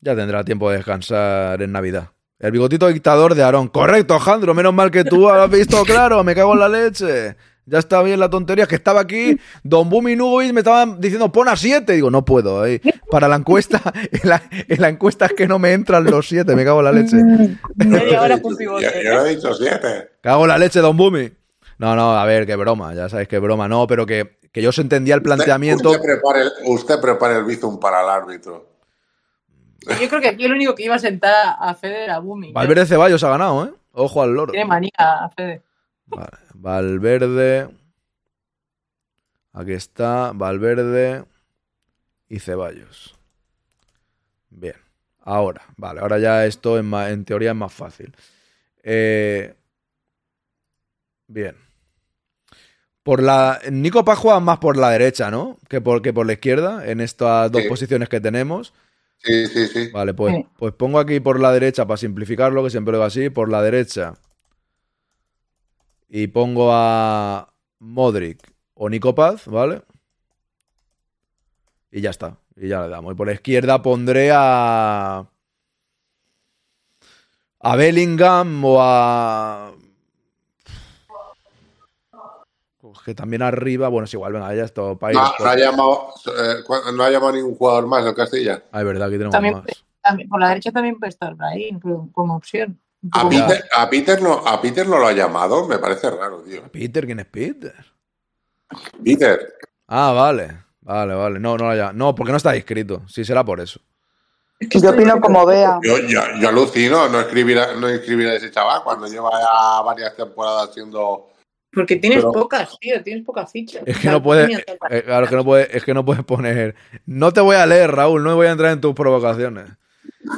Ya tendrá tiempo de descansar en Navidad. El bigotito dictador de Aarón. Correcto, Jandro. Menos mal que tú lo has visto claro. Me cago en la leche. Ya está bien la tontería. Es que estaba aquí. Don Bumi Nugovic me estaban diciendo pon a 7. Digo, no puedo. eh. Para la encuesta, en la, en la encuesta es que no me entran los 7. Me cago en la leche. Media hora Yo, yo le he dicho siete. Cago en la leche, Don Bumi. No, no, a ver, qué broma. Ya sabéis que broma. No, pero que, que yo se entendía el planteamiento. Usted prepare, el- usted prepare el bizum para el árbitro. Yo creo que aquí el único que iba a sentar a- a Fede era Bumi. Valverde Ceballos ha ganado, ¿eh? Ojo al loro. Tiene manía a Fede. Vale, Valverde. Aquí está, Valverde y Ceballos. Bien. Ahora, vale, ahora ya esto en, teoría es más fácil. Eh, bien. Por la. Nico Paz juega más por la derecha, ¿no? Que por, que por la izquierda, en estas dos Sí. posiciones que tenemos. Sí, sí, sí. Vale, pues, pues pongo aquí por la derecha para simplificarlo, que siempre lo hago así, por la derecha. Y pongo a Modric o Nico Paz, ¿vale? Y ya está. Y ya le damos. Y por la izquierda pondré a. A Bellingham o a. Que también arriba, bueno, es igual, venga, ya ir. No, no ha llamado, eh, cu- no ha llamado ningún jugador más el Castilla. Ah, es verdad, aquí tenemos También, más. también- por la derecha también puede estar Brahim como opción. A. Peter, a, Peter no, a Peter no lo ha llamado, me parece raro, tío. Peter, ¿quién es Peter? Peter, Ah, vale. Vale, vale. No, no, ya. no, porque no está inscrito. Sí, será por eso. Yo opino como vea. yo, yo, yo alucino no escribir, a, no escribir a ese chaval cuando lleva ya varias temporadas siendo. Porque tienes Pero- pocas, tío, tienes pocas fichas. Es que no puede. eh, claro, que no puede, es que no puedes poner. No te voy a leer, Raúl, no voy a entrar en tus provocaciones.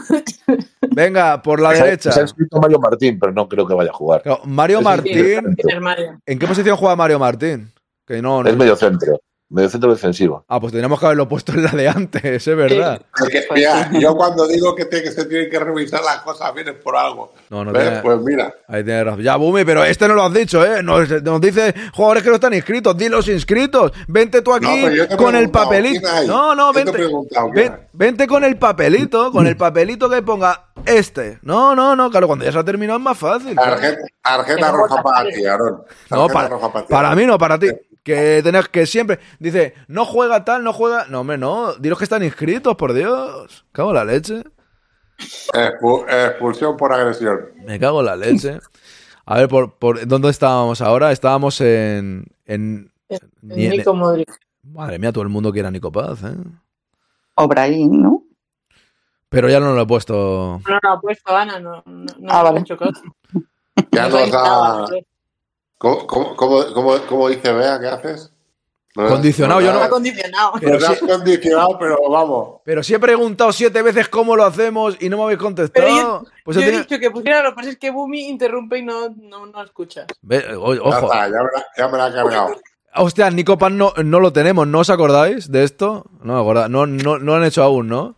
Venga, por la ha- derecha. Se ha inscrito Mario Martín, pero no creo que vaya a jugar. Claro, Mario Es Martín. ¿En qué posición juega Mario Martín? Que no, no. Es medio centro. Medio centro defensivo. Ah, pues tendríamos que haberlo puesto en la de antes, es verdad. Es que, mira, yo cuando digo que, te- que se tienen que revisar las cosas, vienes por algo. No, no tiene- Pues mira, Ahí tienes razón. Ya, Bumi, pero este no lo has dicho, ¿eh? Nos, nos dice jugadores que no están inscritos. Di los inscritos. Vente tú aquí No, con el papelito. No, no, vente. vente con el papelito, con el papelito que ponga este. No, no, no, claro, cuando ya se ha terminado es más fácil. tarjeta, roja para ti, Aarón. No, para, roja para ti. para mí no, para ti. Que tenés que siempre. Dice, no juega tal, no juega. No, hombre, no. Dilos que están inscritos, por Dios. Cago en la leche. Expu- expulsión por agresión. Me cago en la leche. A ver, por, por ¿dónde estábamos ahora? Estábamos en. en ni en- Nico Modric. Madre mía, todo el mundo quiere a Nico Paz, ¿eh? O Brahim, ¿no? Pero ya no lo he puesto. No, no, ha puesto Ana, no, no, no Ah, vale. ha hecho caso. Ya No nos ha- nada, ¿Cómo, cómo, cómo, cómo- dice Bea? ¿Qué haces? Condicionado, yo no- has- Está condicionado. Pero has sí- condicionado, pero vamos. Pero si he preguntado siete veces cómo lo hacemos y no me habéis contestado. Pero yo, pues yo he dicho que pusiera, lo que pasa es que Bumi interrumpe y no, no, no escuchas. Ve, o- Ya ojo. está, ya me la, ya me la he cargado. Hostia, Nico Paz no, no lo tenemos, ¿no os acordáis de esto? No me acuerdo, no, no, no lo han hecho aún, ¿no?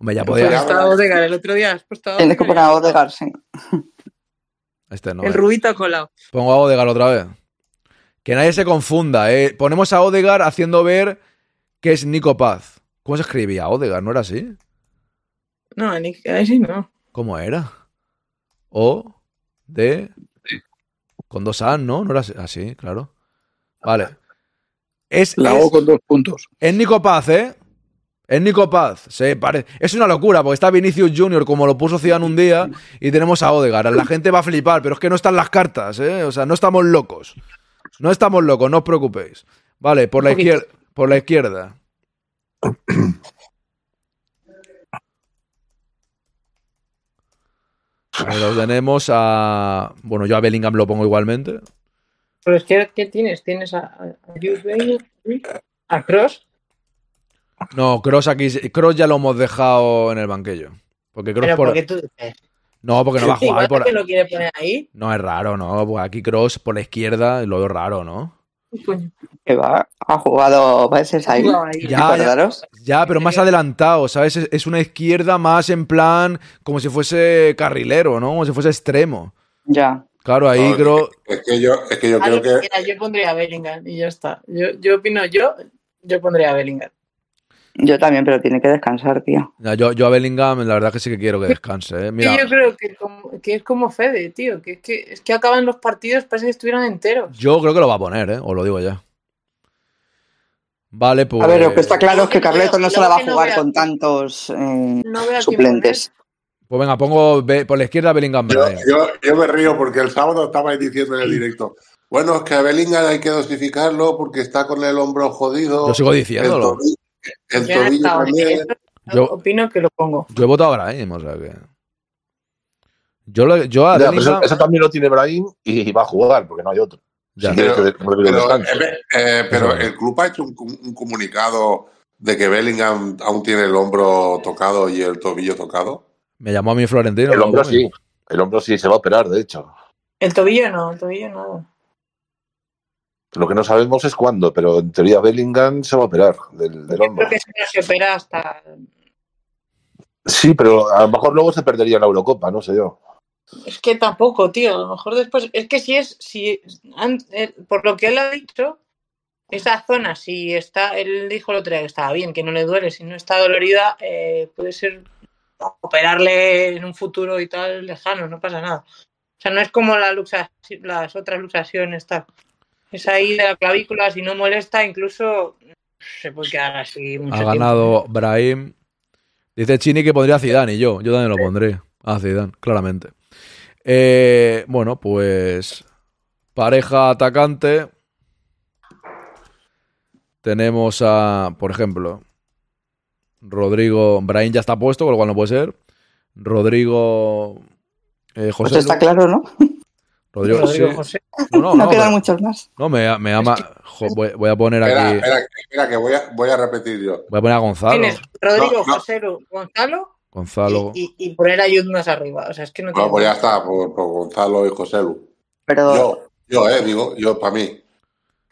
Hombre, ya Pues podía. ya. Odegaard, el otro día has puesto a Tienes que poner a Odegaard, sí. Este no. el eh. rubito colado. Pongo a Odegar otra vez. Que nadie se confunda, ¿eh? Ponemos a Odegar haciendo ver que es Nico Paz. ¿Cómo se escribía Odegar? ¿No era así? No, ni ahí sí no. ¿Cómo era? O, D, con dos A, ¿no? No era así, así, claro. Vale. Es, La es- O con dos puntos. es Nico Paz, ¿eh? Es Nico Paz. Se pare- Es una locura, porque está Vinicius Junior, como lo puso Zidane un día, y tenemos a Odegar. La gente va a flipar, pero es que no están las cartas, ¿eh? O sea, no estamos locos. No estamos locos, no os preocupéis. Vale, por la izquierda. Por la izquierda. Tenemos a. Bueno, yo a Bellingham lo pongo igualmente. Pero es que, ¿qué tienes? Tienes a, a Jude Bellingham, a Cross. No, Cross aquí. Cross ya lo hemos dejado en el banquillo. Porque Cross Pero por. porque tú dices. No, porque no va a jugar Igual por. que lo quiere poner ahí. No es raro, ¿no? Pues aquí Cross por la izquierda lo veo raro, ¿no? Que va, ha jugado veces ahí. Ya, ya. Ya, pero más adelantado, ¿sabes? Es, es una izquierda más en plan como si fuese carrilero, ¿no? Como si fuese extremo. Ya. Claro, ahí No, creo. Es que yo, es que yo creo yo, que. mira, yo pondría a Bellingham y ya está. Yo, yo opino, yo, yo pondría a Bellingham. Yo también, pero tiene que descansar, tío. Ya, Yo, yo a Bellingham, la verdad que sí que quiero que descanse, ¿eh? Mira, yo creo que, como- que es como Fede, tío. Que es que, es que acaban los partidos, parece que estuvieran enteros. yo creo que lo va a poner, ¿eh? Os lo digo ya. Vale, pues. A ver, lo que está claro es que Carleto no se la va a no jugar con tantos eh, No suplentes. Pues venga, pongo por la izquierda Bellingham. Yo, yo, yo me río porque el sábado estabais diciendo en el directo. Bueno, es que a Bellingham hay que dosificarlo porque está con el hombro jodido. Yo sigo El diciéndolo. tobillo, el Yo tobillo también. Opino que lo pongo. Yo he votado a Brahim, o sea que. Yo, lo- yo a Ya, eso, también lo tiene Brahim y va a jugar, porque no hay otro. Ya. Si quieres que Rodrigo Pero, eh, eh, pero el club ha hecho un, un comunicado de que Bellingham aún tiene el hombro tocado y el tobillo tocado. Me llamó a mí Florentino. El hombro sí. El hombro sí se va a operar, de hecho. El tobillo no, el tobillo no. Lo que no sabemos es cuándo, pero en teoría Bellingham se va a operar del, del Yo hombro. creo que si no se opera hasta. Sí, pero a lo mejor luego se perdería la Eurocopa, no sé yo. Es que tampoco, tío. A lo mejor después. Es que si es. si eh, Por lo que él ha dicho, esa zona, si está. Él dijo el otro día que estaba bien, que no le duele, si no está dolorida, eh, puede ser operarle en un futuro y tal lejano, no pasa nada. O sea, no es como la luxa- las otras luxaciones, tal. Es ahí de la clavícula, si no molesta, incluso se puede quedar así mucho Ha tiempo. ganado Brahim. Dice Chini que pondría a Zidane y yo. Yo también lo pondré. A Zidane, claramente. Eh, bueno, pues. Pareja atacante. Tenemos a, por ejemplo, Rodrigo. Brahim ya está puesto, con lo cual no puede ser. Rodrigo. eh, José. Pues está claro, ¿no? Rodrigo, Rodrigo sí. José. No, no, No, no, quedan pero- muchos más. no, me, me jo, voy, voy a poner Espera, aquí. espera, espera, que voy a, voy a repetir yo. Voy a poner a Gonzalo. Tienes Rodrigo, No, no. José, Lu, Gonzalo Gonzalo. y, y, y poner arriba. O sea, es que no No, tiene pues ya está, por, por Gonzalo y José Lu. Pero Yo, yo, eh, digo, yo para mí.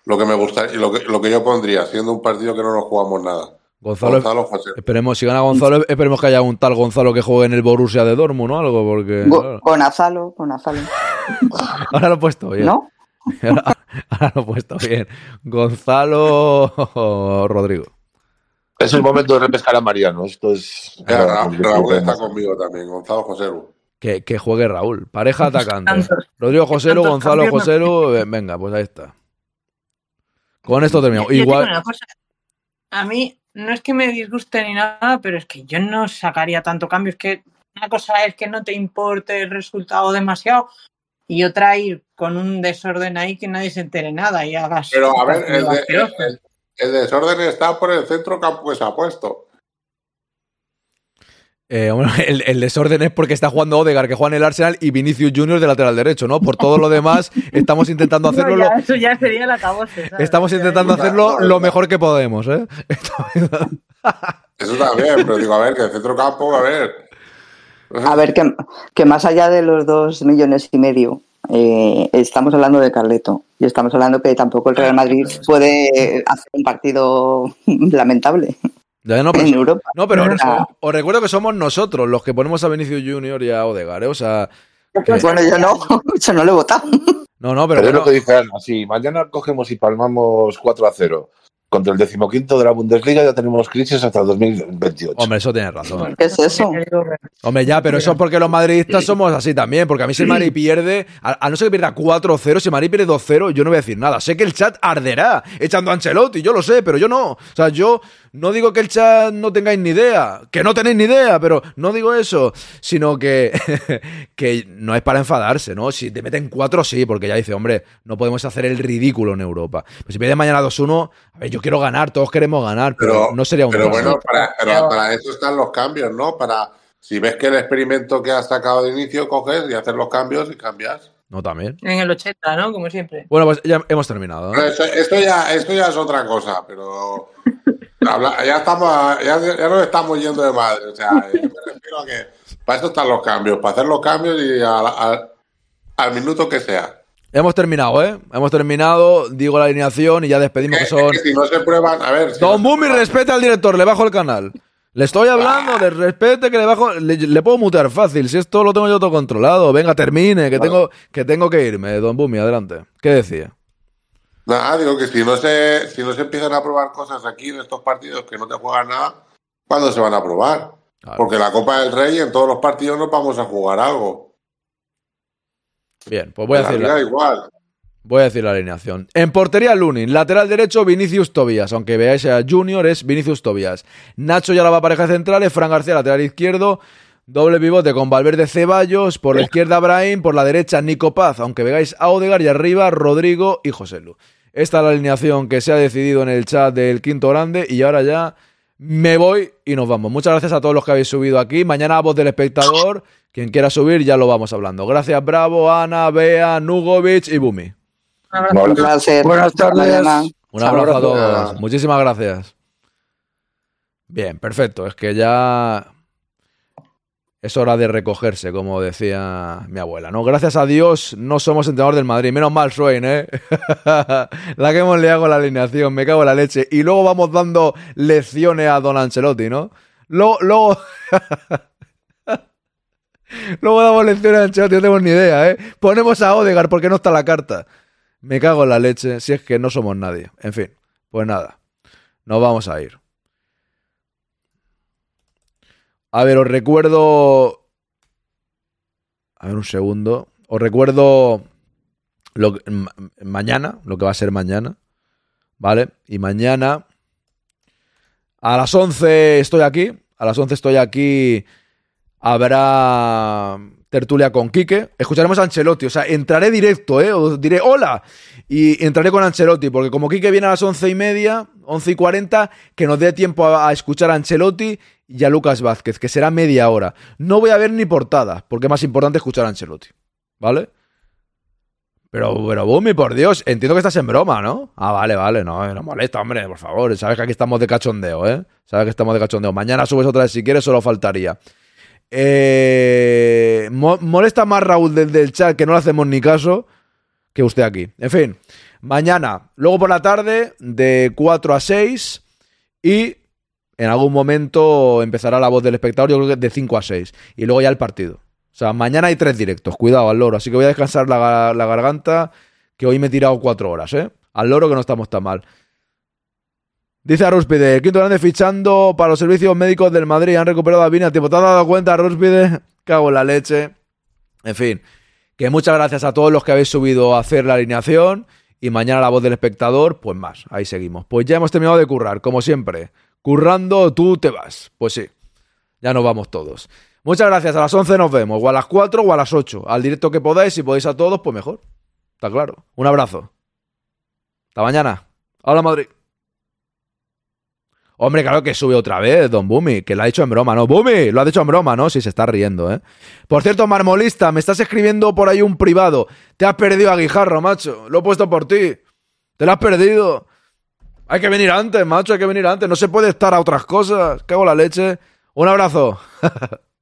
Lo que me gusta y lo que, lo que yo pondría, siendo un partido que no nos jugamos nada. Gonzalo, Gonzalo, José. Esperemos, si gana Gonzalo, esperemos que haya un tal Gonzalo que juegue en el Borussia de Dortmund o algo, porque Go- claro, con Azalo, con Azalo. ahora lo he puesto bien. ¿No? Ahora, ahora lo he puesto bien. Gonzalo Rodrigo. Es el momento de repescar a Mariano. Esto es. Ya, Ra- Raúl está conmigo también, Gonzalo José Lu. Que, que juegue Raúl. Pareja atacante. Tantos. Rodrigo Joselu, Gonzalo Joselu. eh, Venga, pues ahí está. Con esto terminamos. Igual. una cosa. A mí no es que me disguste ni nada, pero es que yo no sacaría tanto cambio. Es que una cosa es que no te importe el resultado demasiado y otra ir con un desorden ahí que nadie se entere nada y hagas. Pero a ver, el, de- asqueroso. el- el desorden está por el centro campo que se ha puesto. eh, bueno, el, el desorden es porque está jugando Odegar, que juega en el Arsenal, y Vinicius Junior de lateral derecho, ¿no? Por todo lo demás, estamos intentando No, hacerlo. ya, eso ya sería la cabose. ¿sabes? Estamos intentando hacerlo lo mejor que podemos, ¿eh? Eso también, pero digo, a ver, que el centro campo, a ver. A ver, que, que más allá de los dos millones y medio, eh, estamos hablando de Carleto. Y estamos hablando que tampoco el Real Madrid puede hacer un partido lamentable Ya, no, pero, en Europa. no, pero Ah. os recuerdo que somos nosotros los que ponemos a Vinicius Junior y a Odegar, ¿eh? O sea, Bueno, yo no, yo no lo he votado. No, no, Pero, pero, es lo que dice Ana, si mañana cogemos y palmamos 4 a 0 contra el decimoquinto de la Bundesliga, ya tenemos crisis hasta el 2028. hombre, eso tienes razón. ¿Qué es eso? Hombre, ya, pero eso es porque los madridistas somos así también. Porque a mí si el Madrid pierde, a, a no ser que pierda 4-0, si el Madrid pierde 2-0, yo no voy a decir nada. Sé que el chat arderá echando a Ancelotti, yo lo sé, pero yo no. O sea, yo no digo que el chat no tengáis ni idea, que no tenéis ni idea, pero no digo eso, sino que, que no es para enfadarse, ¿no? Si te meten 4, sí, porque ya dice, hombre, no podemos hacer el ridículo en Europa. Pues si pierde mañana 2-1, a ver, yo quiero ganar, todos queremos ganar, pero, Pero, no sería un pero bueno, para, pero para eso están los cambios, ¿no? Para si ves que el experimento que has sacado de inicio, coges y haces los cambios y cambias. No, también. En el 80, ¿no? Como siempre. Bueno, pues ya hemos terminado. esto, esto ya, esto ya es otra cosa, pero habla- ya estamos, ya, ya nos estamos yendo de madre. O sea, yo me refiero a que para eso están los cambios, para hacer los cambios y al, minuto que sea. Hemos terminado, ¿eh? Hemos terminado, digo la alineación y ya despedimos que Es son... que si no se prueban, a ver, si Don no- Bumi, respete al director, le bajo el canal. Le estoy hablando, le respete que le bajo... Le, le puedo mutear fácil, si esto lo tengo yo todo controlado. Venga, termine, que tengo que, tengo que irme. Don Bumi, adelante. ¿Qué decía? Nada, digo que si no se, si no se empiezan a probar cosas aquí en estos partidos que no te juegan nada, ¿cuándo se van a probar? Porque la Copa del Rey en todos los partidos nos vamos a jugar algo. Bien, pues voy a decir... Igual. Voy a decir la alineación. En portería, Lunin. Lateral derecho, Vinicius Tobias. Aunque veáis a Junior, es Vinicius Tobias. Nacho ya la va pareja centrales. Fran García, lateral izquierdo. Doble pivote con Valverde Ceballos. Por la izquierda, Brahim. Por la derecha, Nico Paz. Aunque veáis a Odegar y arriba, Rodrigo y José Lu. Esta es la alineación que se ha decidido en el chat del quinto grande. Y ahora ya me voy y nos vamos. Muchas gracias a todos los que habéis subido aquí. Mañana, voz del espectador. Quien quiera subir, ya lo vamos hablando. Gracias, Bravo, Ana, Bea, Nugovic y Bumi. Gracias. Buenas tardes. Un abrazo a todos. Muchísimas gracias. Bien, perfecto. Es que ya es hora de recogerse, como decía mi abuela. ¿no? Gracias a Dios no somos entrenador del Madrid. Menos mal, Swain, ¿eh? la que hemos liado con la alineación. Me cago en la leche. Y luego vamos dando lecciones a Don Ancelotti, ¿no? Luego... luego... Luego damos lecciones a Ancelotti, no tenemos ni idea, ¿eh? Ponemos a Odegar porque no está la carta. Me cago en la leche, si es que no somos nadie. En fin, pues nada, nos vamos a ir. A ver, os recuerdo... A ver, un segundo. Os recuerdo mañana, lo que va a ser mañana. ¿Vale? Y mañana a las 11 estoy aquí. A las 11 estoy aquí. Habrá tertulia con Quique. Escucharemos a Ancelotti. O sea, entraré directo, ¿eh? Os diré hola. Y entraré con Ancelotti. Porque como Quique viene a las 11 y media, 11 y 40, que nos dé tiempo a, a escuchar a Ancelotti y a Lucas Vázquez, que será media hora. No voy a ver ni portada, porque es más importante escuchar a Ancelotti. ¿Vale? Pero, pero, Bumi, por Dios, entiendo que estás en broma, ¿no? Ah, vale, vale, no, no molesta, hombre, por favor. Sabes que aquí estamos de cachondeo, ¿eh? Sabes que estamos de cachondeo. Mañana subes otra vez si quieres, solo faltaría. Eh, mo- molesta más Raúl desde el chat que no le hacemos ni caso que usted aquí. En fin, mañana, luego por la tarde, de 4 a 6 y en algún momento empezará la voz del espectador, yo creo que de 5 a 6 y luego ya el partido. O sea, mañana hay tres directos, cuidado al loro, así que voy a descansar la garganta, que hoy me he tirado cuatro horas, ¿eh? Al loro que no estamos tan mal. Dice a Rúspide, quinto grande fichando para los servicios médicos del Madrid. Han recuperado a Vini a tiempo. ¿Te has dado cuenta, Rúspide? Cago en la leche. En fin, que muchas gracias a todos los que habéis subido a hacer la alineación. Y mañana la voz del espectador, pues más. Ahí seguimos. Pues ya hemos terminado de currar, como siempre. Currando, tú te vas. Pues sí, ya nos vamos todos. Muchas gracias. A las 11 nos vemos. O a las 4 o a las 8. Al directo que podáis. Si podéis a todos, pues mejor. Está claro. Un abrazo. Hasta mañana. Hola, Madrid. Hombre, claro que sube otra vez, Don Bumi, que lo ha dicho en broma, ¿no? Bumi, lo ha dicho en broma, ¿no? Si se está riendo, ¿eh? Por cierto, Marmolista, me estás escribiendo por ahí un privado. Te has perdido a Guijarro, macho. Lo he puesto por ti. Te lo has perdido. Hay que venir antes, macho, hay que venir antes. No se puede estar a otras cosas. Cago la leche. Un abrazo.